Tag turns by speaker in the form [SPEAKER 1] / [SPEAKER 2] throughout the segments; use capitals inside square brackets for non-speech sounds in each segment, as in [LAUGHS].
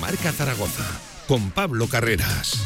[SPEAKER 1] Marca Zaragoza con Pablo Carreras.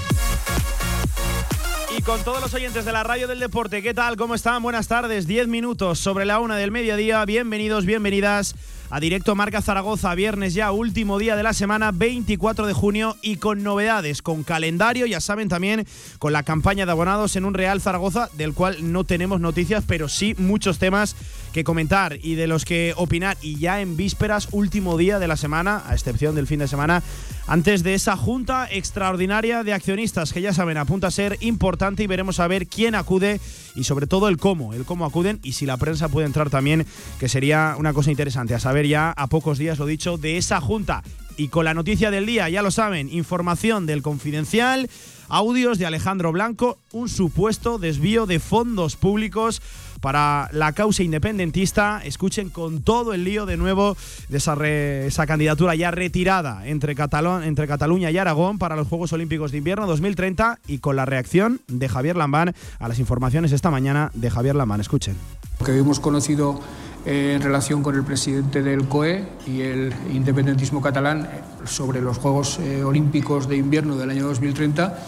[SPEAKER 2] Y con todos los oyentes de la radio del deporte, ¿qué tal? ¿Cómo están? Buenas tardes, 10 minutos sobre la una del mediodía. Bienvenidos, bienvenidas a Directo Marca Zaragoza, viernes ya, último día de la semana, 24 de junio y con novedades, con calendario, ya saben también, con la campaña de abonados en un Real Zaragoza, del cual no tenemos noticias, pero sí muchos temas que comentar y de los que opinar. Y ya en vísperas, último día de la semana, a excepción del fin de semana, antes de esa junta extraordinaria de accionistas que ya saben apunta a ser importante y veremos a ver quién acude y sobre todo el cómo, el cómo acuden y si la prensa puede entrar también, que sería una cosa interesante a saber ya a pocos días, lo dicho, de esa junta. Y con la noticia del día, ya lo saben, información del confidencial, audios de Alejandro Blanco, un supuesto desvío de fondos públicos para la causa independentista. Escuchen con todo el lío de nuevo de esa, esa candidatura ya retirada entre, entre Cataluña y Aragón para los Juegos Olímpicos de Invierno 2030 y con la reacción de Javier Lambán a las informaciones esta mañana de Javier Lambán. Escuchen.
[SPEAKER 3] Que hemos conocido eh, en relación con el presidente del COE y el independentismo catalán sobre los Juegos eh, Olímpicos de Invierno del año 2030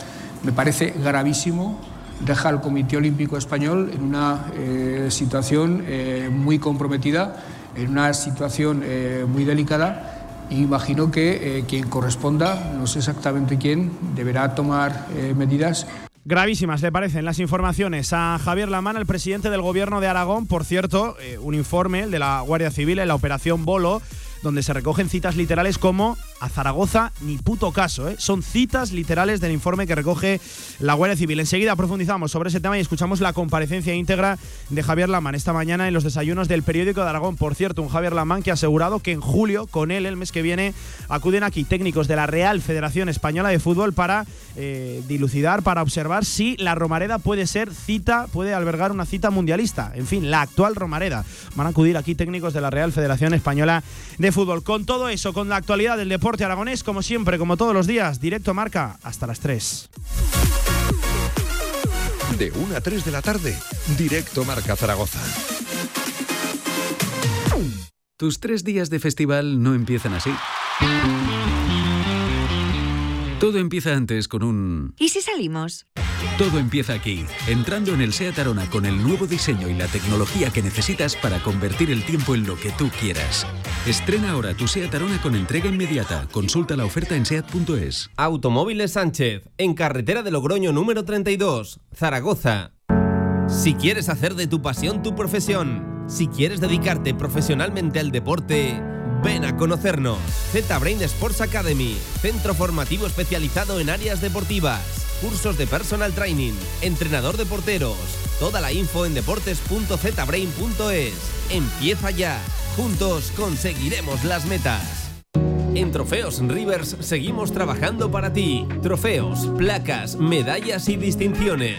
[SPEAKER 3] me parece gravísimo deja al Comité Olímpico Español en una eh, situación eh, muy comprometida, en una situación eh, muy delicada. Imagino que quien corresponda, no sé exactamente quién, deberá tomar medidas
[SPEAKER 2] Gravísimas le parecen las informaciones a Javier Lamán, el presidente del gobierno de Aragón. Por cierto, un informe de la Guardia Civil en la operación Bolo donde se recogen citas literales como a Zaragoza ni puto caso. ¿eh? Son citas literales del informe que recoge la Guardia Civil. Enseguida profundizamos sobre ese tema y escuchamos la comparecencia íntegra de Javier Lamán esta mañana en los desayunos del periódico de Aragón. Por cierto, un Javier Lamán que ha asegurado que en julio, con él el mes que viene, acuden aquí técnicos de la Real Federación Española de Fútbol para eh, dilucidar, para observar si la Romareda puede ser cita, puede albergar una cita mundialista. En fin, la actual Romareda. Van a acudir aquí técnicos de la Real Federación Española de Fútbol. Con todo eso, con la actualidad del deporte deporte aragonés, como siempre, como todos los días, directo marca hasta las 3.
[SPEAKER 1] De 1 a 3 de la tarde, directo marca Zaragoza.
[SPEAKER 4] Tus tres días de festival no empiezan así. Todo empieza antes con un...
[SPEAKER 5] ¿Y si salimos?
[SPEAKER 4] Todo empieza aquí, entrando en el SEAT Arona con el nuevo diseño y la tecnología que necesitas para convertir el tiempo en lo que tú quieras. Estrena ahora tu SEAT Arona con entrega inmediata. Consulta la oferta en SEAT.es.
[SPEAKER 6] Automóviles Sánchez, en carretera de Logroño número 32, Zaragoza. Si quieres hacer de tu pasión tu profesión, si quieres dedicarte profesionalmente al deporte, ven a conocernos. Z-Brain Sports Academy, centro formativo especializado en áreas deportivas cursos de personal training, entrenador de porteros. Toda la info en deportes.zbrain.es. Empieza ya. Juntos conseguiremos las metas. En Trofeos Rivers seguimos trabajando para ti. Trofeos, placas, medallas y distinciones.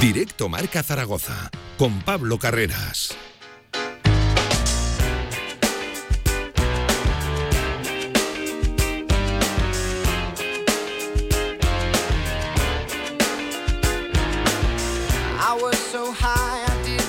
[SPEAKER 1] Directo Marca Zaragoza con Pablo Carreras.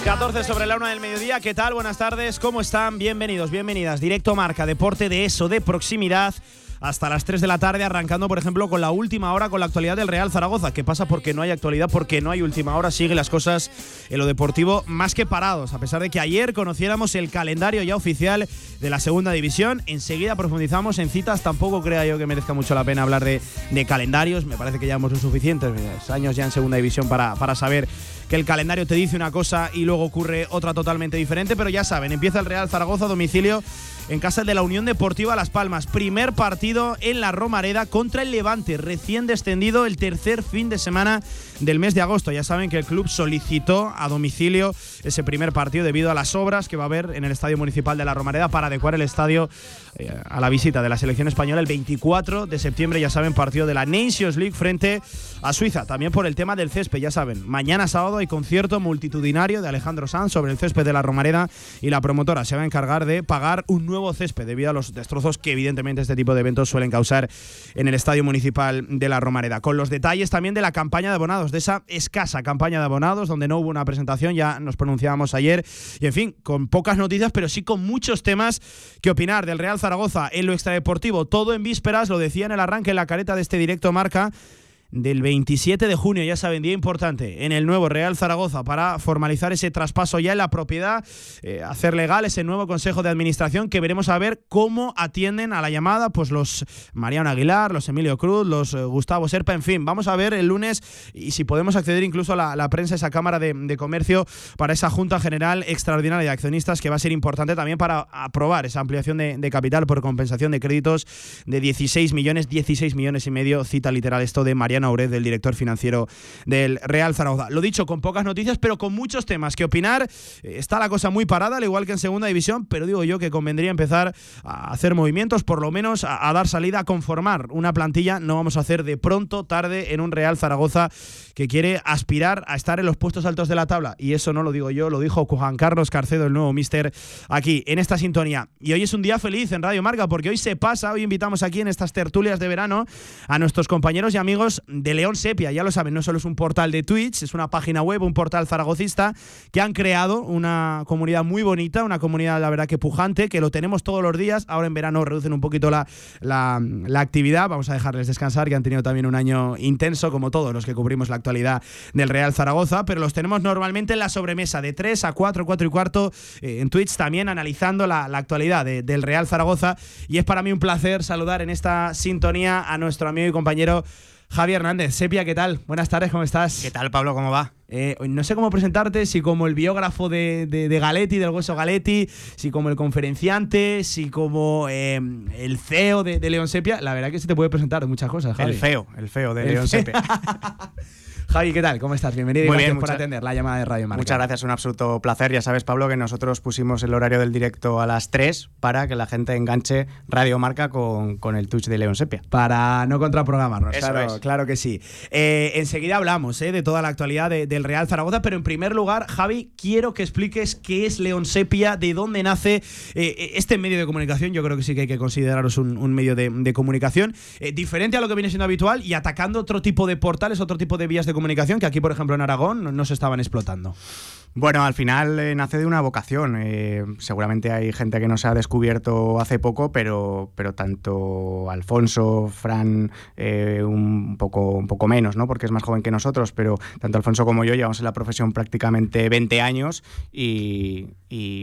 [SPEAKER 2] ...14 sobre la una del mediodía, ¿qué tal? Buenas tardes, ¿cómo están? Bienvenidos, bienvenidas. Directo Marca, deporte de eso, de proximidad hasta las 3 de la tarde, arrancando, por ejemplo, con la última hora, con la actualidad del Real Zaragoza. ¿Qué pasa? Porque no hay actualidad, porque no hay última hora. Sigue las cosas en lo deportivo más que parados, a pesar de que ayer conociéramos el calendario ya oficial de la segunda división. Enseguida profundizamos en citas. Tampoco crea yo que merezca mucho la pena hablar de, calendarios. Me parece que ya hemos suficientes años ya en segunda división para, para saber que el calendario te dice una cosa y luego ocurre otra totalmente diferente, pero ya saben, empieza el Real Zaragoza a domicilio en casa de la Unión Deportiva Las Palmas. Primer partido en la Romareda contra el Levante, recién descendido el tercer fin de semana del mes de agosto. Ya saben que el club solicitó a domicilio ese primer partido debido a las obras que va a haber en el Estadio Municipal de la Romareda para adecuar el estadio eh, a la visita de la selección española el 24 de septiembre, ya saben, partido de la Nations League frente a Suiza. También por el tema del césped, ya saben, mañana sábado hay concierto multitudinario de Alejandro Sanz sobre el césped de la Romareda y la promotora se va a encargar de pagar un nuevo césped debido a los destrozos que evidentemente este tipo de eventos suelen causar en el Estadio Municipal de la Romareda. Con los detalles también de la campaña de abonados, de esa escasa campaña de abonados donde no hubo una presentación, ya nos pronunciábamos ayer. Y en fin, con pocas noticias, pero sí con muchos temas que opinar. Del Real Zaragoza en lo extradeportivo, todo en vísperas, lo decía en el arranque en la careta de este directo marca del 27 de junio, ya saben, día importante, en el nuevo Real Zaragoza para formalizar ese traspaso ya en la propiedad, eh, hacer legal ese nuevo Consejo de Administración que veremos a ver cómo atienden a la llamada pues los Mariano Aguilar, los Emilio Cruz, los eh, Gustavo Serpa, en fin, vamos a ver el lunes y si podemos acceder incluso a la, prensa, esa Cámara de, Comercio para esa Junta General Extraordinaria de Accionistas que va a ser importante también para aprobar esa ampliación de, de capital por compensación de créditos de 16 millones, 16 millones y medio, cita literal esto de Mariano del director financiero del Real Zaragoza. Lo dicho, con pocas noticias, pero con muchos temas que opinar. Eh, está la cosa muy parada, al igual que en segunda división, pero digo yo que convendría empezar a hacer movimientos, por lo menos a, dar salida, a conformar una plantilla. No vamos a hacer de pronto, tarde, en un Real Zaragoza que quiere aspirar a estar en los puestos altos de la tabla. Y eso no lo digo yo, lo dijo Juan Carlos Carcedo, el nuevo mister, aquí, en esta sintonía. Y hoy es un día feliz en Radio Marca, porque hoy se pasa, hoy invitamos aquí en estas tertulias de verano a nuestros compañeros y amigos de León Sepia. Ya lo saben, no solo es un portal de Twitch, es una página web, un portal zaragocista, que han creado una comunidad muy bonita, una comunidad, la verdad, que pujante, que lo tenemos todos los días. Ahora en verano reducen un poquito la, la, actividad. Vamos a dejarles descansar, que han tenido también un año intenso, como todos los que cubrimos la actualidad del Real Zaragoza, pero los tenemos normalmente en la sobremesa de 3 a 4, 4 y cuarto eh, en Twitch también analizando la, actualidad del Real Zaragoza. Y es para mí un placer saludar en esta sintonía a nuestro amigo y compañero Javi Hernández, Sepia, ¿qué tal? Buenas tardes, ¿cómo estás?
[SPEAKER 5] ¿Qué tal, Pablo? ¿Cómo va?
[SPEAKER 2] Eh, no sé cómo presentarte, si como el biógrafo de, de, Galetti, del hueso Galetti, si como el conferenciante, si como eh, el CEO de, León Sepia. La verdad que se te puede presentar muchas cosas, Javi.
[SPEAKER 5] El feo, el feo de León Sepia. [LAUGHS]
[SPEAKER 2] Javi, ¿qué tal? ¿Cómo estás? Bienvenido y gracias por atender la llamada de Radio Marca.
[SPEAKER 5] Muchas gracias, un absoluto placer. Ya sabes, Pablo, que nosotros pusimos el horario del directo a las 3 para que la gente enganche Radio Marca con, con el Twitch de León Sepia.
[SPEAKER 2] Para no contraprogramarnos, claro, claro que sí. Eh, enseguida hablamos eh, de toda la actualidad del Real Zaragoza, pero en primer lugar, Javi, quiero que expliques qué es León Sepia, de dónde nace eh, este medio de comunicación. Yo creo que sí que hay que consideraros un, medio de, de comunicación diferente a lo que viene siendo habitual y atacando otro tipo de portales, otro tipo de vías de comunicación que aquí, por ejemplo, en Aragón no se estaban explotando.
[SPEAKER 5] Bueno, al final eh, nace de una vocación. Eh, seguramente hay gente que no se ha descubierto hace poco, pero, pero tanto Alfonso, Fran, eh, un, poco, un poco menos, ¿no? porque es más joven que nosotros, pero tanto Alfonso como yo llevamos en la profesión prácticamente 20 años y,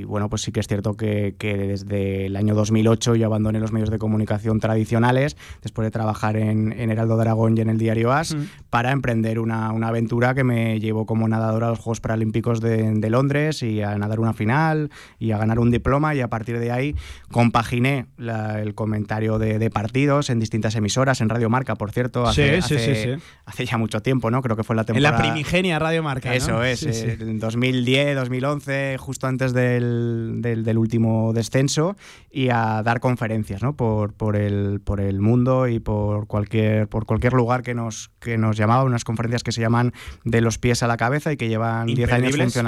[SPEAKER 5] bueno, pues sí que es cierto que, desde el año 2008 yo abandoné los medios de comunicación tradicionales, después de trabajar en, Heraldo de Aragón y en el diario AS, mm. para emprender una, una aventura que me llevó como nadadora a los Juegos Paralímpicos de de, Londres y a nadar una final y a ganar un diploma y a partir de ahí compaginé el comentario de, partidos en distintas emisoras, en Radio Marca, por cierto, hace, hace, ya mucho tiempo, ¿no? Creo que fue la temporada...
[SPEAKER 2] En la primigenia Radio Marca,
[SPEAKER 5] Eso es, en 2010, 2011, justo antes del, del, último descenso y a dar conferencias, ¿no? Por, por, el, por el mundo y por cualquier, por cualquier lugar que nos, que nos llamaba, unas conferencias que se llaman de los pies a la cabeza y que llevan 10 años funcionando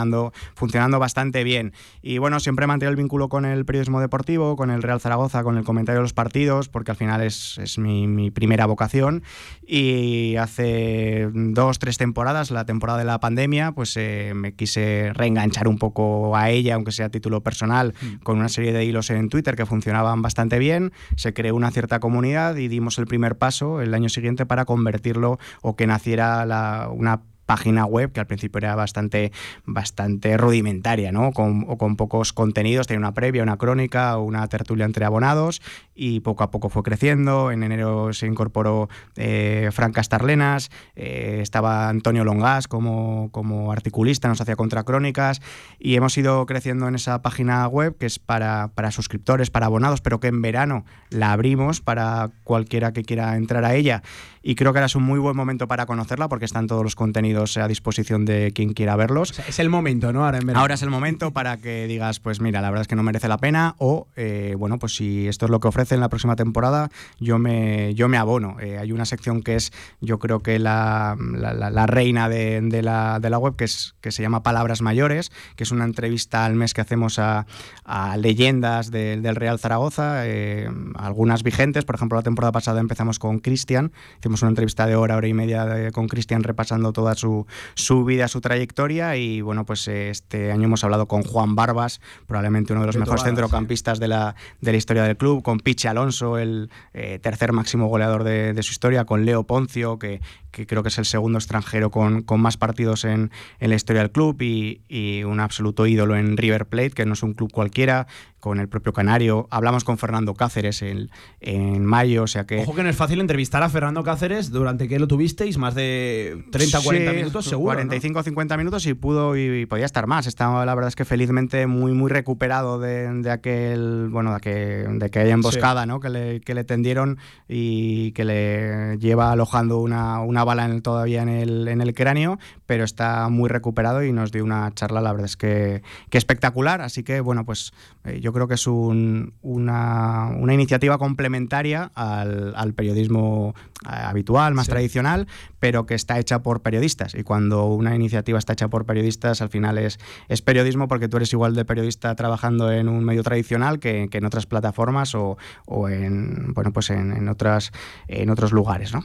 [SPEAKER 5] funcionando, bastante bien. Y bueno, siempre he mantenido el vínculo con el periodismo deportivo, con el Real Zaragoza, con el comentario de los partidos, porque al final es, es mi, primera vocación. Y hace dos, tres temporadas, la temporada de la pandemia, pues eh, me quise reenganchar un poco a ella, aunque sea a título personal, mm. con una serie de hilos en Twitter que funcionaban bastante bien. Se creó una cierta comunidad y dimos el primer paso el año siguiente para convertirlo o que naciera la, una página web que al principio era bastante, bastante rudimentaria, ¿no? Con, o con pocos contenidos, tenía una previa, una crónica, una tertulia entre abonados y poco a poco fue creciendo. En enero se incorporó eh, Fran Castarlenas, eh, estaba Antonio Longas como, como articulista, nos hacía contracrónicas y hemos ido creciendo en esa página web que es para, para suscriptores, para abonados, pero que en verano la abrimos para cualquiera que quiera entrar a ella y creo que ahora es un muy buen momento para conocerla porque están todos los contenidos a disposición de quien quiera verlos.
[SPEAKER 2] es el momento, ¿no?
[SPEAKER 5] Ahora, Ahora es el momento para que digas, pues mira, la verdad es que no merece la pena o, eh, bueno, pues si esto es lo que ofrece en la próxima temporada, yo me, yo me abono. Eh, hay una sección que es, yo creo que la, la, reina de, de, la, de, la, web, que, es, que se llama Palabras Mayores, que es una entrevista al mes que hacemos a, a leyendas del Real Zaragoza, eh, algunas vigentes, por ejemplo, la temporada pasada empezamos con Cristian, hicimos una entrevista de hora, hora y media con Cristian repasando toda su, su, vida, su trayectoria y bueno, pues eh, este año hemos hablado con Juan Barbas, probablemente uno de los mejores centrocampistas de, la, de la historia del club, con Piche Alonso, el eh, tercer máximo goleador de, de, su historia, con Leo Poncio, que, que creo que es el segundo extranjero con, con más partidos en, en, la historia del club y, y, un absoluto ídolo en River Plate, que no es un club cualquiera, con el propio Canario. Hablamos con Fernando Cáceres en, en mayo, o sea que...
[SPEAKER 2] Ojo que no es fácil entrevistar a Fernando Cáceres durante que lo tuvisteis, más de 30 40 minutos seguro.
[SPEAKER 5] 45 o 50 minutos y pudo y, podía estar más. Estaba la verdad es que felizmente muy muy recuperado de, de aquel, bueno, de, aquel, de aquella emboscada ¿no? que, le, que le tendieron y que le lleva alojando una, una bala en, todavía en el, en el cráneo, pero está muy recuperado y nos dio una charla, la verdad es que, que espectacular. Así que, bueno, pues eh, yo creo que es un, una, una, iniciativa complementaria al, al periodismo eh, habitual, más sí. tradicional, pero que está hecha por periodistas. Y cuando una iniciativa está hecha por periodistas, al final es, es periodismo porque tú eres igual de periodista trabajando en un medio tradicional que, que en otras plataformas o, o en, bueno, pues en, en, otras, en otros lugares, ¿no?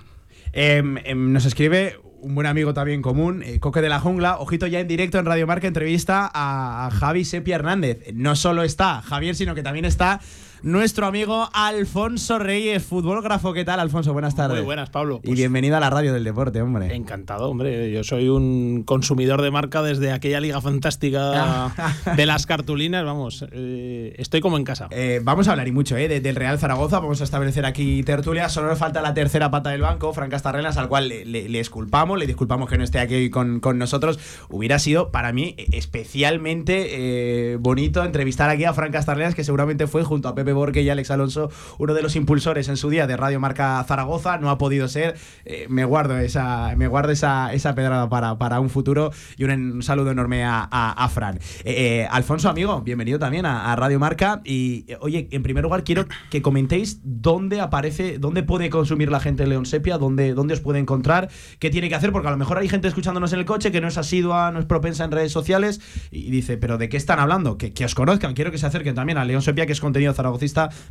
[SPEAKER 2] Eh, eh, nos escribe un buen amigo también común, eh, Coque de la Jungla. Ojito ya en directo en Radio Marca, entrevista a, a Javi Sepia Hernández. No solo está Javier, sino que también está nuestro amigo Alfonso Reyes, futbológrafo. ¿Qué tal, Alfonso? Buenas tardes.
[SPEAKER 7] Muy buenas, Pablo.
[SPEAKER 2] Pues y bienvenido a la radio del deporte, hombre.
[SPEAKER 7] Encantado, hombre. Yo soy un consumidor de marca desde aquella liga fantástica [LAUGHS] de las cartulinas. Vamos, eh, estoy como en casa.
[SPEAKER 2] Eh, vamos a hablar y mucho eh, de, del Real Zaragoza. Vamos a establecer aquí tertulia. Solo nos falta la tercera pata del banco, Fran Castarrenas, al cual le, le, le disculpamos. Le disculpamos que no esté aquí con, con, nosotros. Hubiera sido para mí especialmente bonito entrevistar aquí a Fran Castarrenas, que seguramente fue junto a Pepe Borque y Alex Alonso, uno de los impulsores en su día de Radio Marca Zaragoza, no ha podido ser. Eh, me guardo esa, me guardo esa, esa pedrada para, para un futuro y un, saludo enorme a, a, Fran. Eh, eh, Alfonso, amigo, bienvenido también a, a Radio Marca. Y oye, en primer lugar, quiero que comentéis dónde aparece, dónde puede consumir la gente León Sepia, dónde, dónde os puede encontrar, qué tiene que hacer, porque a lo mejor hay gente escuchándonos en el coche que no es asidua, no es propensa en redes sociales y dice, pero ¿de qué están hablando? Que, que os conozcan, quiero que se acerquen también a León Sepia, que es contenido Zaragoza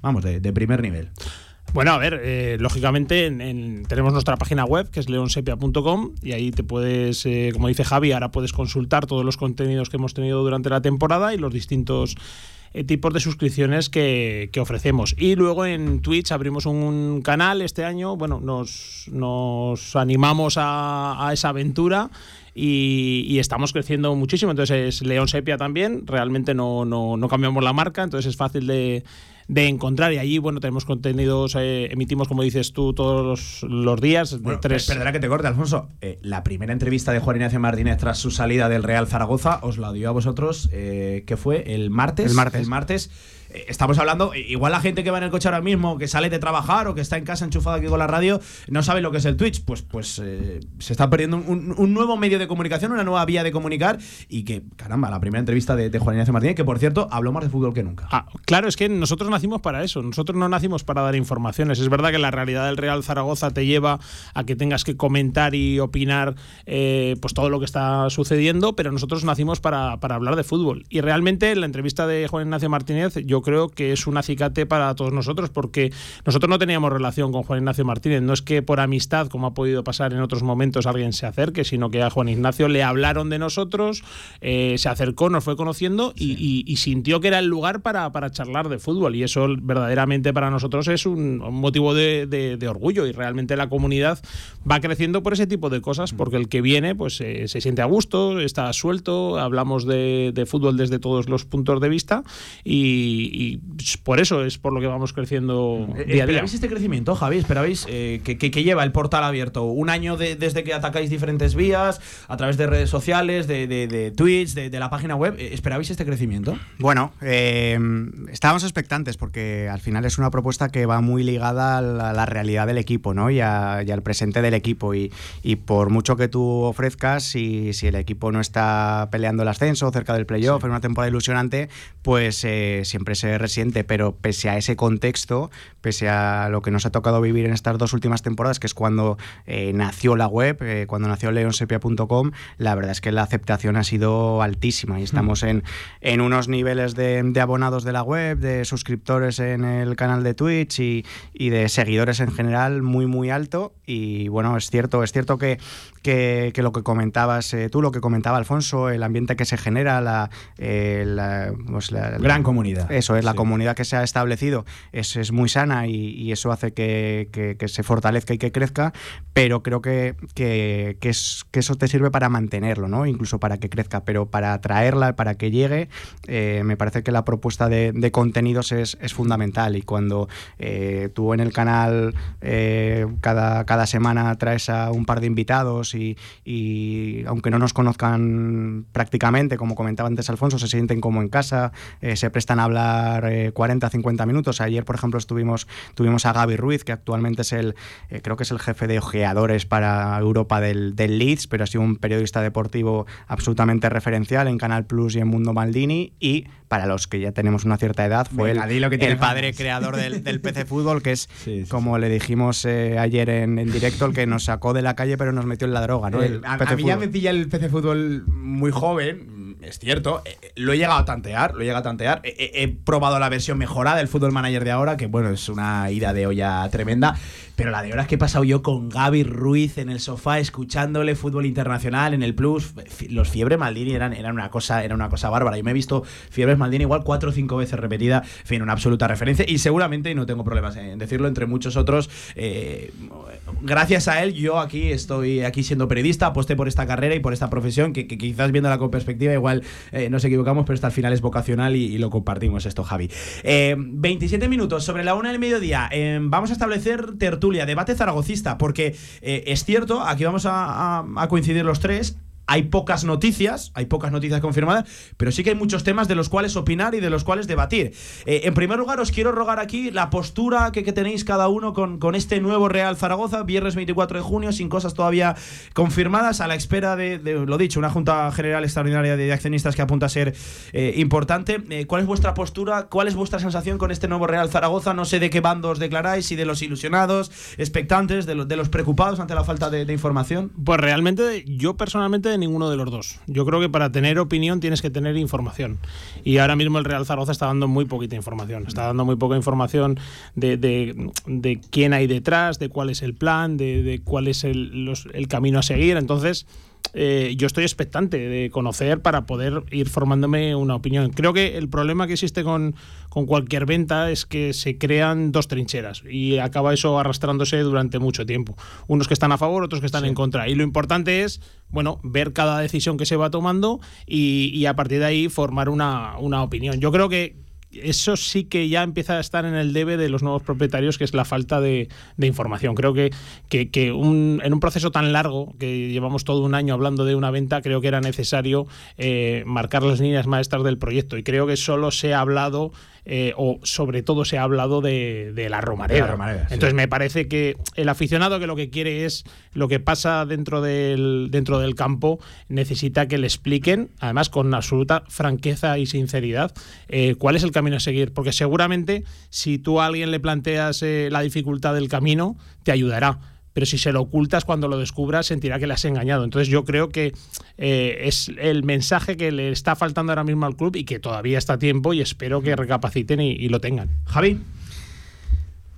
[SPEAKER 2] vamos, de, primer nivel.
[SPEAKER 7] Bueno, a ver, eh, lógicamente en, en, tenemos nuestra página web que es leonsepia.com y ahí te puedes, eh, como dice Javi, ahora puedes consultar todos los contenidos que hemos tenido durante la temporada y los distintos eh, tipos de suscripciones que, ofrecemos. Y luego en Twitch abrimos un canal este año, bueno, nos, nos animamos a, esa aventura. Y, y, estamos creciendo muchísimo. Entonces es León Sepia también. Realmente no, no, no cambiamos la marca, entonces es fácil de, de encontrar. Y allí, bueno, tenemos contenidos, eh, emitimos, como dices tú, todos los, los días.
[SPEAKER 2] Bueno,
[SPEAKER 7] tres...
[SPEAKER 2] Perdona que te corte, Alfonso. Eh, la primera entrevista de Juan Ignacio Martínez tras su salida del Real Zaragoza os la dio a vosotros, eh, que fue el martes.
[SPEAKER 5] El martes.
[SPEAKER 2] El martes estamos hablando, igual la gente que va en el coche ahora mismo, que sale de trabajar o que está en casa enchufado aquí con la radio, no sabe lo que es el Twitch. Pues, pues eh, se está perdiendo un, nuevo medio de comunicación, una nueva vía de comunicar y que, caramba, la primera entrevista de, de Juan Ignacio Martínez, que por cierto, habló más de fútbol que nunca.
[SPEAKER 7] Ah, claro, es que nosotros nacimos para eso, nosotros no nacimos para dar informaciones. Es verdad que la realidad del Real Zaragoza te lleva a que tengas que comentar y opinar eh, pues todo lo que está sucediendo, pero nosotros nacimos para, para hablar de fútbol. Y realmente la entrevista de Juan Ignacio Martínez, yo yo creo que es un acicate para todos nosotros, porque nosotros no teníamos relación con Juan Ignacio Martínez. No es que por amistad, como ha podido pasar en otros momentos, alguien se acerque, sino que a Juan Ignacio le hablaron de nosotros, eh, se acercó, nos fue conociendo y, sintió que era el lugar para, para, charlar de fútbol. Y eso verdaderamente para nosotros es un, motivo de, orgullo y realmente la comunidad va creciendo por ese tipo de cosas, porque el que viene pues eh, se siente a gusto, está suelto, hablamos de, fútbol desde todos los puntos de vista y, por eso es por lo que vamos creciendo
[SPEAKER 2] eh, día a día. ¿Esperabais este crecimiento, Javi? ¿Esperabais que, que, lleva el portal abierto? ¿Un año desde que atacáis diferentes vías, a través de redes sociales, de, de tweets, de, la página web? ¿Esperabais este crecimiento?
[SPEAKER 5] Bueno, eh, estábamos expectantes porque al final es una propuesta que va muy ligada a la, realidad del equipo ¿no? y, al presente del equipo. Y, por mucho que tú ofrezcas, si, si, el equipo no está peleando el ascenso, cerca del playoff, en una temporada ilusionante, pues eh, siempre se resiente. Pero pese a ese contexto, pese a lo que nos ha tocado vivir en estas dos últimas temporadas, que es cuando eh, nació la web, cuando nació leonsepia.com, la verdad es que la aceptación ha sido altísima y estamos en, en unos niveles de, de abonados de la web, de suscriptores en el canal de Twitch y, y, de seguidores en general muy muy alto y bueno es cierto es cierto que, que, lo que comentabas eh, tú lo que comentaba Alfonso el ambiente que se genera la,
[SPEAKER 2] eh, pues gran comunidad.
[SPEAKER 5] Eso es la comunidad que se ha establecido es, es muy sana y, eso hace que, que, se fortalezca y que crezca pero creo que, que, es, que eso te sirve para mantenerlo no incluso para que crezca pero para atraerla para que llegue eh, me parece que la propuesta de, contenidos es, fundamental y cuando eh, tú en el canal cada, cada semana traes a un par de invitados y, aunque no nos conozcan prácticamente, como comentaba antes Alfonso, se sienten como en casa, se prestan a hablar 40, 50 minutos. Ayer, por ejemplo, estuvimos, tuvimos a Gaby Ruiz, que actualmente es el, creo que es el jefe de ojeadores para Europa del, del Leeds, pero ha sido un periodista deportivo absolutamente referencial en Canal Plus y en Mundo Maldini. Y para los que ya tenemos una cierta edad, fue el, padre creador del, PC Fútbol, que es, [LAUGHS] como le dijimos eh, ayer en, directo, el que nos sacó de la calle pero nos metió en la droga. ¿no?
[SPEAKER 2] a, mí ya me pilla el PC Fútbol muy joven, es cierto, eh, eh, lo he llegado a tantear, lo he llegado a tantear. He, he, probado la versión mejorada del Fútbol Manager de ahora, que bueno, es una ida de olla tremenda. Pero la de horas que he pasado yo con Gaby Ruiz en el sofá, escuchándole fútbol internacional en el Plus, los Fiebre Maldini eran, eran una cosa, era una cosa bárbara. Yo me he visto Fiebres Maldini igual cuatro o cinco veces repetida, en fin, una absoluta referencia. Y seguramente, y no tengo problemas en decirlo, entre muchos otros, eh, gracias a él, yo aquí estoy aquí siendo periodista, aposté por esta carrera y por esta profesión, que, quizás viéndola con perspectiva, igual eh, nos equivocamos, pero esta al final es vocacional y, lo compartimos esto, Javi. 27 eh, minutos sobre la una del mediodía. vamos a establecer tertulia debate zaragocista, porque eh, es cierto, aquí vamos a coincidir los tres, hay pocas noticias, hay pocas noticias confirmadas, pero sí que hay muchos temas de los cuales opinar y de los cuales debatir. Eh, en primer lugar, os quiero rogar aquí la postura que, tenéis cada uno con, este nuevo Real Zaragoza, viernes 24 de junio, sin cosas todavía confirmadas, a la espera de, lo dicho, una Junta General Extraordinaria de Accionistas que apunta a ser eh, importante. Eh, ¿Cuál es vuestra postura? ¿Cuál es vuestra sensación con este nuevo Real Zaragoza? No sé de qué bando os declaráis, si de los ilusionados, expectantes, de, los preocupados ante la falta de información.
[SPEAKER 7] Pues realmente, yo personalmente ninguno de los dos. Yo creo que para tener opinión tienes que tener información. Y ahora mismo el Real Zaragoza está dando muy poquita información. Está dando muy poca información de, de, quién hay detrás, de cuál es el plan, de, cuál es el, el camino a seguir. Entonces, eh, yo estoy expectante de conocer para poder ir formándome una opinión. Creo que el problema que existe con, con cualquier venta es que se crean dos trincheras y acaba eso arrastrándose durante mucho tiempo. Unos que están a favor, otros que están en contra. Y lo importante es, bueno, ver cada decisión que se va tomando y, y a partir de ahí formar una, una opinión. Yo creo que eso sí que ya empieza a estar en el debe de los nuevos propietarios, que es la falta de, información. Creo que, que, en un proceso tan largo, que llevamos todo un año hablando de una venta, creo que era necesario eh, marcar las líneas maestras del proyecto. Y creo que solo se ha hablado eh, o sobre todo se ha hablado de, la Romareda. Entonces me parece que el aficionado que lo que quiere es lo que pasa dentro del, dentro del campo, necesita que le expliquen, además con absoluta franqueza y sinceridad, eh, cuál es el camino a seguir. Porque seguramente si tú a alguien le planteas eh, la dificultad del camino, te ayudará pero si se lo ocultas cuando lo descubras sentirá que le has engañado. Entonces yo creo que eh, es el mensaje que le está faltando ahora mismo al club y que todavía está a tiempo y espero que recapaciten y, y lo tengan.
[SPEAKER 2] Javi.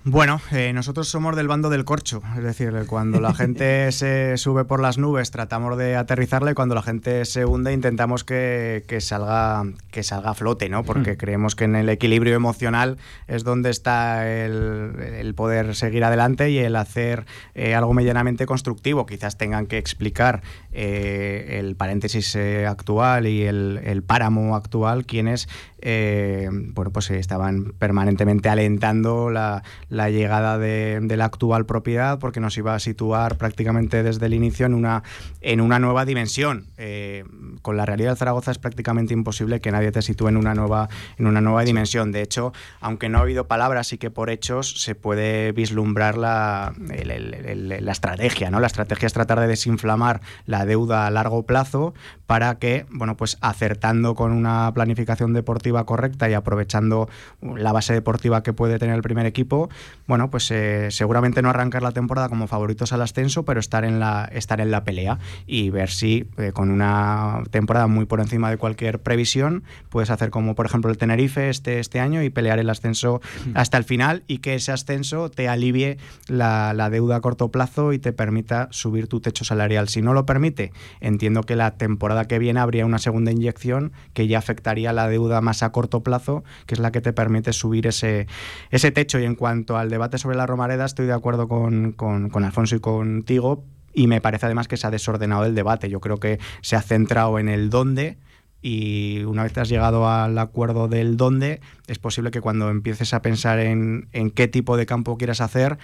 [SPEAKER 5] Bueno, eh, nosotros somos del bando del corcho, es decir, cuando la gente [LAUGHS] se sube por las nubes tratamos de aterrizarla y cuando la gente se hunde intentamos que, que salga, que salga a flote, ¿no? Porque creemos que en el equilibrio emocional es donde está el, el poder seguir adelante y el hacer eh, algo medianamente constructivo. Quizás tengan que explicar eh, el paréntesis eh, actual y el, el, páramo actual, quienes eh, bueno, pues estaban permanentemente alentando la, la llegada de, de, la actual propiedad porque nos iba a situar prácticamente desde el inicio en una, en una nueva dimensión. Eh, con la realidad de Zaragoza es prácticamente imposible que nadie te sitúe en una nueva, en una nueva dimensión. De hecho, aunque no ha habido palabras, sí que por hechos se puede vislumbrar la, el, el, el, la estrategia. ¿no? La estrategia es tratar de desinflamar la deuda a largo plazo para que, bueno, pues acertando con una planificación deportiva correcta y aprovechando la base deportiva que puede tener el primer equipo, bueno, pues eh, seguramente no arrancar la temporada como favoritos al ascenso, pero estar en la, estar en la pelea y ver si eh, con una temporada muy por encima de cualquier previsión puedes hacer como por ejemplo el Tenerife este, este año y pelear el ascenso hasta el final y que ese ascenso te alivie la, la deuda a corto plazo y te permita subir tu techo salarial. Si no lo permite, entiendo que la temporada que viene habría una segunda inyección que ya afectaría la deuda más a corto plazo, que es la que te permite subir ese, ese techo. Y en cuanto al debate sobre la Romareda, estoy de acuerdo con, con, con Alfonso y contigo, y me parece además que se ha desordenado el debate. Yo creo que se ha centrado en el dónde y una vez has llegado al acuerdo del dónde, es posible que cuando empieces a pensar en, en qué tipo de campo quieras hacer,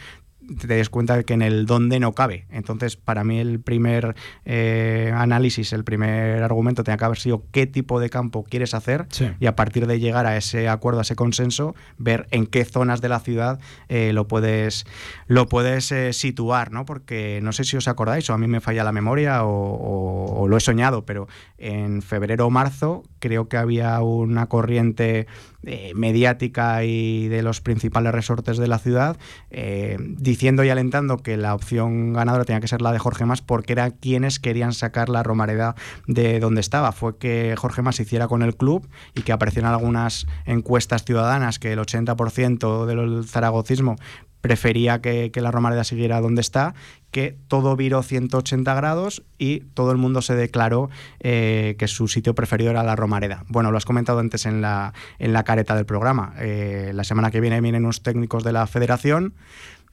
[SPEAKER 5] te des cuenta de que en el dónde no cabe. Entonces, para mí el primer eh, análisis, el primer argumento tenía que haber sido qué tipo de campo quieres hacer
[SPEAKER 2] Sí.
[SPEAKER 5] y a partir de llegar a ese acuerdo, a ese consenso, ver en qué zonas de la ciudad eh, lo puedes, lo puedes eh, situar, ¿no? Porque no sé si os acordáis o a mí me falla la memoria o, o, o lo he soñado, pero en febrero o marzo creo que había una corriente eh, mediática y de los principales resortes de la ciudad eh, diciendo y alentando que la opción ganadora tenía que ser la de Jorge Mas porque eran quienes querían sacar la Romareda de donde estaba. Fue que Jorge Mas hiciera con el club y que aparecieran algunas encuestas ciudadanas que el 80% del zaragocismo prefería que, que, la Romareda siguiera donde está, que todo viró 180 grados y todo el mundo se declaró eh, que su sitio preferido era la Romareda. Bueno, lo has comentado antes en la, en la careta del programa. Eh, la semana que viene vienen unos técnicos de la federación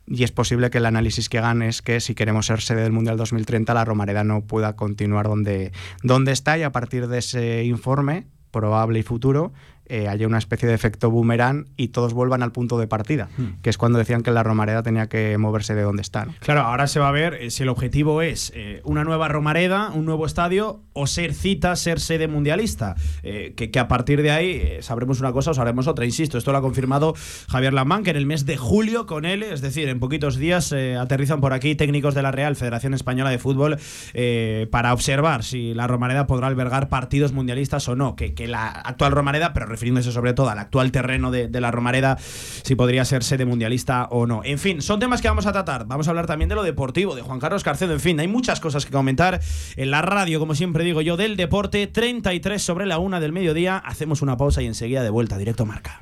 [SPEAKER 5] y es posible que el análisis que hagan es que si queremos ser sede del Mundial 2030 la Romareda no pueda continuar donde, donde está y a partir de ese informe probable y futuro eh, haya una especie de efecto boomerang y todos vuelvan al punto de partida, hmm. que es cuando decían que la Romareda tenía que moverse de donde está. ¿no?
[SPEAKER 2] Claro, ahora se va a ver eh, si el objetivo es eh, una nueva Romareda, un nuevo estadio o ser cita, ser sede mundialista. Eh, que, que, a partir de ahí sabremos una cosa o sabremos otra. Insisto, esto lo ha confirmado Javier Lamán, que en el mes de julio con él, es decir, en poquitos días aterrizan por aquí técnicos de la Real Federación Española de Fútbol para observar si la Romareda podrá albergar partidos mundialistas o no. Que, que la actual Romareda, pero refiriéndose sobre todo al actual terreno de, de, la Romareda, si podría ser sede mundialista o no. En fin, son temas que vamos a tratar. Vamos a hablar también de lo deportivo, de Juan Carlos Carcedo. En fin, hay muchas cosas que comentar en la radio, como siempre digo yo, del deporte. 33 sobre la una del mediodía. Hacemos una pausa y enseguida de vuelta, directo marca.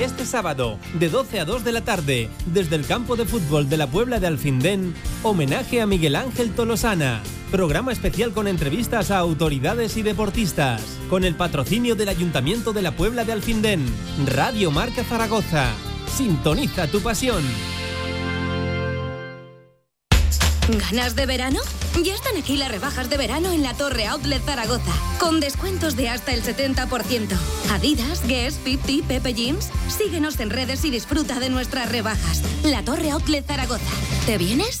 [SPEAKER 6] Este sábado, de 12 a 2 de la tarde, desde el campo de fútbol de la Puebla de Alfindén, homenaje a Miguel Ángel Tolosana. Programa especial con entrevistas a autoridades y deportistas. Con el patrocinio del Ayuntamiento de la Puebla de Alfindén. Radio Marca Zaragoza. Sintoniza tu pasión.
[SPEAKER 8] ¿Ganas de verano? Ya están aquí las rebajas de verano en la Torre Outlet Zaragoza, con descuentos de hasta el 70%. Adidas, Guess, 50, Pepe Jeans. Síguenos en redes y disfruta de nuestras rebajas. La Torre Outlet Zaragoza. ¿Te vienes?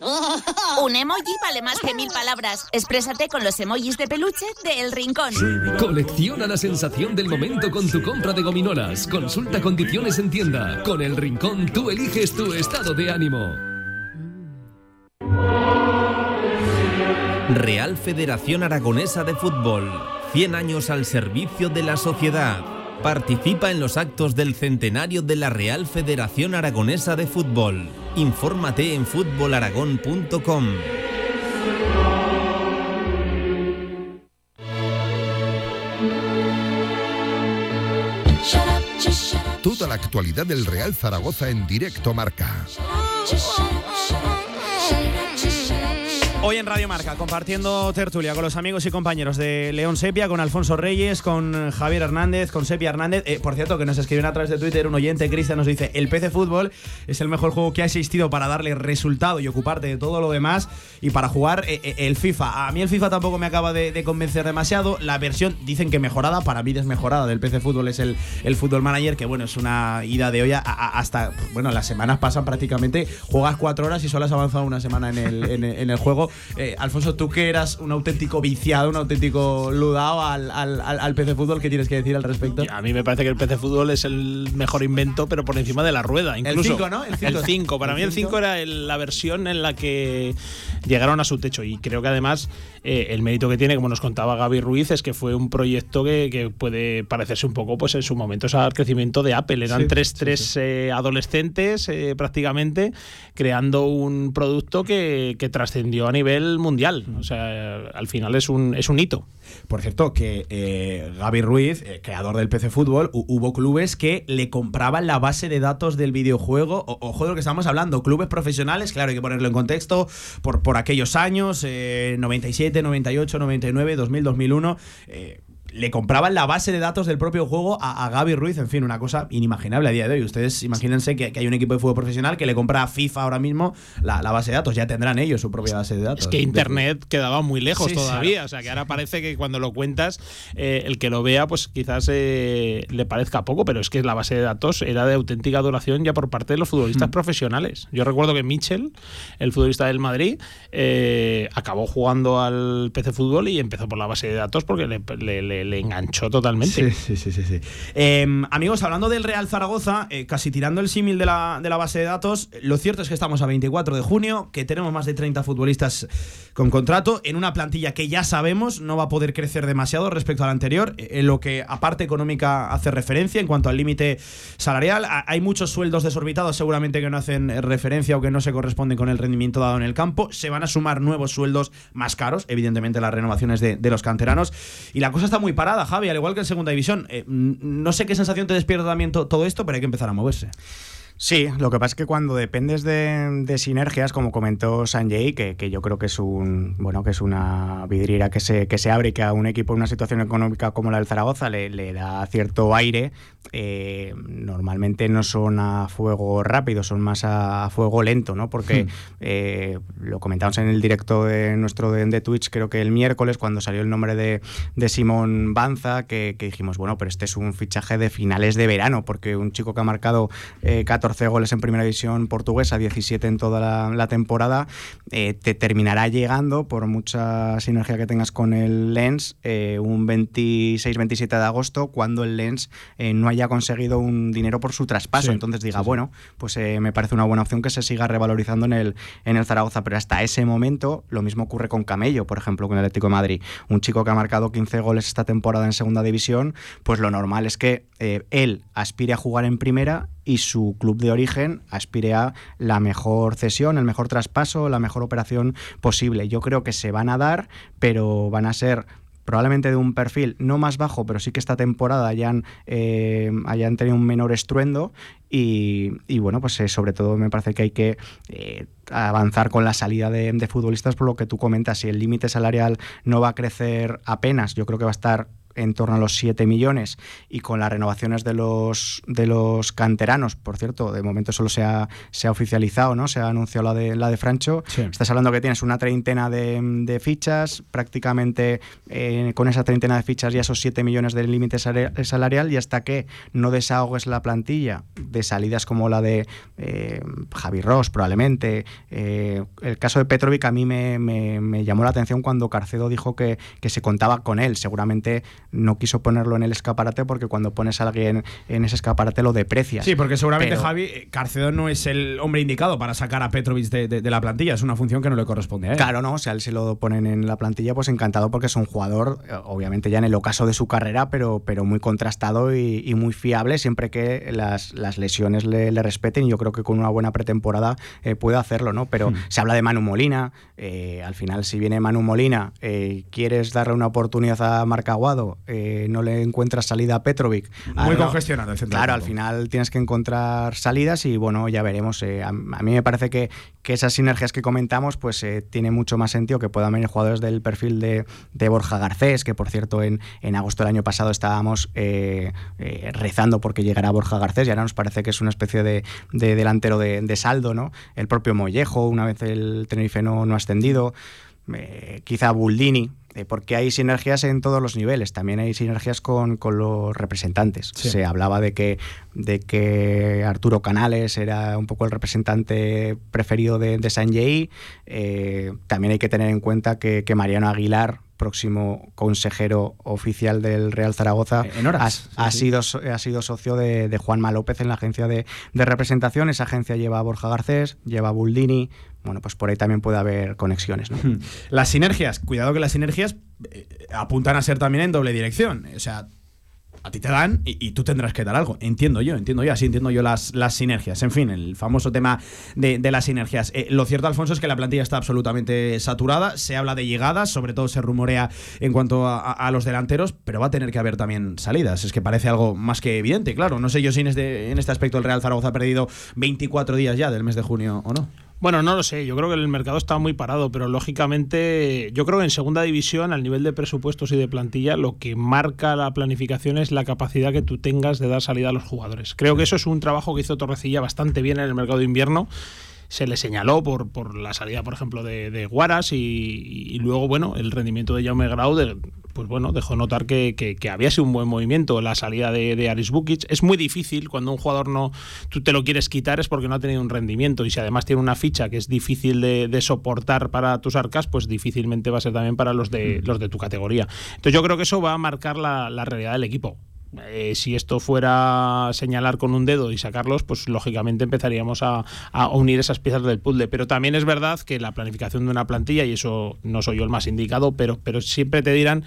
[SPEAKER 9] Un emoji vale más que mil palabras. Exprésate con los emojis de peluche de El Rincón.
[SPEAKER 10] Colecciona la sensación del momento con tu compra de gominolas. Consulta condiciones en tienda. Con El Rincón tú eliges tu estado de ánimo.
[SPEAKER 6] Real Federación Aragonesa de Fútbol. 100 años al servicio de la sociedad. Participa en los actos del centenario de la Real Federación Aragonesa de Fútbol. Infórmate en fútbolaragón.com.
[SPEAKER 1] Toda la actualidad del Real Zaragoza en directo marca.
[SPEAKER 2] Hoy en Radio Marca, compartiendo tertulia con los amigos y compañeros de León Sepia, con Alfonso Reyes, con Javier Hernández, con Sepia Hernández. Eh, por cierto, que nos escriben a través de Twitter un oyente, Cristian, nos dice: El PC Fútbol es el mejor juego que ha existido para darle resultado y ocuparte de todo lo demás y para jugar eh, eh, el FIFA. A mí el FIFA tampoco me acaba de, convencer demasiado. La versión, dicen que mejorada, para mí desmejorada del PC Fútbol es el, el Fútbol Manager, que bueno, es una ida de olla hasta. Bueno, las semanas pasan prácticamente, juegas cuatro horas y solo has avanzado una semana en el- en el juego. Eh, Alfonso, tú que eras un auténtico viciado, un auténtico ludado al, al, al- al PC Fútbol, ¿qué tienes que decir al respecto?
[SPEAKER 7] A mí me parece que el PC Fútbol es el mejor invento, pero por encima de la rueda. Incluso.
[SPEAKER 2] cinco, ¿no? El cinco.
[SPEAKER 7] El 5. Para
[SPEAKER 2] El
[SPEAKER 7] mí el
[SPEAKER 2] cinco.
[SPEAKER 7] 5 era el- la versión en la que llegaron a su techo. Y creo que además eh, el mérito que tiene, como nos contaba Gaby Ruiz, es que fue un proyecto que, que puede parecerse un poco, pues en su momento, al crecimiento de Apple. Eran
[SPEAKER 2] Sí,
[SPEAKER 7] tres,
[SPEAKER 2] sí,
[SPEAKER 7] tres eh, adolescentes eh, prácticamente creando un producto que, que trascendió a nivel mundial. O sea, al final es un, es un hito.
[SPEAKER 2] Por cierto, que eh, Gaby Ruiz, eh, creador del PC Fútbol, hu- hubo clubes que le compraban la base de datos del videojuego. O- ojo de lo que estamos hablando, clubes profesionales, claro, hay que ponerlo en contexto, por, por aquellos años, eh, 97, 98, 99, 2000, 2001. Le compraban la base de datos del propio juego a, a Gaby Ruiz, en fin, una cosa inimaginable a día de hoy. Ustedes imagínense que, que hay un equipo de fútbol profesional que le compra a FIFA ahora mismo la, la base de datos. Ya tendrán ellos su propia base de datos.
[SPEAKER 7] Es que Internet quedaba muy lejos
[SPEAKER 2] Sí,
[SPEAKER 7] todavía,
[SPEAKER 2] claro.
[SPEAKER 7] o sea que ahora parece que cuando lo cuentas, eh, el que lo vea, pues quizás eh, le parezca poco, pero es que la base de datos era de auténtica adoración ya por parte de los futbolistas profesionales. Yo recuerdo que Mitchell, el futbolista del Madrid, eh, acabó jugando al PC Fútbol y empezó por la base de datos porque le, le- le- le enganchó totalmente.
[SPEAKER 2] Sí, sí, sí. Eh, amigos, hablando del Real Zaragoza, eh, casi tirando el símil de la, base de datos, lo cierto es que estamos a 24 de junio, que tenemos más de 30 futbolistas con contrato, en una plantilla que ya sabemos no va a poder crecer demasiado respecto a la anterior, eh, en lo que aparte económica hace referencia en cuanto al límite salarial. Hay muchos sueldos desorbitados seguramente que no hacen eh, referencia o que no se corresponden con el rendimiento dado en el campo. Se van a sumar nuevos sueldos más caros, evidentemente las renovaciones de los canteranos. Y la cosa está muy parada, Javi, al igual que en segunda división. Eh, no sé qué sensación te despierta también to- todo esto, pero hay que empezar a moverse.
[SPEAKER 5] Sí, lo que pasa es que cuando dependes de, de sinergias, como comentó Sanjay, que, que yo creo que es un bueno que es una vidriera que se, que se abre y que a un equipo en una situación económica como la del Zaragoza le, le da cierto aire, eh, normalmente no son a fuego rápido, son más a, a fuego lento, ¿no? Porque
[SPEAKER 11] Hmm.
[SPEAKER 5] eh, lo comentamos en el directo de nuestro de, de Twitch, creo que el miércoles, cuando salió el nombre de, de Simón Banza, que, que dijimos, bueno, pero este es un fichaje de finales de verano, porque un chico que ha marcado eh, 14 goles en primera división portuguesa, 17 en toda la, la temporada, eh, te terminará llegando, por mucha sinergia que tengas con el Lens, un 26-27 de agosto, cuando el Lens no haya conseguido un dinero por su traspaso.
[SPEAKER 11] Sí,
[SPEAKER 5] Entonces diga, bueno, pues eh, me parece una buena opción que se siga revalorizando en el, en el Zaragoza. Pero hasta ese momento, lo mismo ocurre con Camello, por ejemplo, con el Atlético de Madrid. Un chico que ha marcado 15 goles esta temporada en segunda división, pues lo normal es que eh, él aspire a jugar en primera y su club de origen aspire a la mejor cesión, el mejor traspaso, la mejor operación posible. Yo creo que se van a dar, pero van a ser probablemente de un perfil no más bajo, pero sí que esta temporada hayan, eh, hayan tenido un menor estruendo y, bueno, pues eh, sobre todo me parece que hay que eh, avanzar con la salida de, de, futbolistas por lo que tú comentas, si el límite salarial no va a crecer apenas, yo creo que va a estar en torno a los 7 millones y con las renovaciones de los, de los canteranos, por cierto, de momento solo se ha, se ha oficializado, ¿no? Se ha anunciado la de, la de Francho. Estás hablando que tienes una treintena de, fichas, prácticamente eh, con esa treintena de fichas ya esos 7 millones del límite salarial y hasta que no desahogues la plantilla de salidas como la de eh, Javi Ross, probablemente. Eh, el caso de Petrovic a mí me, me, llamó la atención cuando Carcedo dijo que, que se contaba con él. Seguramente no quiso ponerlo en el escaparate porque cuando pones a alguien en ese escaparate lo deprecias.
[SPEAKER 2] Sí, porque seguramente Javi eh, Carcedo no es el hombre indicado para sacar a Petrovic de, la plantilla, es una función que no le corresponde a él.
[SPEAKER 5] Claro, no, o sea, él se lo ponen en la plantilla, pues encantado porque es un jugador, eh, obviamente ya en el ocaso de su carrera, pero, pero muy contrastado y, muy fiable siempre que las, lesiones le, respeten y yo creo que con una buena pretemporada eh, puede hacerlo, ¿no? Pero hmm. se habla de Manu Molina, al final si viene Manu Molina, quieres darle una oportunidad a Marcaguado eh, no le encuentras salida a Petrovic.
[SPEAKER 2] Muy congestionado el
[SPEAKER 5] Claro, al final tienes que encontrar salidas y bueno, ya veremos. Eh, a, mí me parece que, esas sinergias que comentamos, pues eh, tiene mucho más sentido que puedan venir jugadores del perfil de, Borja Garcés, que por cierto en, agosto del año pasado estábamos rezando porque llegara Borja Garcés y ahora nos parece que es una especie de, delantero de, saldo, ¿no? El propio Mollejo, una vez el Tenerife no, no ha ascendido. quizá Buldini, porque hay sinergias en todos los niveles, también hay sinergias con, los representantes. Se hablaba de que, de que Arturo Canales era un poco el representante preferido de, de Sanjay. Eh, también hay que tener en cuenta que, Mariano Aguilar, próximo consejero oficial del Real Zaragoza,
[SPEAKER 2] eh,
[SPEAKER 5] ha, Sido, ha sido socio de, de Juanma López en la agencia de, de, representación. Esa agencia lleva a Borja Garcés, lleva a Buldini, bueno, pues por ahí también puede haber conexiones. ¿no? [LAUGHS]
[SPEAKER 2] Las sinergias, cuidado que las sinergias eh, apuntan a ser también en doble dirección. O sea, a ti te dan y, tú tendrás que dar algo. Entiendo yo, entiendo yo, así entiendo yo las, las sinergias. En fin, el famoso tema de, las sinergias. Eh, lo cierto, Alfonso, es que la plantilla está absolutamente saturada. Se habla de llegadas, sobre todo se rumorea en cuanto a, los delanteros, pero va a tener que haber también salidas. Es que parece algo más que evidente, claro. No sé yo si en este, en este aspecto el Real Zaragoza ha perdido 24 días ya del mes de junio o no.
[SPEAKER 7] Bueno, no lo sé, yo creo que el mercado está muy parado, pero lógicamente yo creo que en segunda división, al nivel de presupuestos y de plantilla, lo que marca la planificación es la capacidad que tú tengas de dar salida a los jugadores. Creo que eso es un trabajo que hizo Torrecilla bastante bien en el mercado de invierno se le señaló por, por la salida, por ejemplo, de, de Guaras y, luego, bueno, el rendimiento de Jaume Grau, pues bueno, dejó notar que, que, había sido un buen movimiento la salida de, de, Aris Bukic. Es muy difícil cuando un jugador no, tú te lo quieres quitar es porque no ha tenido un rendimiento y si además tiene una ficha que es difícil de, de soportar para tus arcas, pues difícilmente va a ser también para los de, mm. los de tu categoría. Entonces yo creo que eso va a marcar la, la realidad del equipo. Eh, si esto fuera señalar con un dedo y sacarlos, pues lógicamente empezaríamos a, unir esas piezas del puzzle. Pero también es verdad que la planificación de una plantilla, y eso no soy yo el más indicado, pero, pero siempre te dirán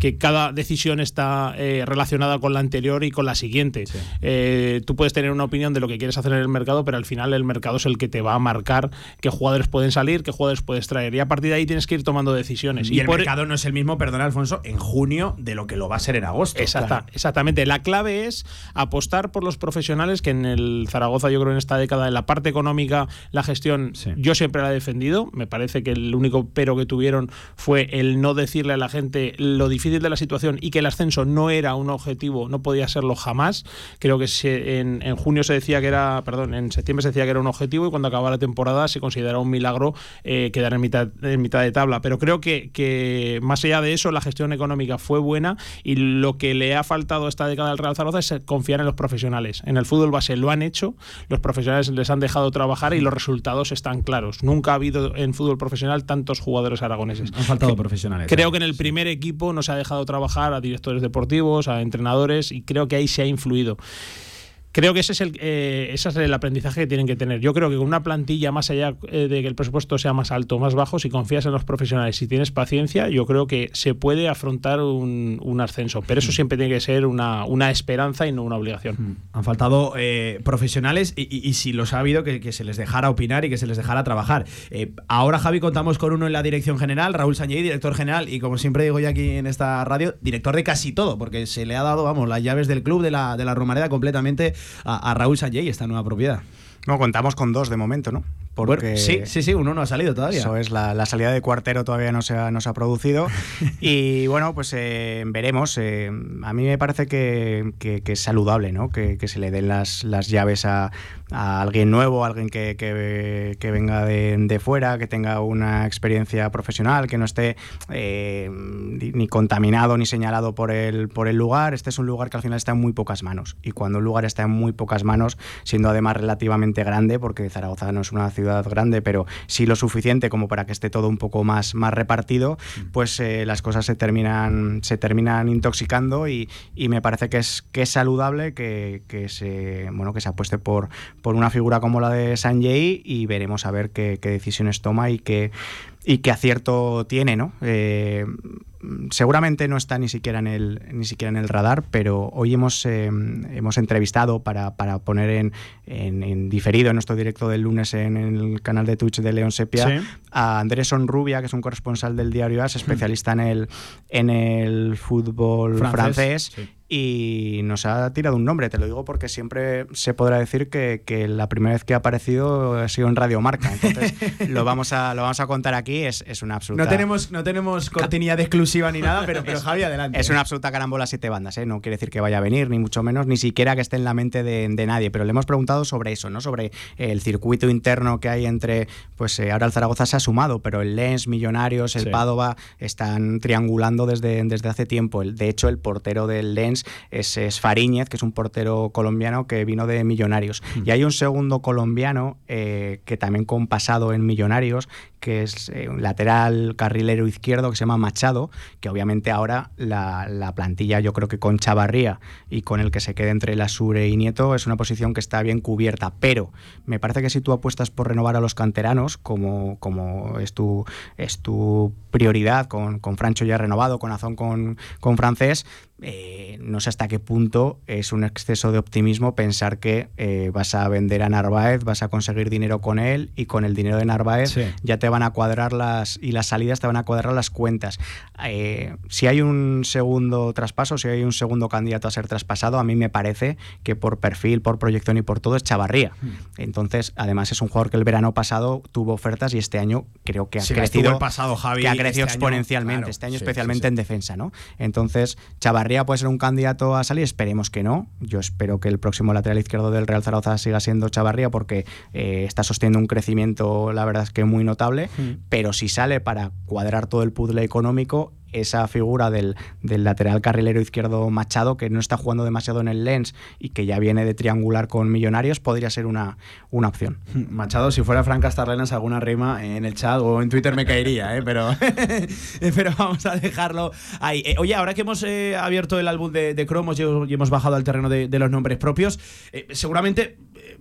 [SPEAKER 7] que cada decisión está eh, relacionada con la anterior y con la siguiente. Eh, tú puedes tener una opinión de lo que quieres hacer en el mercado, pero al final el mercado es el que te va a marcar qué jugadores pueden salir, qué jugadores puedes traer. Y a partir de ahí tienes que ir tomando decisiones.
[SPEAKER 2] Y, el mercado no es el mismo, perdona Alfonso, en junio de lo que lo va a ser en agosto.
[SPEAKER 7] Exacta, Exactamente. La clave es apostar por los profesionales que en el Zaragoza, yo creo en esta década, en la parte económica, la gestión, yo siempre la he defendido. Me parece que el único pero que tuvieron fue el no decirle a la gente lo difícil de la situación y que el ascenso no era un objetivo, no podía serlo jamás. Creo que en, junio se decía que era, perdón, en septiembre se decía que era un objetivo y cuando acaba la temporada se considera un milagro eh, quedar en mitad, en mitad de tabla. Pero creo que, que más allá de eso, la gestión económica fue buena y lo que le ha faltado esta década al Real Zaragoza es confiar en los profesionales. En el fútbol base lo han hecho, los profesionales les han dejado trabajar y los resultados están claros. Nunca ha habido en fútbol profesional tantos jugadores aragoneses.
[SPEAKER 2] Han faltado profesionales.
[SPEAKER 7] Creo que en el primer equipo no se ha dejado trabajar a directores deportivos, a entrenadores, y creo que ahí se ha influido. Creo que ese es, el, eh, ese es el aprendizaje que tienen que tener. Yo creo que con una plantilla más allá eh, de que el presupuesto sea más alto o más bajo, si confías en los profesionales, si tienes paciencia, yo creo que se puede afrontar un, un ascenso. Pero eso siempre tiene que ser una, una esperanza y no una obligación.
[SPEAKER 2] Han faltado eh, profesionales y, y- y si los ha habido, que, que se les dejara opinar y que se les dejara trabajar. Eh, ahora, Javi, contamos con uno en la dirección general, Raúl Sañey, director general, y como siempre digo yo aquí en esta radio, director de casi todo, porque se le ha dado, vamos, las llaves del club de la, de la Romareda completamente a, a Raúl Sañey, esta nueva propiedad.
[SPEAKER 5] No, contamos con dos de momento, ¿no? Porque
[SPEAKER 2] Bueno, sí, sí, sí, uno no ha salido todavía.
[SPEAKER 5] Eso es, la, la salida de cuartero todavía no se ha, no se ha producido. [LAUGHS] y bueno, pues eh, veremos. eh, a mí me parece que, que- que es saludable, ¿no? Que, que se le den las, las llaves a, a alguien nuevo, a alguien que, que- que venga de, de fuera, que tenga una experiencia profesional, que no esté eh, ni contaminado ni señalado por el, por el lugar. Este es un lugar que al final está en muy pocas manos. Y cuando un lugar está en muy pocas manos, siendo además relativamente grande, porque Zaragoza no es una ciudad grande, pero sí lo suficiente como para que esté todo un poco más, más repartido, pues eh, las cosas se terminan, se terminan intoxicando y, y me parece que es, que es saludable que, que se, bueno, que se apueste por, por una figura como la de Sanjay y veremos a ver qué, qué decisiones toma y qué, y qué acierto tiene, ¿no? Eh, seguramente no está ni siquiera en el ni siquiera en el radar, pero hoy hemos eh, hemos entrevistado para, para poner en, en, en diferido en nuestro directo del lunes en el canal de Twitch de León Sepia
[SPEAKER 2] Sí.
[SPEAKER 5] a Andrés Sonrubia, que es un corresponsal del diario AS, especialista en el en el fútbol
[SPEAKER 2] Francés,
[SPEAKER 5] francés.
[SPEAKER 2] sí.
[SPEAKER 5] Y nos ha tirado un nombre, te lo digo porque siempre se podrá decir que, que la primera vez que ha aparecido ha sido en Radio Marca. Entonces [LAUGHS] lo vamos a, lo vamos a contar aquí, es, es una absoluta.
[SPEAKER 2] No tenemos, no tenemos cortinilla de exclusiva ni nada, pero, pero Javi, adelante.
[SPEAKER 5] Es una absoluta carambola siete bandas, ¿eh? no quiere decir que vaya a venir, ni mucho menos, ni siquiera que esté en la mente de, de nadie, pero le hemos preguntado sobre eso, ¿no? sobre el circuito interno que hay entre, pues eh, ahora el Zaragoza se ha sumado, pero el Lens, Millonarios, el
[SPEAKER 2] Sí.
[SPEAKER 5] Padova están triangulando desde, desde hace tiempo. El, de hecho, el portero del Lens es, es Fariñez, que es un portero colombiano que vino de Millonarios. Y hay un segundo colombiano eh, que también con pasado en Millonarios, que es eh, un lateral carrilero izquierdo que se llama Machado, que obviamente ahora la, la plantilla yo creo que con Chavarría y con el que se quede entre Lasure y Nieto es una posición que está bien cubierta, pero me parece que si tú apuestas por renovar a los canteranos, como, como es, tu, es tu prioridad, con, con Francho ya renovado, con Azón con, con Francés, eh, no sé hasta qué punto es un exceso de optimismo pensar que eh, vas a vender a Narváez, vas a conseguir dinero con él y con el dinero de Narváez
[SPEAKER 2] Sí.
[SPEAKER 5] ya te van a cuadrar las y las salidas te van a cuadrar las cuentas. Eh, si hay un segundo traspaso, si hay un segundo candidato a ser traspasado, a mí me parece que por perfil, por proyección y por todo es Chavarría.
[SPEAKER 2] Hmm.
[SPEAKER 5] Entonces, además es un jugador que el verano pasado tuvo ofertas y este año creo que ha
[SPEAKER 2] Sí,
[SPEAKER 5] crecido
[SPEAKER 2] el pasado, Javi,
[SPEAKER 5] que ha crecido
[SPEAKER 2] este año,
[SPEAKER 5] exponencialmente.
[SPEAKER 2] claro,
[SPEAKER 5] este año especialmente
[SPEAKER 2] sí.
[SPEAKER 5] en defensa, ¿no? Entonces, Chavarría puede ser un candidato a salir, esperemos que no. Yo espero que el próximo lateral izquierdo del Real Zaragoza siga siendo Chavarría porque eh, está sosteniendo un crecimiento, la verdad es que muy notable, pero si sale para cuadrar todo el puzzle económico, esa figura del, del lateral carrilero izquierdo Machado, que no está jugando demasiado en el Lens y que ya viene de triangular con Millonarios, podría ser una, una opción. [LAUGHS]
[SPEAKER 2] Machado, si fuera Fran Castarlenas, alguna rima en el chat o en Twitter me caería, ¿eh? pero, [LAUGHS] pero vamos a dejarlo ahí. Eh, oye, ahora que hemos eh, abierto el álbum de, cromos y, hemos bajado al terreno de, los nombres propios, eh, seguramente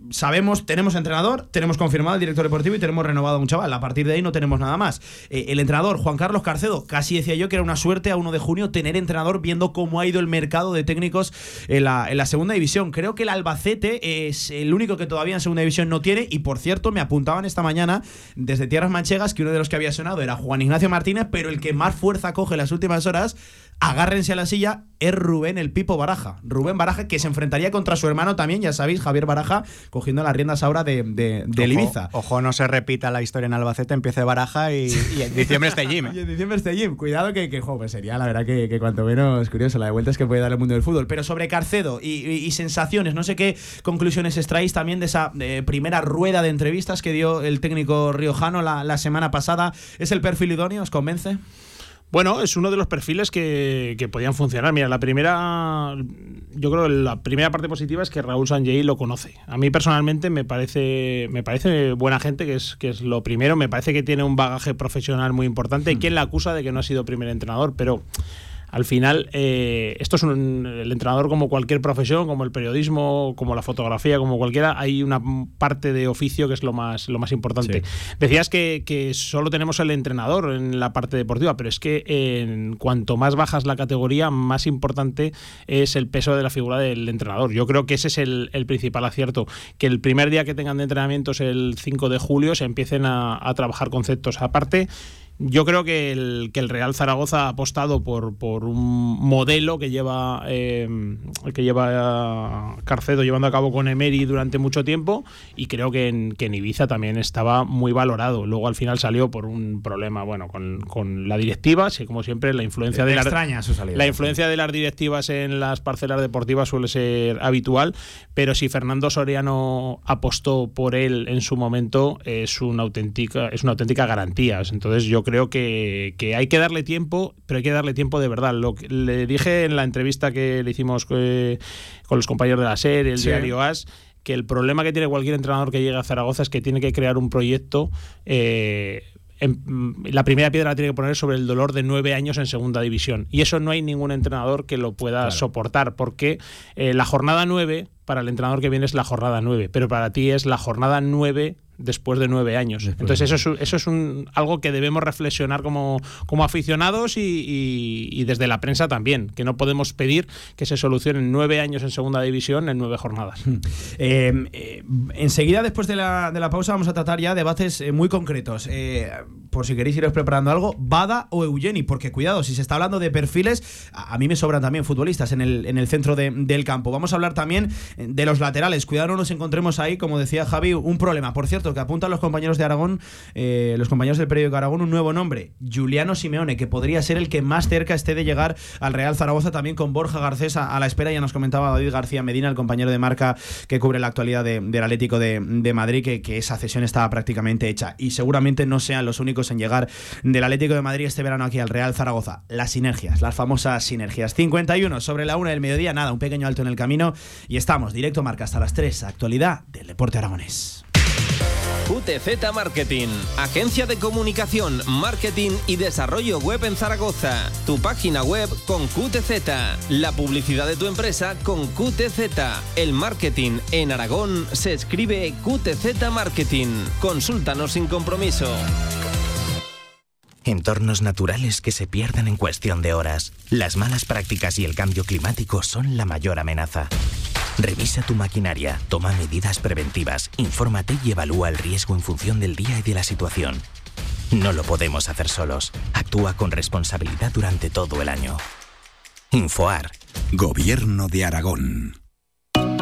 [SPEAKER 2] sabemos, tenemos entrenador, tenemos confirmado el director deportivo y tenemos renovado a un chaval. A partir de ahí no tenemos nada más. Eh, el entrenador, Juan Carlos Carcedo, casi decía yo que era una suerte a 1 de junio tener entrenador viendo cómo ha ido el mercado de técnicos en la, en la segunda división. Creo que el Albacete es el único que todavía en segunda división no tiene. Y por cierto, me apuntaban esta mañana desde Tierras Manchegas que uno de los que había sonado era Juan Ignacio Martínez, pero el que más fuerza coge en las últimas horas, agárrense a la silla, es Rubén el Pipo Baraja. Rubén Baraja que se enfrentaría contra su hermano también, ya sabéis, Javier Baraja, cogiendo las riendas ahora de,
[SPEAKER 5] Ojo-
[SPEAKER 2] Ibiza.
[SPEAKER 5] Ojo, no se repita la historia en Albacete, empiece Baraja y, y en diciembre esté Jim. ¿eh? [LAUGHS]
[SPEAKER 2] Y en diciembre este Jim. Cuidado que, que jo, pues sería la verdad que, que cuanto menos curioso la de vueltas que puede dar el mundo del fútbol. Pero sobre Carcedo y, y- y sensaciones, no sé qué conclusiones extraéis también de esa eh, primera rueda de entrevistas que dio el técnico riojano la, la semana pasada. ¿Es el perfil idóneo? ¿Os convence?
[SPEAKER 7] Bueno, es uno de los perfiles que, que podían funcionar. Mira, la primera, yo creo que la primera parte positiva es que Raúl Sanjay lo conoce. A mí personalmente me parece, me parece buena gente, que es, que es lo primero. Me parece que tiene un bagaje profesional muy importante. ¿Quién la acusa de que no ha sido primer entrenador? Pero al final eh, esto es un, el entrenador como cualquier profesión, como el periodismo, como la fotografía, como cualquiera, hay una parte de oficio que es lo más, lo más importante. Decías que, que, solo tenemos el entrenador en la parte deportiva, pero es que en cuanto más bajas la categoría, más importante es el peso de la figura del entrenador. Yo creo que ese es el, el principal acierto, que el primer día que tengan de entrenamientos el 5 de julio se empiecen a, a trabajar conceptos aparte yo creo que el, que el Real Zaragoza ha apostado por, por un modelo que lleva eh, que lleva Carcedo llevando a cabo con Emery durante mucho tiempo y creo que en, que en Ibiza también estaba muy valorado. Luego al final salió por un problema bueno con, con la directiva, así como siempre la influencia de,
[SPEAKER 2] extraña su salida,
[SPEAKER 7] la influencia de las directivas en las parcelas deportivas suele ser habitual, pero si Fernando Soriano apostó por él en su momento es una auténtica es una auténtica garantía. Entonces yo creo que, que, hay que darle tiempo, pero hay que darle tiempo de verdad. Lo que le dije en la entrevista que le hicimos eh, con los compañeros de la serie, el
[SPEAKER 2] Sí.
[SPEAKER 7] diario AS, que el problema que tiene cualquier entrenador que llega a Zaragoza es que tiene que crear un proyecto. eh, en- la primera piedra la tiene que poner sobre el dolor de nueve años en segunda división. Y eso no hay ningún entrenador que lo pueda soportar, porque eh, la jornada nueve, para el entrenador que viene es la jornada nueve, pero para ti es la jornada nueve después de nueve años. Entonces eso es, eso es un, algo que debemos reflexionar como, como aficionados y, y- y desde la prensa también, que no podemos pedir que se solucionen nueve años en segunda división en nueve jornadas.
[SPEAKER 2] Eh, eh, enseguida, después de la, de la pausa, vamos a tratar ya debates eh, muy concretos. Eh, por si queréis iros preparando algo, Bada o Eugeni, porque cuidado, si se está hablando de perfiles, a, a mí me sobran también futbolistas en el, en el centro de- del campo. Vamos a hablar también de los laterales. Cuidado, no nos encontremos ahí, como decía Javi, un problema. Por cierto, que apuntan los compañeros de Aragón, eh, los compañeros del periódico Aragón, un nuevo nombre, Juliano Simeone, que podría ser el que más cerca esté de llegar al Real Zaragoza, también con Borja Garcés a, la espera. Ya nos comentaba David García Medina, el compañero de marca que cubre la actualidad de- del Atlético de, de Madrid, que, que esa cesión estaba prácticamente hecha. Y seguramente no sean los únicos en llegar del Atlético de Madrid este verano aquí al Real Zaragoza. Las sinergias, las famosas sinergias. 51 sobre la una del mediodía, nada, un pequeño alto en el camino. Y estamos, directo marca hasta las 3, actualidad del deporte aragonés.
[SPEAKER 6] QTZ Marketing, agencia de comunicación, marketing y desarrollo web en Zaragoza. Tu página web con QTZ, la publicidad de tu empresa con QTZ. El marketing en Aragón se escribe QTZ Marketing. Consúltanos sin compromiso.
[SPEAKER 11] Entornos naturales que se pierden en cuestión de horas. Las malas prácticas y el cambio climático son la mayor amenaza. Revisa tu maquinaria, toma medidas preventivas, infórmate y evalúa el riesgo en función del día y de la situación. No lo podemos hacer solos. Actúa con responsabilidad durante todo el año. Infoar.
[SPEAKER 12] Gobierno de Aragón.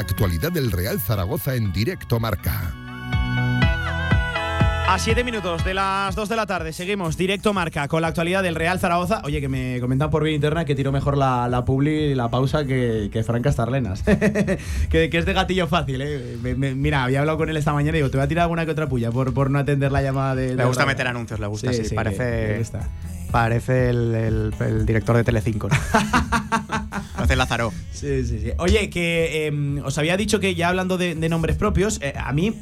[SPEAKER 1] la actualidad del Real Zaragoza en directo marca.
[SPEAKER 2] A 7 minutos de las 2 de la tarde seguimos directo marca con la actualidad del Real Zaragoza. Oye, que me comentan por vía interna que tiró mejor la, la publi y la pausa que, que Fran Castarlenas. [LAUGHS] que, que es de gatillo fácil, ¿eh? Me- me- mira, había hablado con él esta mañana y digo, te voy a tirar alguna que otra puya por, por no atender la llamada de.
[SPEAKER 5] Le gusta
[SPEAKER 2] radio".
[SPEAKER 5] meter anuncios, le gusta, sí.
[SPEAKER 2] que-
[SPEAKER 5] parece,
[SPEAKER 2] que gusta.
[SPEAKER 5] Parece el, el- el director de Telecinco. ¿no? [LAUGHS] Hace Lázaro.
[SPEAKER 2] Sí, sí, sí. Oye, que eh, os había dicho que ya hablando de, de nombres propios, eh, a mí,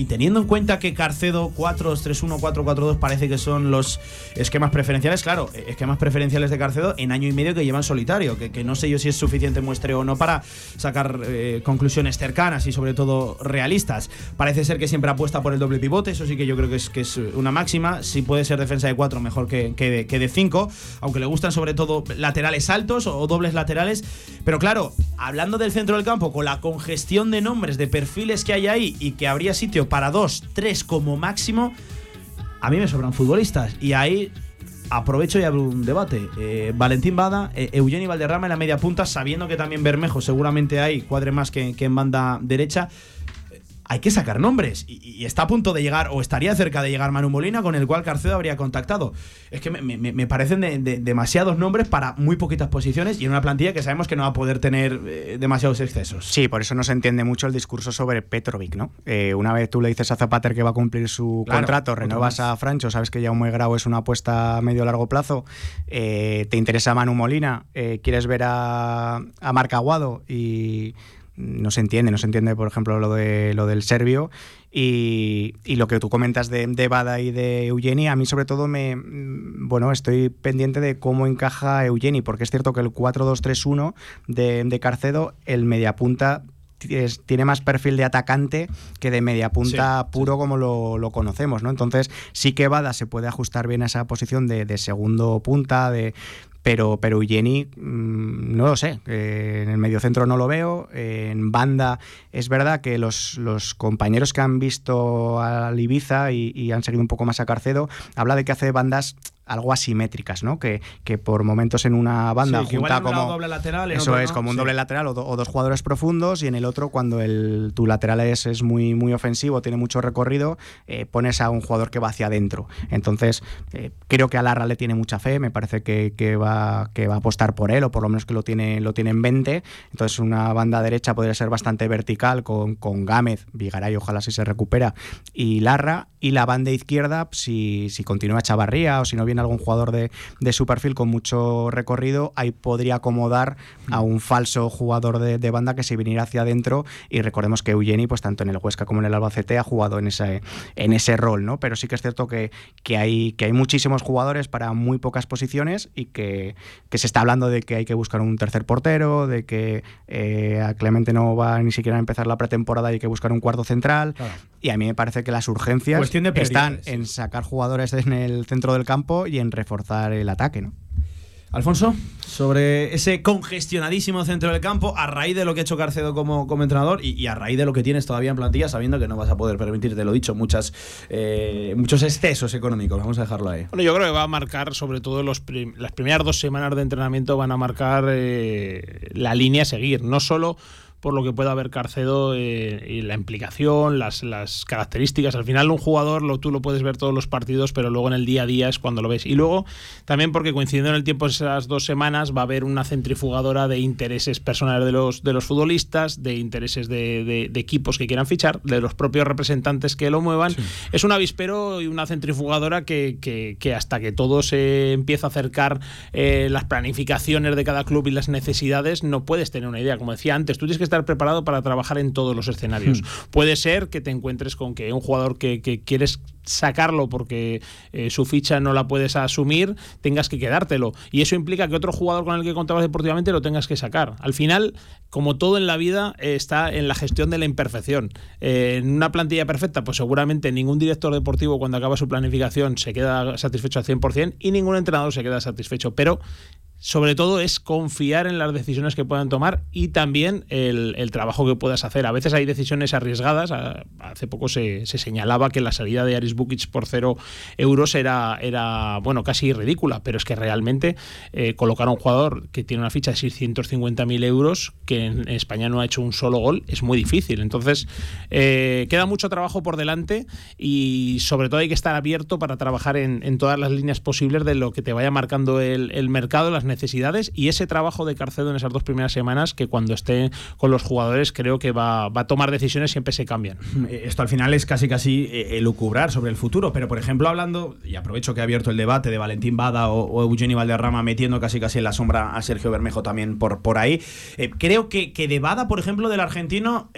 [SPEAKER 2] y teniendo en cuenta que Carcedo 4-3-1, 4-4-2 parece que son los esquemas preferenciales, claro, esquemas preferenciales de Carcedo en año y medio que llevan solitario, que, no sé yo si es suficiente muestreo o no para sacar eh, conclusiones cercanas y sobre todo realistas. Parece ser que siempre apuesta por el doble pivote, eso sí que yo creo que es, que es una máxima. Si puede ser defensa de 4, mejor que, que, de 5, aunque le gustan sobre todo laterales altos o dobles laterales. Pero claro, hablando del centro del campo, con la congestión de nombres, de perfiles que hay ahí y que habría sitio para dos, tres como máximo, a mí me sobran futbolistas. Y ahí aprovecho y abro un debate. Eh, Valentín Bada, eh, Eugenio Valderrama en la media punta, sabiendo que también Bermejo seguramente hay cuadre más que en banda derecha hay que sacar nombres. Y, está a punto de llegar, o estaría cerca de llegar Manu Molina, con el cual Carcedo habría contactado. Es que me, parecen demasiados nombres para muy poquitas posiciones y en una plantilla que sabemos que no va a poder tener eh, demasiados excesos.
[SPEAKER 5] Sí, por eso no se entiende mucho el discurso sobre Petrovic, ¿no? Eh, una vez tú le dices a Zapater que va a cumplir su contrato, renuevas a Francho, sabes que ya un muy grado es una apuesta a medio largo plazo, eh, te interesa Manu Molina, quieres ver a, a Marc Aguado y no se entiende, no se entiende, por ejemplo, lo, de, lo del serbio. Y, lo que tú comentas de, de, Bada y de Eugeni, a mí sobre todo me. Bueno, estoy pendiente de cómo encaja Eugeni, porque es cierto que el 4-2-3-1 de, de Carcedo, el mediapunta tiene más perfil de atacante que de mediapunta puro como lo, conocemos, ¿no? Entonces sí que Bada se puede ajustar bien a esa posición de, de segundo punta, de, pero, pero mm, no lo sé. en el mediocentro no lo veo. en banda es verdad que los, los, compañeros que han visto a Ibiza y, y, han seguido un poco más a Carcedo, habla de que hace bandas algo asimétricas, ¿no? Que, que por momentos en una banda junta como
[SPEAKER 2] doble lateral,
[SPEAKER 5] eso es como un doble lateral o, dos jugadores profundos y en el otro cuando el tu lateral es, es muy muy ofensivo, tiene mucho recorrido, eh, pones a un jugador que va hacia adentro. Entonces eh, creo que a Larra le tiene mucha fe, me parece que, que, va que va a apostar por él o por lo menos que lo tiene lo tiene en mente. Entonces una banda derecha podría ser bastante vertical con, con Gámez, Vigaray, ojalá si se recupera y Larra y la banda izquierda si, si continúa Chavarría o si no viene algún jugador de, su perfil con mucho recorrido, ahí podría acomodar a un falso jugador de, banda que se viniera hacia adentro. Y recordemos que Eugeni, pues tanto en el Huesca como en el Albacete, ha jugado en ese, en ese rol, ¿no? Pero sí que es cierto que, que, hay, que hay muchísimos jugadores para muy pocas posiciones y que, se está hablando de que hay que buscar un tercer portero, de que eh, a Clemente no va ni siquiera a empezar la pretemporada y hay que buscar un cuarto central. Y a mí me parece que las urgencias están en sacar jugadores en el centro del campo y en reforzar el ataque, ¿no?
[SPEAKER 2] Alfonso, sobre ese congestionadísimo centro del campo, a raíz de lo que ha hecho Carcedo como, como entrenador y, a raíz de lo que tienes todavía en plantilla, sabiendo que no vas a poder permitirte, lo dicho, muchas, eh, muchos excesos económicos. Vamos a dejarlo ahí.
[SPEAKER 7] Bueno, yo creo que va a marcar, sobre todo los las primeras dos semanas de entrenamiento, van a marcar eh, la línea a seguir. No solo por lo que pueda haber Carcedo eh, y la implicación, las, las, características. Al final un jugador lo, tú lo puedes ver todos los partidos, pero luego en el día a día es cuando lo ves. Y luego también porque coincidiendo en el tiempo de esas dos semanas va a haber una centrifugadora de intereses personales de los, de los futbolistas, de intereses de, de, equipos que quieran fichar, de los propios representantes que lo muevan. Es un avispero y una centrifugadora que, que, que, hasta que todo se empieza a acercar eh, las planificaciones de cada club y las necesidades, no puedes tener una idea. Como decía antes, tú tienes que estar preparado para trabajar en todos los escenarios. Hmm. Puede ser que te encuentres con que un jugador que, quieres sacarlo porque eh, su ficha no la puedes asumir, tengas que quedártelo. Y eso implica que otro jugador con el que contabas deportivamente lo tengas que sacar. Al final, como todo en la vida, eh, está en la gestión de la imperfección. Eh, en una plantilla perfecta, pues seguramente ningún director deportivo cuando acaba su planificación se queda satisfecho al 100% y ningún entrenador se queda satisfecho. Pero sobre todo es confiar en las decisiones que puedan tomar y también el, trabajo que puedas hacer. A veces hay decisiones arriesgadas. Hace poco se, señalaba que la salida de Aris Bukic por cero euros era, era bueno, casi ridícula, pero es que realmente eh, colocar a un jugador que tiene una ficha de 650.000 euros, que en España no ha hecho un solo gol, es muy difícil. Entonces, eh, queda mucho trabajo por delante y sobre todo hay que estar abierto para trabajar en, todas las líneas posibles de lo que te vaya marcando el, el mercado, las necesidades y ese trabajo de Carcedo en esas dos primeras semanas que cuando esté con los jugadores creo que va, a tomar decisiones siempre se cambian.
[SPEAKER 2] Eh, esto al final es casi casi eh, elucubrar sobre el futuro, pero por ejemplo hablando, y aprovecho que ha abierto el debate de Valentín Bada o, Eugenio Valderrama metiendo casi casi en la sombra a Sergio Bermejo también por, por ahí, eh, creo que, que de Bada, por ejemplo, del argentino,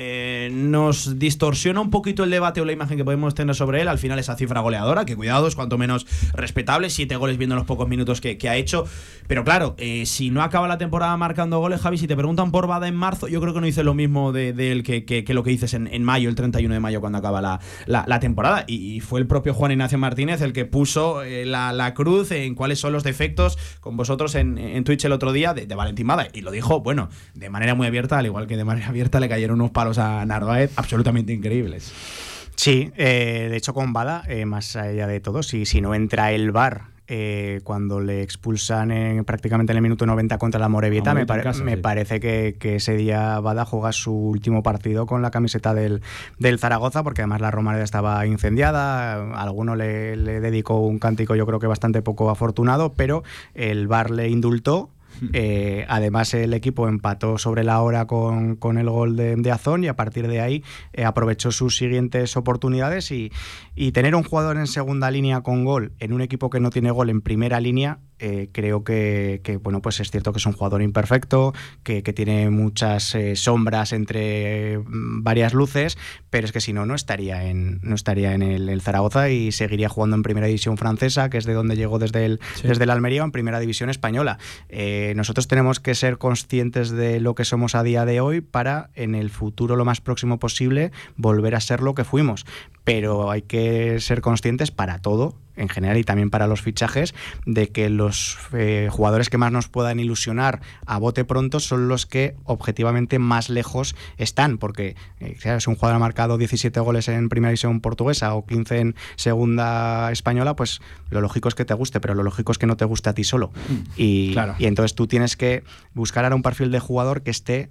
[SPEAKER 2] nos distorsiona un poquito el debate o la imagen que podemos tener sobre él. Al final, esa cifra goleadora, que cuidado, es cuanto menos respetable. Siete goles viendo los pocos minutos que, ha hecho. Pero claro, eh, si no acaba la temporada marcando goles, Javi, si te preguntan por Bada en marzo, yo creo que no hice lo mismo de, él que, lo que dices en, mayo, el 31 de mayo, cuando acaba la, temporada. Y, fue el propio Juan Ignacio Martínez el que puso eh, la, cruz en cuáles son los defectos con vosotros en, Twitch el otro día de, Valentín Bada. Y lo dijo, bueno, de manera muy abierta, al igual que de manera abierta le cayeron unos palos a Narváez absolutamente increíbles.
[SPEAKER 5] Sí, eh, de hecho con Bada, más allá de todo, si, si no entra el VAR eh, cuando le expulsan en, prácticamente en el minuto 90 contra la Morevieta, me, me parece que, ese día Bada juega su último partido con la camiseta del, del Zaragoza, porque además la Romareda estaba incendiada, alguno le, le dedicó un cántico yo creo que bastante poco afortunado, pero el VAR le indultó [LAUGHS] eh, además, el equipo empató sobre la hora con, el gol de, Azón y a partir de ahí eh, aprovechó sus siguientes oportunidades y, tener un jugador en segunda línea con gol en un equipo que no tiene gol en primera línea eh, creo que, bueno, pues es cierto que es un jugador imperfecto, que, tiene muchas eh, sombras entre mm, varias luces, pero es que si no, no estaría en, no estaría en el, Zaragoza y seguiría jugando en primera división francesa, que es de donde llegó desde el, desde el Almería, o en primera división española. Eh, nosotros tenemos que ser conscientes de lo que somos a día de hoy para en el futuro lo más próximo posible volver a ser lo que fuimos. Pero hay que ser conscientes para todo en general y también para los fichajes, de que los eh, jugadores que más nos puedan ilusionar a bote pronto son los que objetivamente más lejos están, porque eh, si un jugador ha marcado 17 goles en primera división portuguesa o 15 en segunda española, pues lo lógico es que te guste, pero lo lógico es que no te guste a ti solo. Mm, y, y entonces tú tienes que buscar ahora un perfil de jugador que esté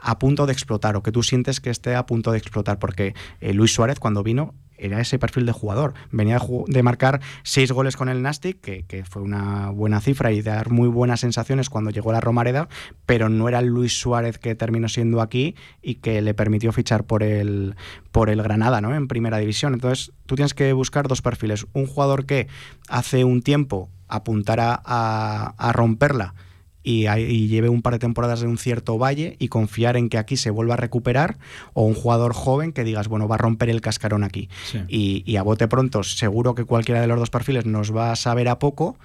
[SPEAKER 5] a punto de explotar o que tú sientes que esté a punto de explotar, porque eh, Luis Suárez cuando vino era ese perfil de jugador. Venía de marcar seis goles con el Nastic, que, fue una buena cifra y dar muy buenas sensaciones cuando llegó la Romareda, pero no era Luis Suárez que terminó siendo aquí y que le permitió fichar por el, por el Granada, ¿no? En primera división. Entonces, tú tienes que buscar dos perfiles. Un jugador que hace un tiempo apuntara a romperla y, lleve un par de temporadas de un cierto valle y confiar en que aquí se vuelva a recuperar o un jugador joven que digas, bueno, va a romper el cascarón aquí. Y, y a bote pronto, seguro que cualquiera de los dos perfiles nos va a saber a poco,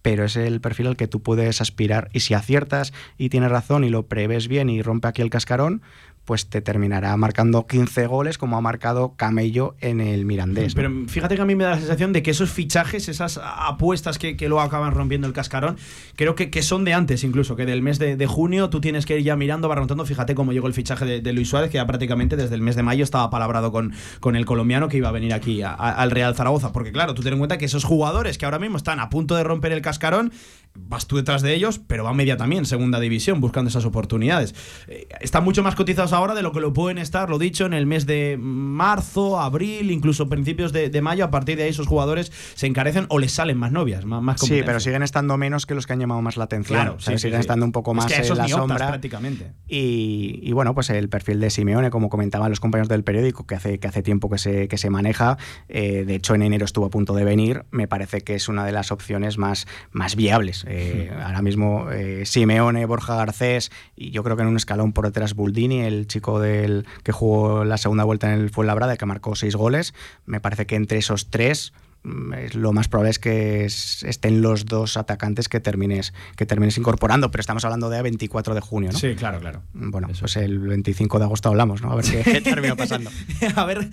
[SPEAKER 5] pero es el perfil al que tú puedes aspirar. Y si aciertas y tienes razón y lo prevés bien y rompe aquí el cascarón, pues te terminará marcando 15 goles como ha marcado Camello en el Mirandés.
[SPEAKER 2] Pero fíjate que a mí me da la sensación de que esos fichajes, esas apuestas que, luego acaban rompiendo el cascarón, creo que, que, son de antes incluso, que del mes de, junio tú tienes que ir ya mirando, barrontando, fíjate cómo llegó el fichaje de, Luis Suárez, que ya prácticamente desde el mes de mayo estaba palabrado con, con el colombiano que iba a venir aquí al Real Zaragoza, porque claro, tú ten en cuenta que esos jugadores que ahora mismo están a punto de romper el cascarón, vas tú detrás de ellos, pero va media también, segunda división, buscando esas oportunidades. Eh, están mucho más cotizados ahora de lo que lo pueden estar, lo dicho, en el mes de marzo, abril, incluso principios de, mayo. A partir de ahí esos jugadores se encarecen o les salen más novias, más, más
[SPEAKER 5] Sí, pero siguen estando menos que los que han llamado más la atención. Claro, siguen estando un poco más en la sombra.
[SPEAKER 2] Prácticamente.
[SPEAKER 5] Y, bueno, pues el perfil de Simeone, como comentaban los compañeros del periódico, que hace, que hace tiempo que se, que se maneja, eh, de hecho en enero estuvo a punto de venir, me parece que es una de las opciones más, más viables. Eh, ahora mismo eh, Simeone, Borja Garcés y yo creo que en un escalón por detrás Buldini, el chico del que jugó la segunda vuelta en el Fuenlabrada, que marcó seis goles. Me parece que entre esos tres lo más probable es que estén los dos atacantes que termines, que termines incorporando, pero estamos hablando de 24 de junio, ¿no?
[SPEAKER 2] Sí, claro, claro.
[SPEAKER 5] Bueno, pues el 25 de agosto hablamos, ¿no? A ver qué, termina [LAUGHS] pasando.
[SPEAKER 2] a ver,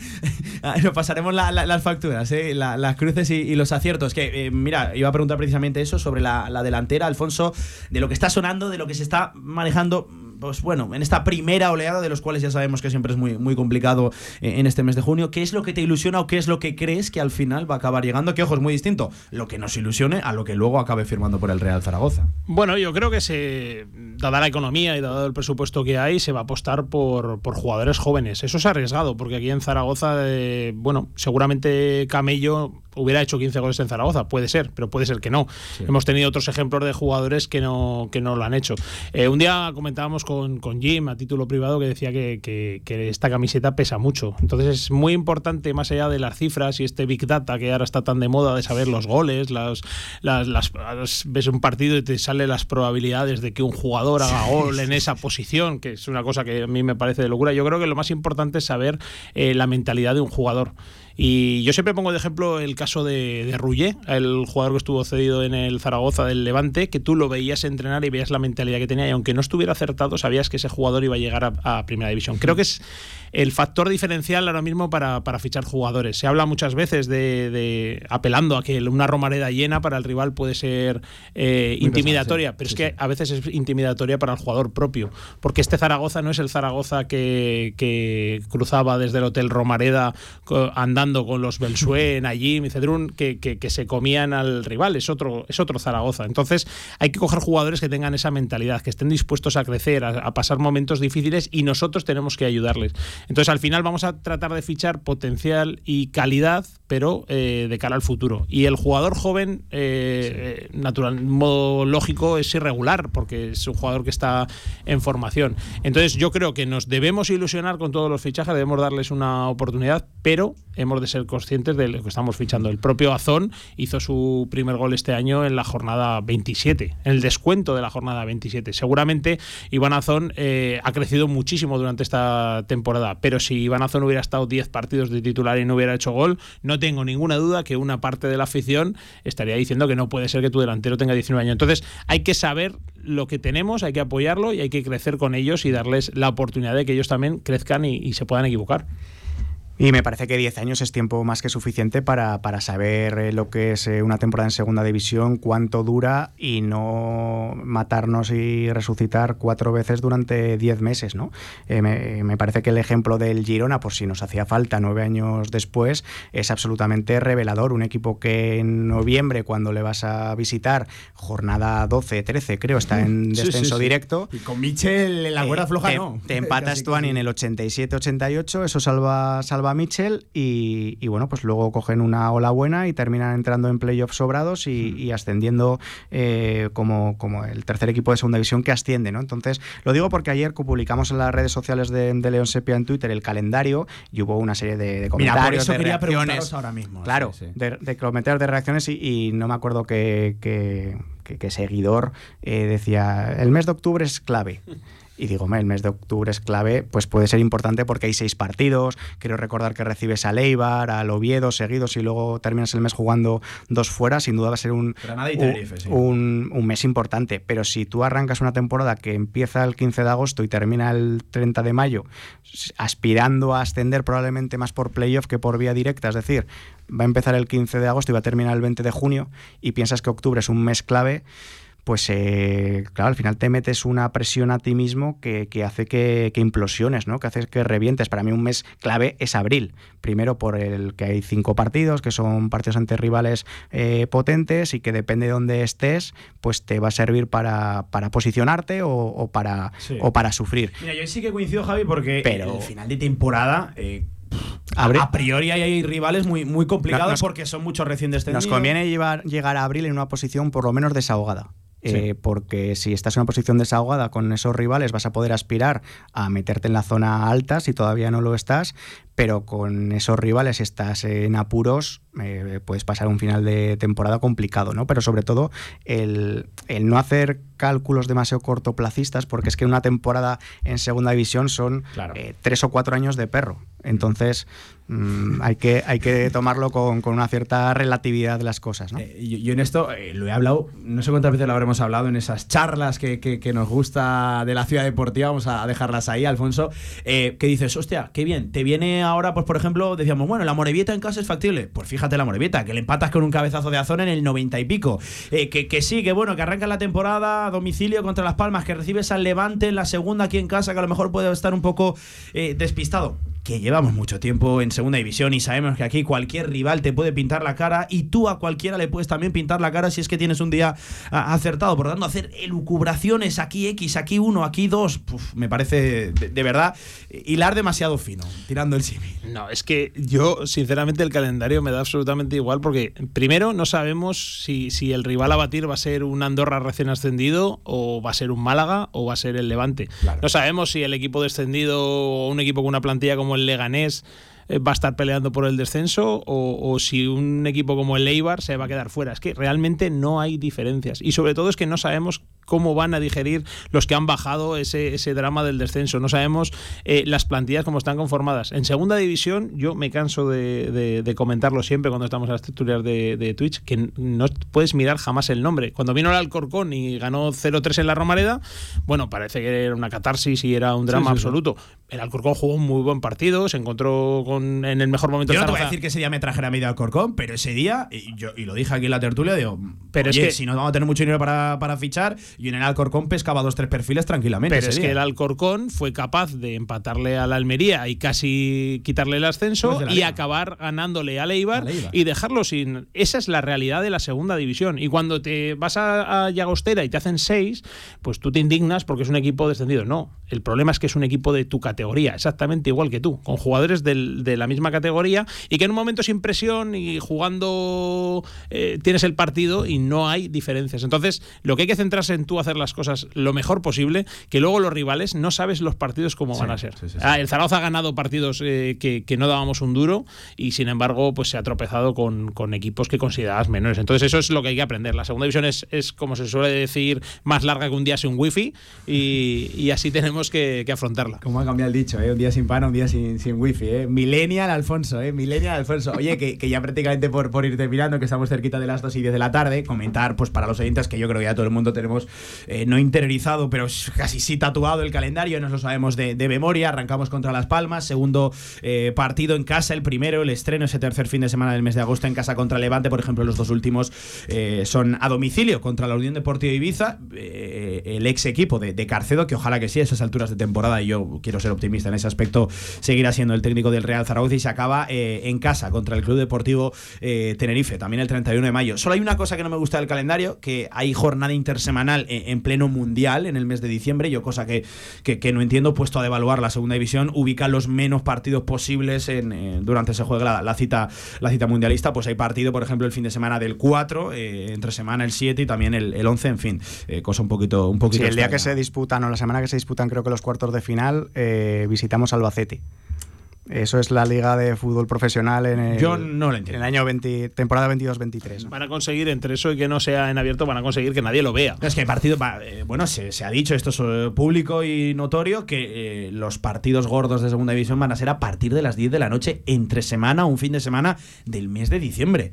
[SPEAKER 2] nos pasaremos las facturas, ¿eh? las cruces y, los aciertos. Que, eh, mira, iba a preguntar precisamente eso sobre la, la delantera, Alfonso, de lo que está sonando, de lo que se está manejando pues bueno, en esta primera oleada, de los cuales ya sabemos que siempre es muy, muy complicado eh, en este mes de junio, ¿qué es lo que te ilusiona o qué es lo que crees que al final va a acabar llegando? Que ojo, es muy distinto lo que nos ilusione a lo que luego acabe firmando por el Real Zaragoza.
[SPEAKER 7] Bueno, yo creo que se, dada la economía y dado el presupuesto que hay, se va a apostar por, por jugadores jóvenes. Eso es arriesgado, porque aquí en Zaragoza, eh, bueno, seguramente Camello hubiera hecho 15 goles en Zaragoza, puede ser, pero puede ser que no. Hemos tenido otros ejemplos de jugadores que no, que no lo han hecho. Eh, un día comentábamos con, con, Jim a título privado que decía que, que, esta camiseta pesa mucho. Entonces es muy importante, más allá de las cifras y este Big Data que ahora está tan de moda de saber los goles, las, las, las ves un partido y te salen las probabilidades de que un jugador haga gol en esa posición, que es una cosa que a mí me parece de locura. Yo creo que lo más importante es saber eh, la mentalidad de un jugador. Y yo siempre pongo de ejemplo el caso de, de el jugador que estuvo cedido en el Zaragoza del Levante, que tú lo veías entrenar y veías la mentalidad que tenía y aunque no estuviera acertado, sabías que ese jugador iba a llegar a Primera División. Creo que es el factor diferencial ahora mismo para, fichar jugadores. Se habla muchas veces de, apelando a que una Romareda llena para el rival puede ser eh, intimidatoria, pero es que a veces es intimidatoria para el jugador propio, porque este Zaragoza no es el Zaragoza que, cruzaba desde el Hotel Romareda andando con los Belsué, allí y Cedrún, que, que, se comían al rival, es otro, es otro Zaragoza. Entonces hay que coger jugadores que tengan esa mentalidad, que estén dispuestos a crecer, a pasar momentos difíciles y nosotros tenemos que ayudarles. Entonces, al final vamos a tratar de fichar potencial y calidad, pero eh, de cara al futuro. Y el jugador joven, eh, eh, natural, modo lógico, es irregular, porque es un jugador que está en formación. Entonces, yo creo que nos debemos ilusionar con todos los fichajes, debemos darles una oportunidad, pero hemos de ser conscientes de lo que estamos fichando. El propio Azón hizo su primer gol este año en la jornada 27, en el descuento de la jornada 27. Seguramente Iván Azón ha crecido muchísimo durante esta temporada pero si Iván Azón hubiera estado 10 partidos de titular y no hubiera hecho gol, no tengo ninguna duda que una parte de la afición estaría diciendo que no puede ser que tu delantero tenga 19 años. Entonces, hay que saber lo que tenemos, hay que apoyarlo y hay que crecer con ellos y darles la oportunidad de que ellos también crezcan y se puedan equivocar.
[SPEAKER 5] Y me parece que 10 años es tiempo más que suficiente para, saber eh, lo que es eh, una temporada en segunda división, cuánto dura y no matarnos y resucitar cuatro veces durante 10 meses. ¿no? Eh, me, parece que el ejemplo del Girona, por si nos hacía falta nueve años después, es absolutamente revelador. Un equipo que en noviembre, cuando le vas a visitar, jornada 12, 13, creo, está en [LAUGHS] descenso directo.
[SPEAKER 2] Y con Michel en la cuerda floja
[SPEAKER 5] te,
[SPEAKER 2] no.
[SPEAKER 5] Te [LAUGHS] empatas tú en el 87-88, eso salva, salva a Mitchell y, bueno, pues luego cogen una ola buena y terminan entrando en playoffs sobrados y, hmm. ascendiendo eh, como, como el tercer equipo de segunda división que asciende, ¿no? Entonces, lo digo porque ayer publicamos en las redes sociales de, León Sepia en Twitter el calendario y hubo una serie de, comentarios, de reacciones.
[SPEAKER 2] ahora mismo.
[SPEAKER 5] Claro, De, comentarios de reacciones y, no me acuerdo qué que, seguidor eh, decía, el mes de octubre es clave. [LAUGHS] Y digo, el mes de octubre es clave, pues puede ser importante porque hay seis partidos. Quiero recordar que recibes a Leibar, al Oviedo seguidos y luego terminas el mes jugando dos fuera. Sin duda va a ser un, un, un, mes importante. Pero si tú arrancas una temporada que empieza el 15 de agosto y termina el 30 de mayo, aspirando a ascender probablemente más por playoff que por vía directa, es decir, va a empezar el 15 de agosto y va a terminar el 20 de junio y piensas que octubre es un mes clave pues eh, claro, al final te metes una presión a ti mismo que, hace que, implosiones, ¿no? que hace que revientes. Para mí un mes clave es abril. Primero por el que hay cinco partidos, que son partidos ante rivales eh, potentes y que depende de dónde estés, pues te va a servir para, posicionarte o, para, o para sufrir.
[SPEAKER 2] Mira, yo sí que coincido, Javi, porque Pero, el final de temporada... Eh, a priori hay rivales muy, muy complicados porque son muchos recién descendidos.
[SPEAKER 5] Nos conviene llegar a abril en una posición por lo menos desahogada. Eh, porque si estás en una posición desahogada con esos rivales vas a poder aspirar a meterte en la zona alta si todavía no lo estás, pero con esos rivales si estás en apuros eh, puedes pasar un final de temporada complicado, ¿no? Pero sobre todo el, no hacer cálculos demasiado cortoplacistas, porque es que una temporada en segunda división son eh, tres o cuatro años de perro. Entonces, mm, hay, que, hay que tomarlo con, una cierta relatividad de las cosas. ¿no?
[SPEAKER 2] Eh, yo, en esto lo he hablado, no sé cuántas veces lo habremos hablado en esas charlas que, que, nos gusta de la ciudad deportiva, vamos a dejarlas ahí, Alfonso, que dices, hostia, qué bien, te viene ahora, pues por ejemplo, decíamos, bueno, la Morevieta en casa es factible. Pues fíjate la Morevieta, que le empatas con un cabezazo de Azón en el 90 y pico. Eh, que, que, sí, que bueno, que arranca la temporada domicilio contra Las Palmas, que recibes al Levante en la segunda aquí en casa, que a lo mejor puede estar un poco eh, despistado. Que llevamos mucho tiempo en segunda división y sabemos que aquí cualquier rival te puede pintar la cara y tú a cualquiera le puedes también pintar la cara si es que tienes un día acertado. Por lo tanto, hacer elucubraciones aquí X, aquí 1, aquí 2, me parece de, verdad hilar demasiado fino, tirando el símil.
[SPEAKER 7] No, es que yo, sinceramente, el calendario me da absolutamente igual porque, primero, no sabemos si, si el rival a batir va a ser un Andorra recién ascendido o va a ser un Málaga o va a ser el Levante. No sabemos si el equipo descendido o un equipo con una plantilla como el Leganés eh, va a estar peleando por el descenso o, si un equipo como el Eibar se va a quedar fuera. Es que realmente no hay diferencias. Y sobre todo es que no sabemos cómo van a digerir los que han bajado ese, ese drama del descenso. No sabemos eh, las plantillas cómo están conformadas. En segunda división, yo me canso de, comentarlo siempre cuando estamos en las tertulias de, Twitch, que no puedes mirar jamás el nombre. Cuando vino el Alcorcón y ganó 0-3 en la Romareda, bueno, parece que era una catarsis y era un drama absoluto. El Alcorcón jugó un muy buen partido, se encontró con, en el mejor momento.
[SPEAKER 2] Yo no te voy a decir que ese día me trajera medio Alcorcón, pero ese día, y, yo, y lo dije aquí en la tertulia, digo, pero es que si no vamos a tener mucho dinero para, para fichar, y en el Alcorcón pescaba dos tres perfiles tranquilamente.
[SPEAKER 7] Pero es que el Alcorcón fue capaz de empatarle a la Almería y casi quitarle el ascenso pues y acabar ganándole a Leibar, y dejarlo sin. Esa es la realidad de la segunda división. Y cuando te vas a, Llagostera y te hacen seis, pues tú te indignas porque es un equipo descendido. No, el problema es que es un equipo de tu categoría, exactamente igual que tú, con jugadores de la misma categoría y que en un momento sin presión y jugando eh, tienes el partido y no hay diferencias. Entonces, lo que hay que centrarse en tú hacer las cosas lo mejor posible, que luego los rivales no sabes los partidos cómo van a ser. Ah, el Zaragoza ha ganado partidos eh, que, no dábamos un duro y sin embargo pues se ha tropezado con, con, equipos que considerabas menores. Entonces eso es lo que hay que aprender. La segunda división es, es como se suele decir, más larga que un día sin wifi y, y así tenemos que, afrontarla.
[SPEAKER 2] Como ha cambiado el dicho, ¿eh? un día sin pan, un día sin, sin wifi. ¿eh? Millennial Alfonso, ¿eh? Millennial Alfonso. Oye, que, que ya prácticamente por, por ir terminando, que estamos cerquita de las 2 y 10 de la tarde, comentar pues para los oyentes que yo creo que ya todo el mundo tenemos eh, no interiorizado, pero casi sí tatuado el calendario, nos lo sabemos de, memoria. Arrancamos contra Las Palmas, segundo eh, partido en casa, el primero, el estreno ese tercer fin de semana del mes de agosto en casa contra Levante, por ejemplo, los dos últimos eh, son a domicilio contra la Unión Deportiva de Ibiza, el ex equipo de, Carcedo, que ojalá que sí, a esas alturas de temporada, y yo quiero ser optimista en ese aspecto, seguirá siendo el técnico del Real Zaragoza y se acaba en casa contra el Club Deportivo Tenerife, también el 31 de mayo. Solo hay una cosa que no me gusta del calendario, que hay jornada intersemanal en pleno mundial en el mes de diciembre, yo cosa que, que, no entiendo, puesto a devaluar la segunda división, ubica los menos partidos posibles en, durante ese juego la, cita, la cita mundialista, pues hay partido, por ejemplo, el fin de semana del 4, eh, entre semana el 7 y también el, el 11, en fin, eh, cosa un poquito... Un poquito
[SPEAKER 5] sí, el día que se disputan, o la semana que se disputan creo que los cuartos de final, eh, visitamos Albacete. Eso es la liga de fútbol profesional en el,
[SPEAKER 2] Yo no lo entiendo.
[SPEAKER 5] En el año 20, temporada 22-23.
[SPEAKER 7] Van a conseguir, entre eso y que no sea en abierto, van a conseguir que nadie lo vea.
[SPEAKER 2] Es que el partido, eh, bueno, se, ha dicho, esto es eh, público y notorio, que eh, los partidos gordos de segunda división van a ser a partir de las 10 de la noche, entre semana, un fin de semana del mes de diciembre.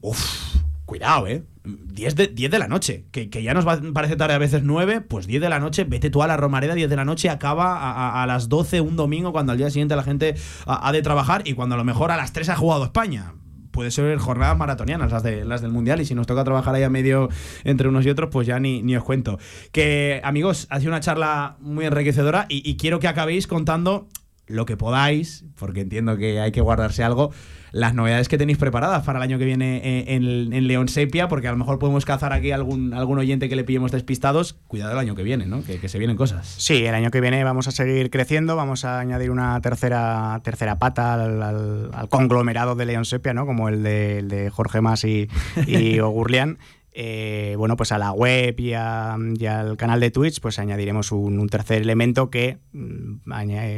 [SPEAKER 2] Uf, cuidado, ¿eh? 10 de, 10 de la noche, que, ya nos parece tarde a veces 9, pues 10 de la noche, vete tú a la Romareda, 10 de la noche, acaba a, las 12 un domingo cuando al día siguiente la gente ha, de trabajar y cuando a lo mejor a las 3 ha jugado España. Puede ser jornadas maratonianas, las, de, las del Mundial, y si nos toca trabajar ahí a medio entre unos y otros, pues ya ni, ni os cuento. Que, amigos, ha sido una charla muy enriquecedora y quiero que acabéis contando lo que podáis, porque entiendo que hay que guardarse algo las novedades que tenéis preparadas para el año que viene eh, en, León Sepia, porque a lo mejor podemos cazar aquí algún, algún oyente que le pillemos despistados. Cuidado el año que viene, ¿no? Que, se vienen cosas.
[SPEAKER 5] Sí, el año que viene vamos a seguir creciendo, vamos a añadir una tercera, tercera pata al, conglomerado de León Sepia, ¿no? Como el de, Jorge Mas y, y [LAUGHS] Ogurlian. Eh, bueno, pues a la web y, al canal de Twitch, pues añadiremos un, tercer elemento que mm,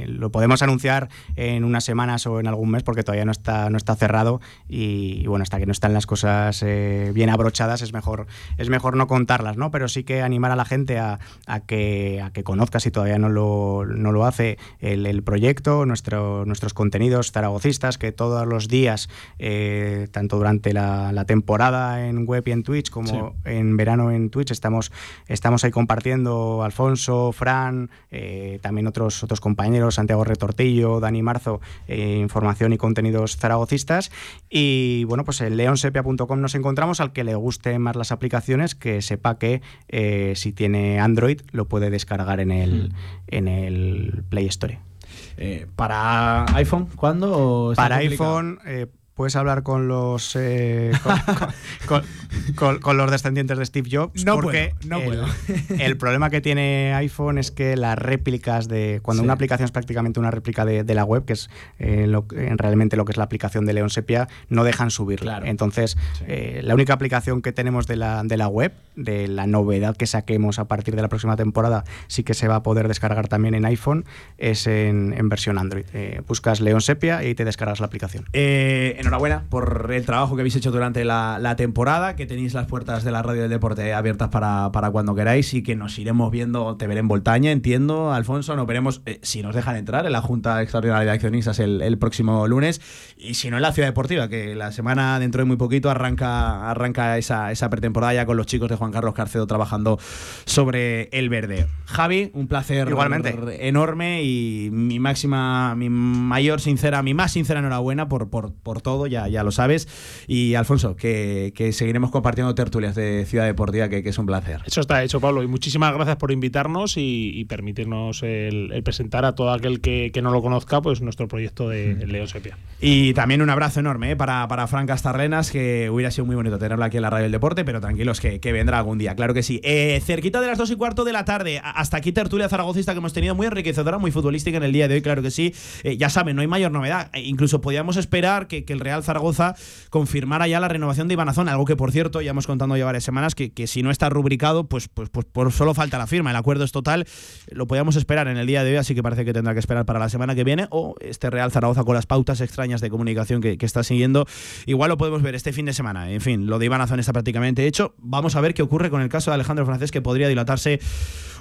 [SPEAKER 5] lo podemos anunciar en unas semanas o en algún mes porque todavía no está, no está cerrado y, bueno, hasta que no están las cosas eh, bien abrochadas es mejor, es mejor no contarlas, ¿no? Pero sí que animar a la gente a, que, a que conozca, si todavía no lo, no lo hace, el, proyecto, nuestro, nuestros contenidos zaragocistas, que todos los días, eh, tanto durante la, la temporada en web y en Twitch, como como en verano en Twitch estamos, estamos ahí compartiendo Alfonso, Fran, eh, también otros, otros compañeros, Santiago Retortillo, Dani Marzo, eh, información y contenidos zaragocistas. Y bueno, pues en leonsepia.com nos encontramos al que le guste más las aplicaciones, que sepa que eh, si tiene Android lo puede descargar en el, en el Play Store.
[SPEAKER 2] Eh, ¿Para iPhone cuándo?
[SPEAKER 5] Para iPhone eh, puedes hablar con los eh, [LAUGHS] con, los descendientes de Steve Jobs.
[SPEAKER 2] No porque no el, puedo. [LAUGHS]
[SPEAKER 5] el problema que tiene iPhone es que las réplicas de. Cuando una aplicación es prácticamente una réplica de, la web, que es eh, realmente lo que es la aplicación de León Sepia, no dejan subir. Entonces, eh, la única aplicación que tenemos de la, de la web, de la novedad que saquemos a partir de la próxima temporada, sí que se va a poder descargar también en iPhone, es en, versión Android. buscas León Sepia y te descargas la aplicación.
[SPEAKER 2] Enhorabuena por el trabajo que habéis hecho durante la, la temporada, que tenéis las puertas de la radio del deporte abiertas para, cuando queráis y que nos iremos viendo, te veré en Voltaña, entiendo, Alfonso, nos veremos eh, si nos dejan entrar en la Junta Extraordinaria de Accionistas el, próximo lunes y si no en la Ciudad Deportiva, que la semana dentro de muy poquito arranca, arranca esa, esa pretemporada ya con los chicos de Juan Carlos Carcedo trabajando sobre el verde. Javi, un placer
[SPEAKER 5] Igualmente.
[SPEAKER 2] enorme y mi máxima, mi mayor sincera, mi más sincera enhorabuena por, por, por todo, ya, ya lo sabes. Y Alfonso, que, que seguiremos compartiendo tertulias de Ciudad Deportiva, que, que, es un placer.
[SPEAKER 7] Eso está hecho, Pablo, y muchísimas gracias por invitarnos y, permitirnos el, presentar a todo aquel que, que, no lo conozca pues nuestro proyecto de mm. León Sepia.
[SPEAKER 2] Y también un abrazo enorme eh, para, para Fran Castarlenas, que hubiera sido muy bonito tenerlo aquí en la radio del deporte, pero tranquilos que, que vendrá algún día, claro que sí. Eh, cerquita de las dos y cuarto de la tarde, hasta aquí tertulia zaragocista que hemos tenido, muy enriquecedora, muy futbolística en el día de hoy, claro que sí. Eh, ya saben, no hay mayor novedad. incluso podíamos esperar que, que, el Real Zaragoza confirmara ya la renovación de Ibanazón, algo que por cierto ya hemos contando ya varias semanas que, que si no está rubricado, pues, pues, pues por solo falta la firma. El acuerdo es total. Lo podíamos esperar en el día de hoy, así que parece que tendrá que esperar para la semana que viene. O este Real Zaragoza con las pautas extrañas de comunicación que, que está siguiendo. Igual lo podemos ver este fin de semana. En fin, lo de Iván Azón está prácticamente hecho. Vamos a ver qué ocurre con el caso de Alejandro Francés, que podría dilatarse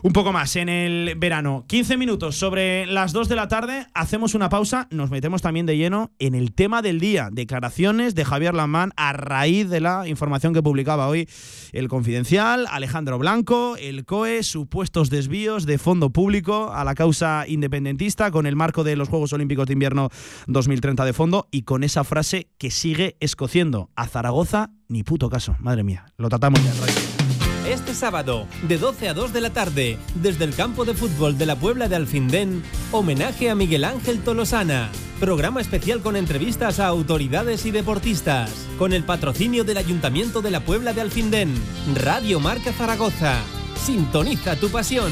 [SPEAKER 2] un poco más en el verano. 15 minutos sobre las 2 de la tarde. Hacemos una pausa. Nos metemos también de lleno en el tema del día. Declaraciones de Javier Lamán a raíz de la información que publicaba hoy el Confidencial, Alejandro Blanco, el COE, supuestos desvíos de fondo público a la causa independentista con el marco de los Juegos Olímpicos de Invierno 2030 de fondo y con esa frase que sigue escociendo a Zaragoza ni puto caso. Madre mía, lo tratamos ya,
[SPEAKER 6] este sábado, de 12 a 2 de la tarde, desde el campo de fútbol de la Puebla de Alfindén, homenaje a Miguel Ángel Tolosana. Programa especial con entrevistas a autoridades y deportistas, con el patrocinio del Ayuntamiento de la Puebla de Alfindén. Radio Marca Zaragoza. Sintoniza tu pasión.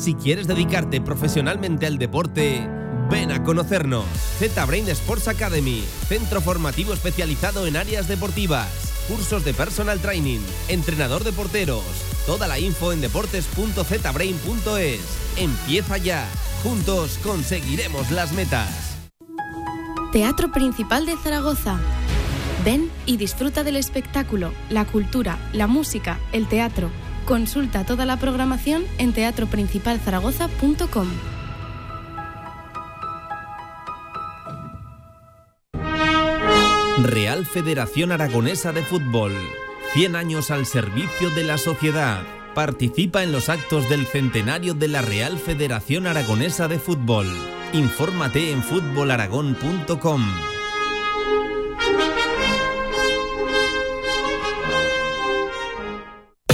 [SPEAKER 6] si quieres dedicarte profesionalmente al deporte, ven a conocernos. Z-Brain Sports Academy, centro formativo especializado en áreas deportivas, cursos de personal training, entrenador de porteros. Toda la info en deportes.zbrain.es. Empieza ya. Juntos conseguiremos las metas.
[SPEAKER 13] Teatro Principal de Zaragoza. Ven y disfruta del espectáculo, la cultura, la música, el teatro Consulta toda la programación en teatroprincipalzaragoza.com.
[SPEAKER 6] Real Federación Aragonesa de Fútbol. 100 años al servicio de la sociedad. Participa en los actos del centenario de la Real Federación Aragonesa de Fútbol. Infórmate en fútbolaragón.com.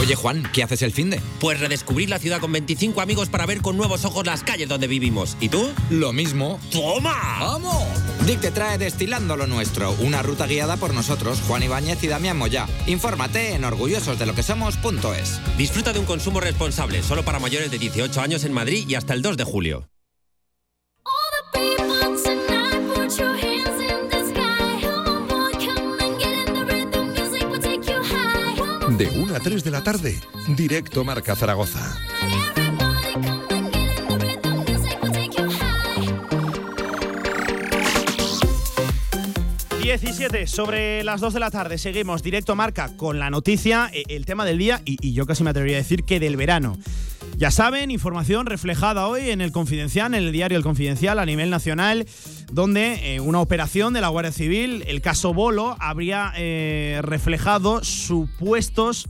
[SPEAKER 14] Oye Juan, ¿qué haces el fin de?
[SPEAKER 15] Pues redescubrir la ciudad con 25 amigos para ver con nuevos ojos las calles donde vivimos. ¿Y tú?
[SPEAKER 14] Lo mismo.
[SPEAKER 15] ¡Toma!
[SPEAKER 14] ¡Vamos! Dick te trae Destilando lo Nuestro, una ruta guiada por nosotros, Juan Ibáñez y Damián Moya. Infórmate en orgullososdeloquesomos.es.
[SPEAKER 15] Disfruta de un consumo responsable, solo para mayores de 18 años en Madrid y hasta el 2 de julio.
[SPEAKER 1] De 1 a 3 de la tarde, directo Marca Zaragoza.
[SPEAKER 2] ...17 sobre las 2 de la tarde... ...seguimos directo marca con la noticia... Eh, ...el tema del día y, y yo casi me atrevería a decir que del verano... Ya saben, información reflejada hoy en el Confidencial, en el diario El Confidencial a nivel nacional, donde eh, una operación de la Guardia Civil, el caso Bolo, habría eh, reflejado supuestos,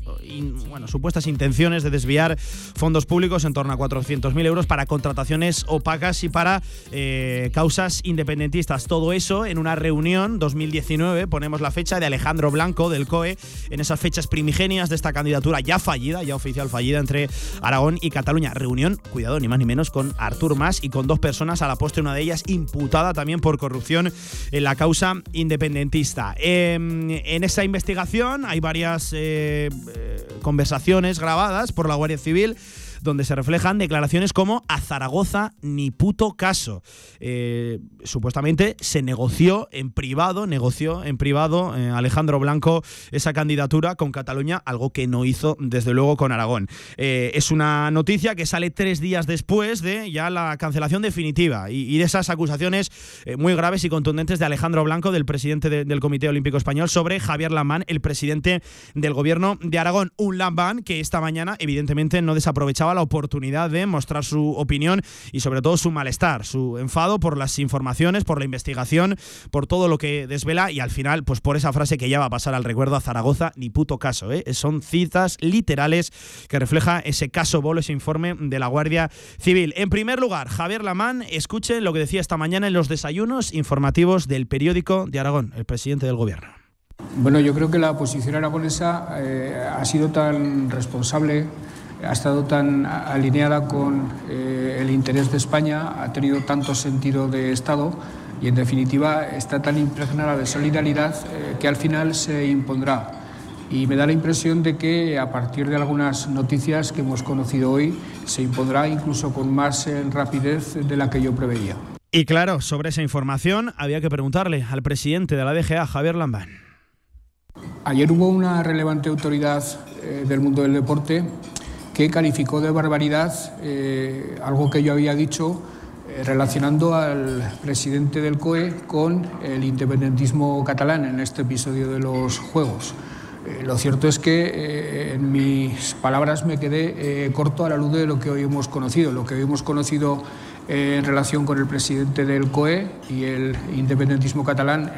[SPEAKER 2] bueno, supuestas intenciones de desviar fondos públicos en torno a 400.000 euros para contrataciones opacas y para eh, causas independentistas. Todo eso en una reunión 2019, ponemos la fecha de Alejandro Blanco del COE, en esas fechas primigenias de esta candidatura ya fallida, ya oficial fallida entre Aragón y Cataluña. Reunión, cuidado, ni más ni menos, con Artur Mas y con dos personas a la postre, una de ellas imputada también por corrupción en la causa independentista. Em, en esa investigación hay varias eh, eh, conversaciones grabadas por la Guardia Civil donde se reflejan declaraciones como a Zaragoza ni puto caso. Eh, supuestamente se negoció en privado, negoció en privado eh, Alejandro Blanco esa candidatura con Cataluña, algo que no hizo desde luego con Aragón. Eh, es una noticia que sale tres días después de ya la cancelación definitiva y, de esas acusaciones muy graves y contundentes de Alejandro Blanco, del presidente del Comité Olímpico Español, sobre Javier Lamán, el presidente del gobierno de Aragón. Un Lamán que esta mañana evidentemente no desaprovechaba la oportunidad de mostrar su opinión y sobre todo su malestar, su enfado por las informaciones, por la investigación, por todo lo que desvela y al final, pues por esa frase que ya va a pasar al recuerdo a Zaragoza, ni puto caso. ¿eh? Son citas literales que refleja ese caso Bolo, ese informe de la Guardia Civil. En primer lugar, Javier Lamán, escuche lo que decía esta mañana en los desayunos informativos del periódico de Aragón, el presidente del gobierno.
[SPEAKER 3] Bueno, yo creo que la posición aragonesa eh, ha sido tan responsable ha estado tan alineada con eh, el interés de España, ha tenido tanto sentido de Estado y, en definitiva, está tan impregnada de solidaridad eh, que al final se impondrá. Y me da la impresión de que a partir de algunas noticias que hemos conocido hoy se impondrá incluso con más eh, rapidez de la que yo preveía.
[SPEAKER 2] Y claro, sobre esa información había que preguntarle al presidente de la DGA, Javier Lambán.
[SPEAKER 3] Ayer hubo una relevante autoridad del mundo del deporte que calificó de barbaridad eh, algo que yo había dicho eh, relacionando al presidente del COE con el independentismo catalán en este episodio de los Juegos. Eh, lo cierto es que en mis palabras me quedé corto a la luz de lo que hoy hemos conocido. Lo que hoy hemos conocido en relación con el presidente del COE y el independentismo catalán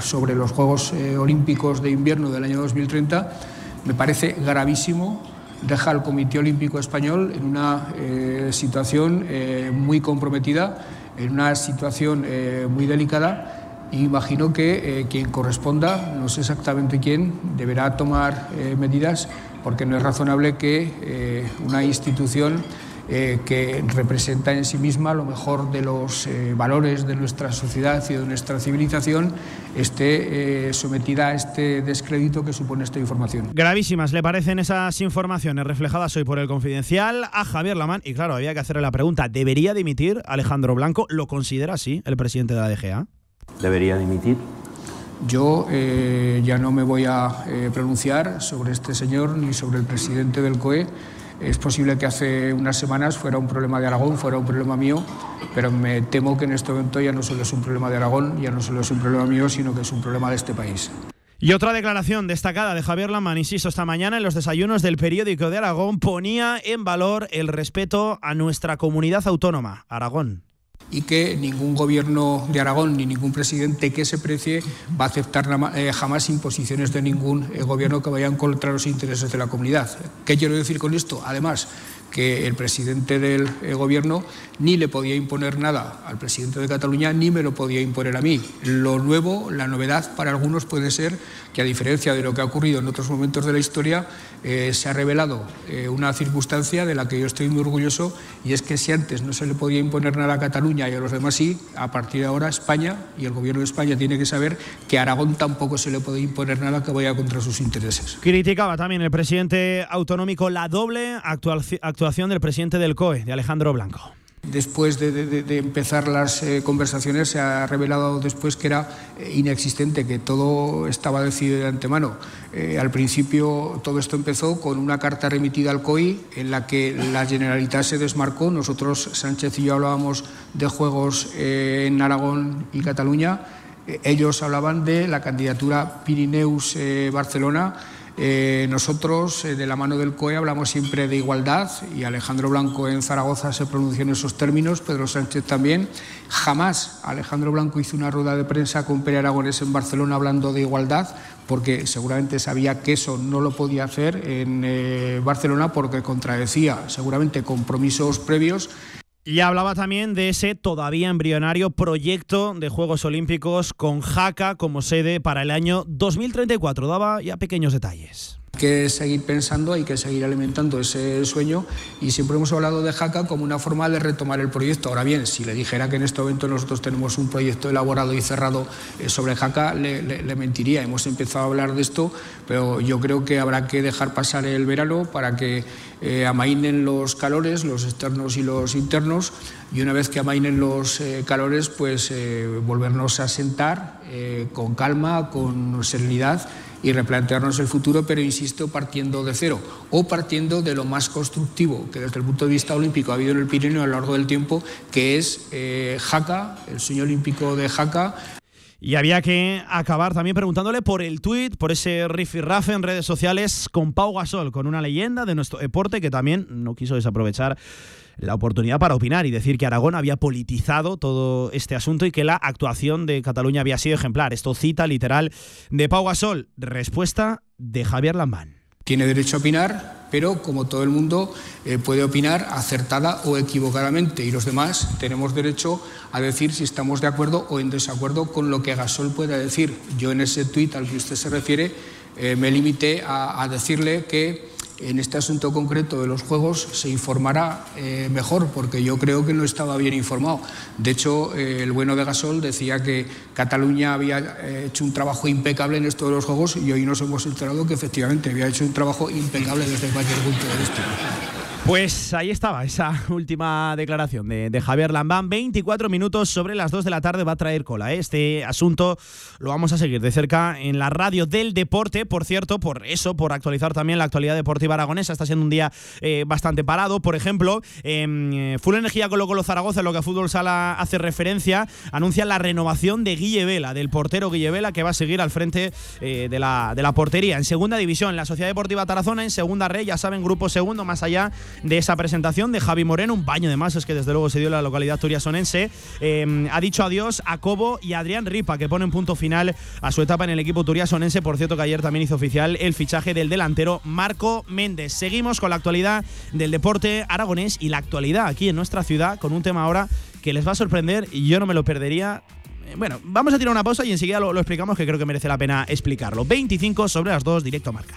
[SPEAKER 3] sobre los Juegos Olímpicos de Invierno del año 2030 me parece gravísimo, deja al Comité Olímpico Español en una eh, situación eh, muy comprometida, en una situación eh, muy delicada. Imagino que quien corresponda, no sé exactamente quién, deberá tomar medidas porque no es razonable que una institución eh, que representa en sí misma lo mejor de los eh, valores de nuestra sociedad y de nuestra civilización, esté eh, sometida a este descrédito que supone esta información.
[SPEAKER 2] Gravísimas le parecen esas informaciones reflejadas hoy por el Confidencial a Javier Lamán. Y claro, había que hacerle la pregunta, ¿debería dimitir Alejandro Blanco? ¿Lo considera así el presidente de la DGA?
[SPEAKER 16] ¿Debería dimitir?
[SPEAKER 3] Yo ya no me voy a pronunciar sobre este señor ni sobre el presidente del COE. Es posible que hace unas semanas fuera un problema de Aragón, fuera un problema mío, pero me temo que en este momento ya no solo es un problema de Aragón, ya no solo es un problema mío, sino que es un problema de este país.
[SPEAKER 2] Y otra declaración destacada de Javier Lamán, insisto, esta mañana en los desayunos del periódico de Aragón ponía en valor el respeto a nuestra comunidad autónoma, Aragón
[SPEAKER 3] y que ningún gobierno de Aragón ni ningún presidente que se precie va a aceptar eh, jamás imposiciones de ningún eh, gobierno que vayan contra los intereses de la comunidad. ¿Qué quiero decir con esto? Además, que el presidente del eh, gobierno ni le podía imponer nada al presidente de Cataluña ni me lo podía imponer a mí. Lo nuevo, la novedad para algunos puede ser que a diferencia de lo que ha ocurrido en otros momentos de la historia, eh, se ha revelado eh, una circunstancia de la que yo estoy muy orgulloso y es que si antes no se le podía imponer nada a Cataluña y a los demás sí, a partir de ahora España y el gobierno de España tiene que saber que a Aragón tampoco se le puede imponer nada que vaya contra sus intereses.
[SPEAKER 2] Criticaba también el presidente autonómico la doble actuación actuación del presidente del COE, de Alejandro Blanco.
[SPEAKER 3] Después de, empezar las eh, conversaciones se ha revelado después que era eh, inexistente, que todo estaba decidido de antemano. Eh, al principio todo esto empezó con una carta remitida al COI en la que la Generalitat se desmarcó. Nosotros, Sánchez y yo, hablábamos de juegos en Aragón y Cataluña. ellos hablaban de la candidatura Pirineus-Barcelona Eh, nosotros, eh, de la mano del COE, hablamos siempre de igualdad y Alejandro Blanco en Zaragoza se pronunció en esos términos, Pedro Sánchez también. Jamás Alejandro Blanco hizo una rueda de prensa con Pere Aragonés en Barcelona hablando de igualdad, porque seguramente sabía que eso no lo podía hacer en eh, Barcelona porque contradecía seguramente compromisos previos.
[SPEAKER 2] Y hablaba también de ese todavía embrionario proyecto de Juegos Olímpicos con Jaca como sede para el año 2034. Daba ya pequeños detalles
[SPEAKER 3] que seguir pensando, hay que seguir alimentando ese sueño y siempre hemos hablado de Jaca como una forma de retomar el proyecto. Ahora bien, si le dijera que en este momento nosotros tenemos un proyecto elaborado y cerrado eh, sobre Jaca, le, mentiría. Hemos empezado a hablar de esto, pero yo creo que habrá que dejar pasar el verano para que eh, amainen los calores, los externos y los internos, y una vez que amainen los eh, calores, pues volvernos a sentar con calma, con serenidad y replantearnos el futuro, pero insisto, partiendo de cero o partiendo de lo más constructivo que desde el punto de vista olímpico ha habido en el Pirineo a lo largo del tiempo, que es eh, Jaca, el sueño olímpico de Jaca.
[SPEAKER 2] Y había que acabar también preguntándole por el tuit, por ese rifirrafe en redes sociales con Pau Gasol, con una leyenda de nuestro deporte que también no quiso desaprovechar la oportunidad para opinar y decir que Aragón había politizado todo este asunto y que la actuación de Cataluña había sido ejemplar. Esto cita literal de Pau Gasol. Respuesta de Javier Lambán.
[SPEAKER 3] Tiene derecho a opinar, pero como todo el mundo eh, puede opinar acertada o equivocadamente y los demás tenemos derecho a decir si estamos de acuerdo o en desacuerdo con lo que Gasol pueda decir. Yo en ese tuit al que usted se refiere eh, me limité a decirle que en este asunto concreto de los Juegos se informará eh, mejor, porque yo creo que no estaba bien informado. De hecho, eh, el bueno de Gasol decía que Cataluña había eh, hecho un trabajo impecable en esto de los Juegos y hoy nos hemos enterado que efectivamente había hecho un trabajo impecable desde cualquier punto de vista.
[SPEAKER 2] Pues ahí estaba esa [LAUGHS] última declaración de, Javier Lambán. 24 minutos sobre las 2 de la tarde va a traer cola. ¿eh? Este asunto lo vamos a seguir de cerca en la radio del deporte. Por cierto, por eso, por actualizar también la actualidad deportiva aragonesa. Está siendo un día eh, bastante parado. Por ejemplo, eh, Full Energía Colo Colo Zaragoza, en lo que a Fútbol Sala hace referencia, anuncia la renovación de Guille Vela, del portero Guille Vela, que va a seguir al frente de, la, de la portería. En segunda división, la Sociedad Deportiva Tarazona, en segunda red, ya saben, grupo segundo, más allá de esa presentación de Javi Moreno, un baño de es que desde luego se dio en la localidad turiasonense. Eh, ha dicho adiós a Cobo y a Adrián Ripa, que ponen punto final a su etapa en el equipo turiasonense. Por cierto, que ayer también hizo oficial el fichaje del delantero Marco Méndez. Seguimos con la actualidad del deporte aragonés y la actualidad aquí en nuestra ciudad, con un tema ahora que les va a sorprender y yo no me lo perdería eh, bueno, vamos a tirar una pausa y enseguida lo, lo, explicamos, que creo que merece la pena explicarlo. 25 sobre las 2, directo marca.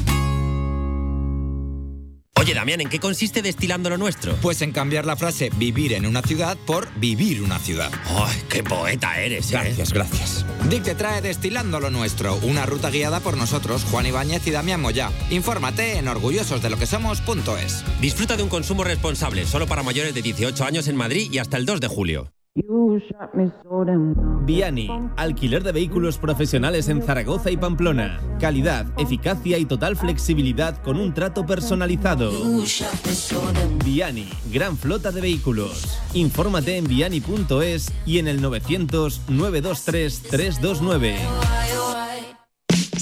[SPEAKER 15] Oye, Damián, ¿en qué consiste destilando lo nuestro?
[SPEAKER 14] Pues en cambiar la frase vivir en una ciudad por vivir una ciudad.
[SPEAKER 15] ¡Ay, qué poeta eres!
[SPEAKER 14] ¿eh? Gracias, gracias. Dic te trae Destilando lo nuestro, una ruta guiada por nosotros, Juan Ibáñez y Damián Moya. Infórmate en orgullososdelokesomos.es.
[SPEAKER 15] Disfruta de un consumo responsable, solo para mayores de 18 años en Madrid y hasta el 2 de julio.
[SPEAKER 6] Viani, alquiler de vehículos profesionales en Zaragoza y Pamplona. Calidad, eficacia y total flexibilidad con un trato personalizado. Viani, gran flota de vehículos. Infórmate en viani.es y en el 900 923 329.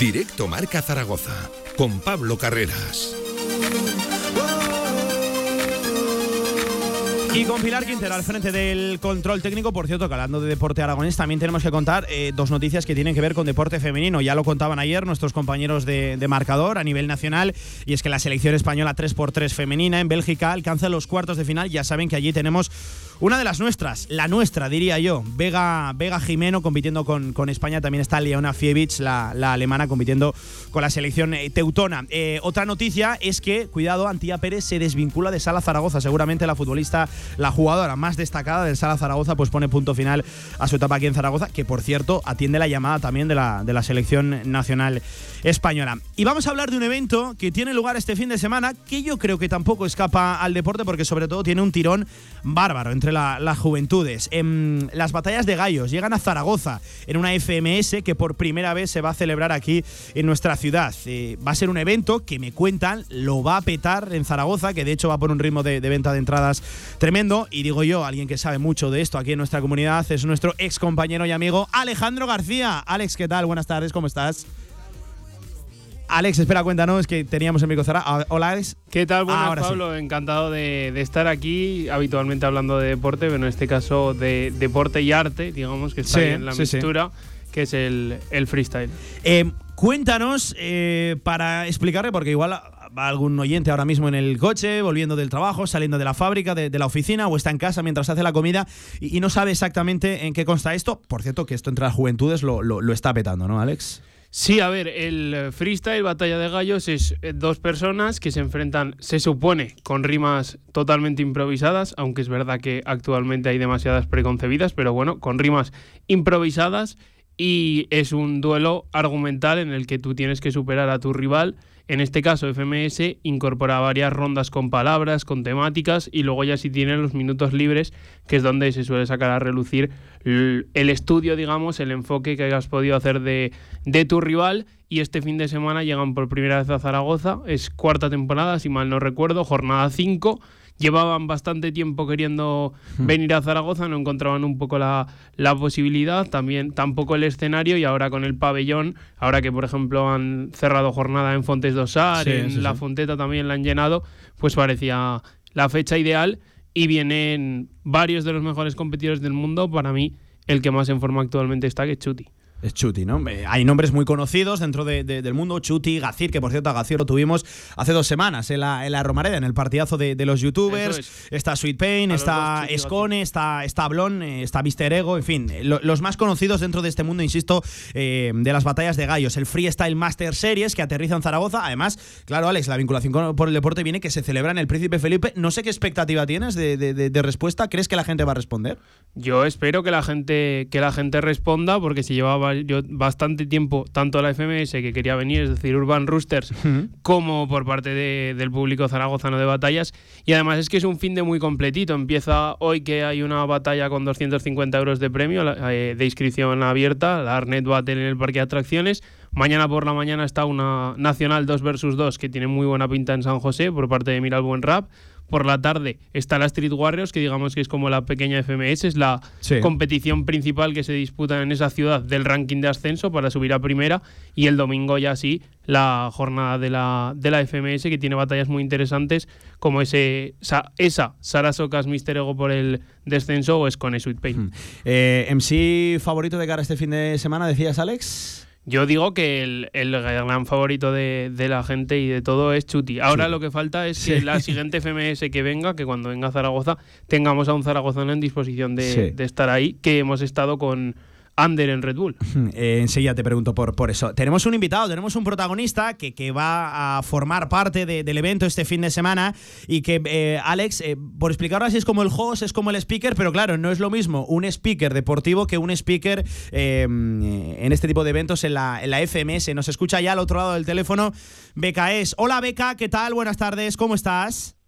[SPEAKER 1] Directo Marca Zaragoza con Pablo Carreras.
[SPEAKER 2] Y con Pilar Quintero al frente del control técnico, por cierto, que hablando de deporte aragonés, también tenemos que contar eh, dos noticias que tienen que ver con deporte femenino. Ya lo contaban ayer nuestros compañeros de, de, marcador a nivel nacional, y es que la selección española 3x3 femenina en Bélgica alcanza los cuartos de final. Ya saben que allí tenemos una de las nuestras, la nuestra, diría yo. Vega, Vega Jimeno compitiendo con, con España. También está Leona Fievich, la, la, alemana, compitiendo con la selección eh, teutona. Eh, otra noticia es que, cuidado, Antía Pérez se desvincula de Sala Zaragoza. Seguramente la futbolista, la jugadora más destacada del Sala Zaragoza, pues pone punto final a su etapa aquí en Zaragoza, que por cierto atiende la llamada también de la, de la selección nacional española. Y vamos a hablar de un evento que tiene lugar este fin de semana, que yo creo que tampoco escapa al deporte, porque sobre todo tiene un tirón bárbaro entre las juventudes. En las batallas de gallos llegan a Zaragoza en una FMS que por primera vez se va a celebrar aquí en nuestra ciudad. Eh, va a ser un evento que me cuentan lo va a petar en Zaragoza, que de hecho va por un ritmo de, de, venta de entradas tremendo. Y digo yo, alguien que sabe mucho de esto aquí en nuestra comunidad es nuestro ex compañero y amigo Alejandro García. Alex, ¿qué tal? Buenas tardes, ¿cómo estás? Alex, espera, cuéntanos que teníamos el micro cerrado. Hola, Alex.
[SPEAKER 17] ¿Qué tal? Buenas, Ahora Pablo. Sí. Encantado de, de, estar aquí, habitualmente hablando de deporte, pero en este caso de deporte y arte, digamos, que está
[SPEAKER 2] sí,
[SPEAKER 17] ahí en la
[SPEAKER 2] sí,
[SPEAKER 17] que es el, el freestyle.
[SPEAKER 2] Eh, cuéntanos, eh, para explicarle, porque igual va algún oyente ahora mismo en el coche, volviendo del trabajo, saliendo de la fábrica, de, de la oficina o está en casa mientras hace la comida y, y, no sabe exactamente en qué consta esto. Por cierto, que esto entre las juventudes lo, lo, lo está petando, ¿no, Alex?
[SPEAKER 17] Sí, a ver, el freestyle, batalla de gallos, es eh, dos personas que se enfrentan, se supone, con rimas totalmente improvisadas, aunque es verdad que actualmente hay demasiadas preconcebidas, pero bueno, con rimas improvisadas y es un duelo argumental en el que tú tienes que superar a tu rival. En este caso, FMS incorpora varias rondas con palabras, con temáticas y luego ya si tiene los minutos libres, que es donde se suele sacar a relucir el estudio, digamos, el enfoque que hayas podido hacer de, de tu rival. Y este fin de semana llegan por primera vez a Zaragoza, es cuarta temporada, si mal no recuerdo, jornada 5 llevaban bastante tiempo queriendo hmm. venir a Zaragoza, no encontraban un poco la, la, posibilidad, también tampoco el escenario y ahora con el pabellón, ahora que por ejemplo han cerrado jornada en Fontes Dosar, sí, en sí, La sí. Fonteta también la han llenado, pues parecía la fecha ideal y vienen varios de los mejores competidores del mundo, para mí el que más en forma actualmente está que Chuti.
[SPEAKER 2] Es Chuti, ¿no? Eh, hay nombres muy conocidos dentro de, de, del mundo. Chuti, Gacir, que por cierto a Gacir lo tuvimos hace dos semanas en la, en la Romareda, en el partidazo de, de los youtubers. Es. Está Sweet Pain, a está Escone, está, está Blon, eh, está Mister Ego, en fin, lo, los más conocidos dentro de este mundo, insisto, eh, de las batallas de gallos. El Freestyle Master Series que aterriza en Zaragoza. Además, claro, Alex, la vinculación con, por el deporte viene que se celebra en el Príncipe Felipe. No sé qué expectativa tienes de, de respuesta. ¿Crees que la gente va a responder?
[SPEAKER 17] Yo espero que la gente, que la gente responda, porque si llevaba yo bastante tiempo tanto la FMS que quería venir, es decir, Urban Roosters, uh -huh. como por parte de, del público zaragozano de batallas. Y además es que es un fin de muy completito. Empieza hoy que hay una batalla con 250 euros de premio eh, de inscripción abierta, la Arnet Battle en el Parque de Atracciones. Mañana por la mañana está una Nacional 2 versus 2 que tiene muy buena pinta en San José por parte de Miral Buen Rap. Por la tarde está la Street Warriors, que digamos que es como la pequeña FMS, es la sí. competición principal que se disputa en esa ciudad del ranking de ascenso para subir a primera. Y el domingo ya sí, la jornada de la, de la FMS, que tiene batallas muy interesantes, como ese, esa, esa Sarasocas Mister Ego por el descenso o es con Sweet Pain.
[SPEAKER 2] Hmm. Eh, ¿MC favorito de cara a este fin de semana, decías, Alex?
[SPEAKER 17] Yo digo que el, el gran favorito de, de, la gente y de todo es Chuti. Ahora sí. lo que falta es que sí. la siguiente FMS que venga, que cuando venga a Zaragoza, tengamos a un zaragozano en disposición de, sí. de estar ahí, que hemos estado con, Under en Red Bull. [LAUGHS]
[SPEAKER 2] Eh, enseguida te pregunto por, por eso. Tenemos un invitado, tenemos un protagonista que, que va a formar parte de, del evento este fin de semana y que, eh, Alex, eh, por explicarlo así, es como el host, es como el speaker, pero claro, no es lo mismo un speaker deportivo que un speaker eh, en este tipo de eventos en la, en la FMS. Nos escucha ya al otro lado del teléfono BKS. Hola Beca, ¿qué tal? Buenas tardes, ¿cómo estás?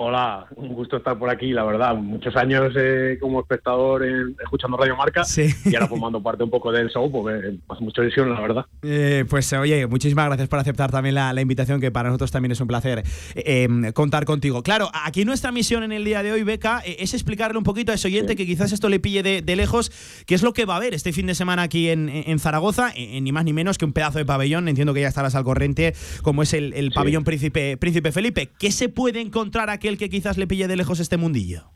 [SPEAKER 18] Hola, un gusto estar por aquí, la verdad. Muchos años eh, como espectador escuchando Radio Marca
[SPEAKER 2] sí.
[SPEAKER 18] y ahora formando parte un poco del show, porque pues mucha ilusión, la verdad.
[SPEAKER 2] Eh, pues oye, muchísimas gracias por aceptar también la, la, invitación, que para nosotros también es un placer eh, contar contigo. Claro, aquí nuestra misión en el día de hoy, Beca, eh, es explicarle un poquito a ese oyente sí. que quizás esto le pille de, de, lejos, qué es lo que va a haber este fin de semana aquí en, en Zaragoza, en, ni más ni menos que un pedazo de pabellón. Entiendo que ya estarás al corriente, como es el, el pabellón sí. Príncipe, Príncipe Felipe. ¿Qué se puede encontrar aquí? Aquel que quizás le pille de lejos este mundillo?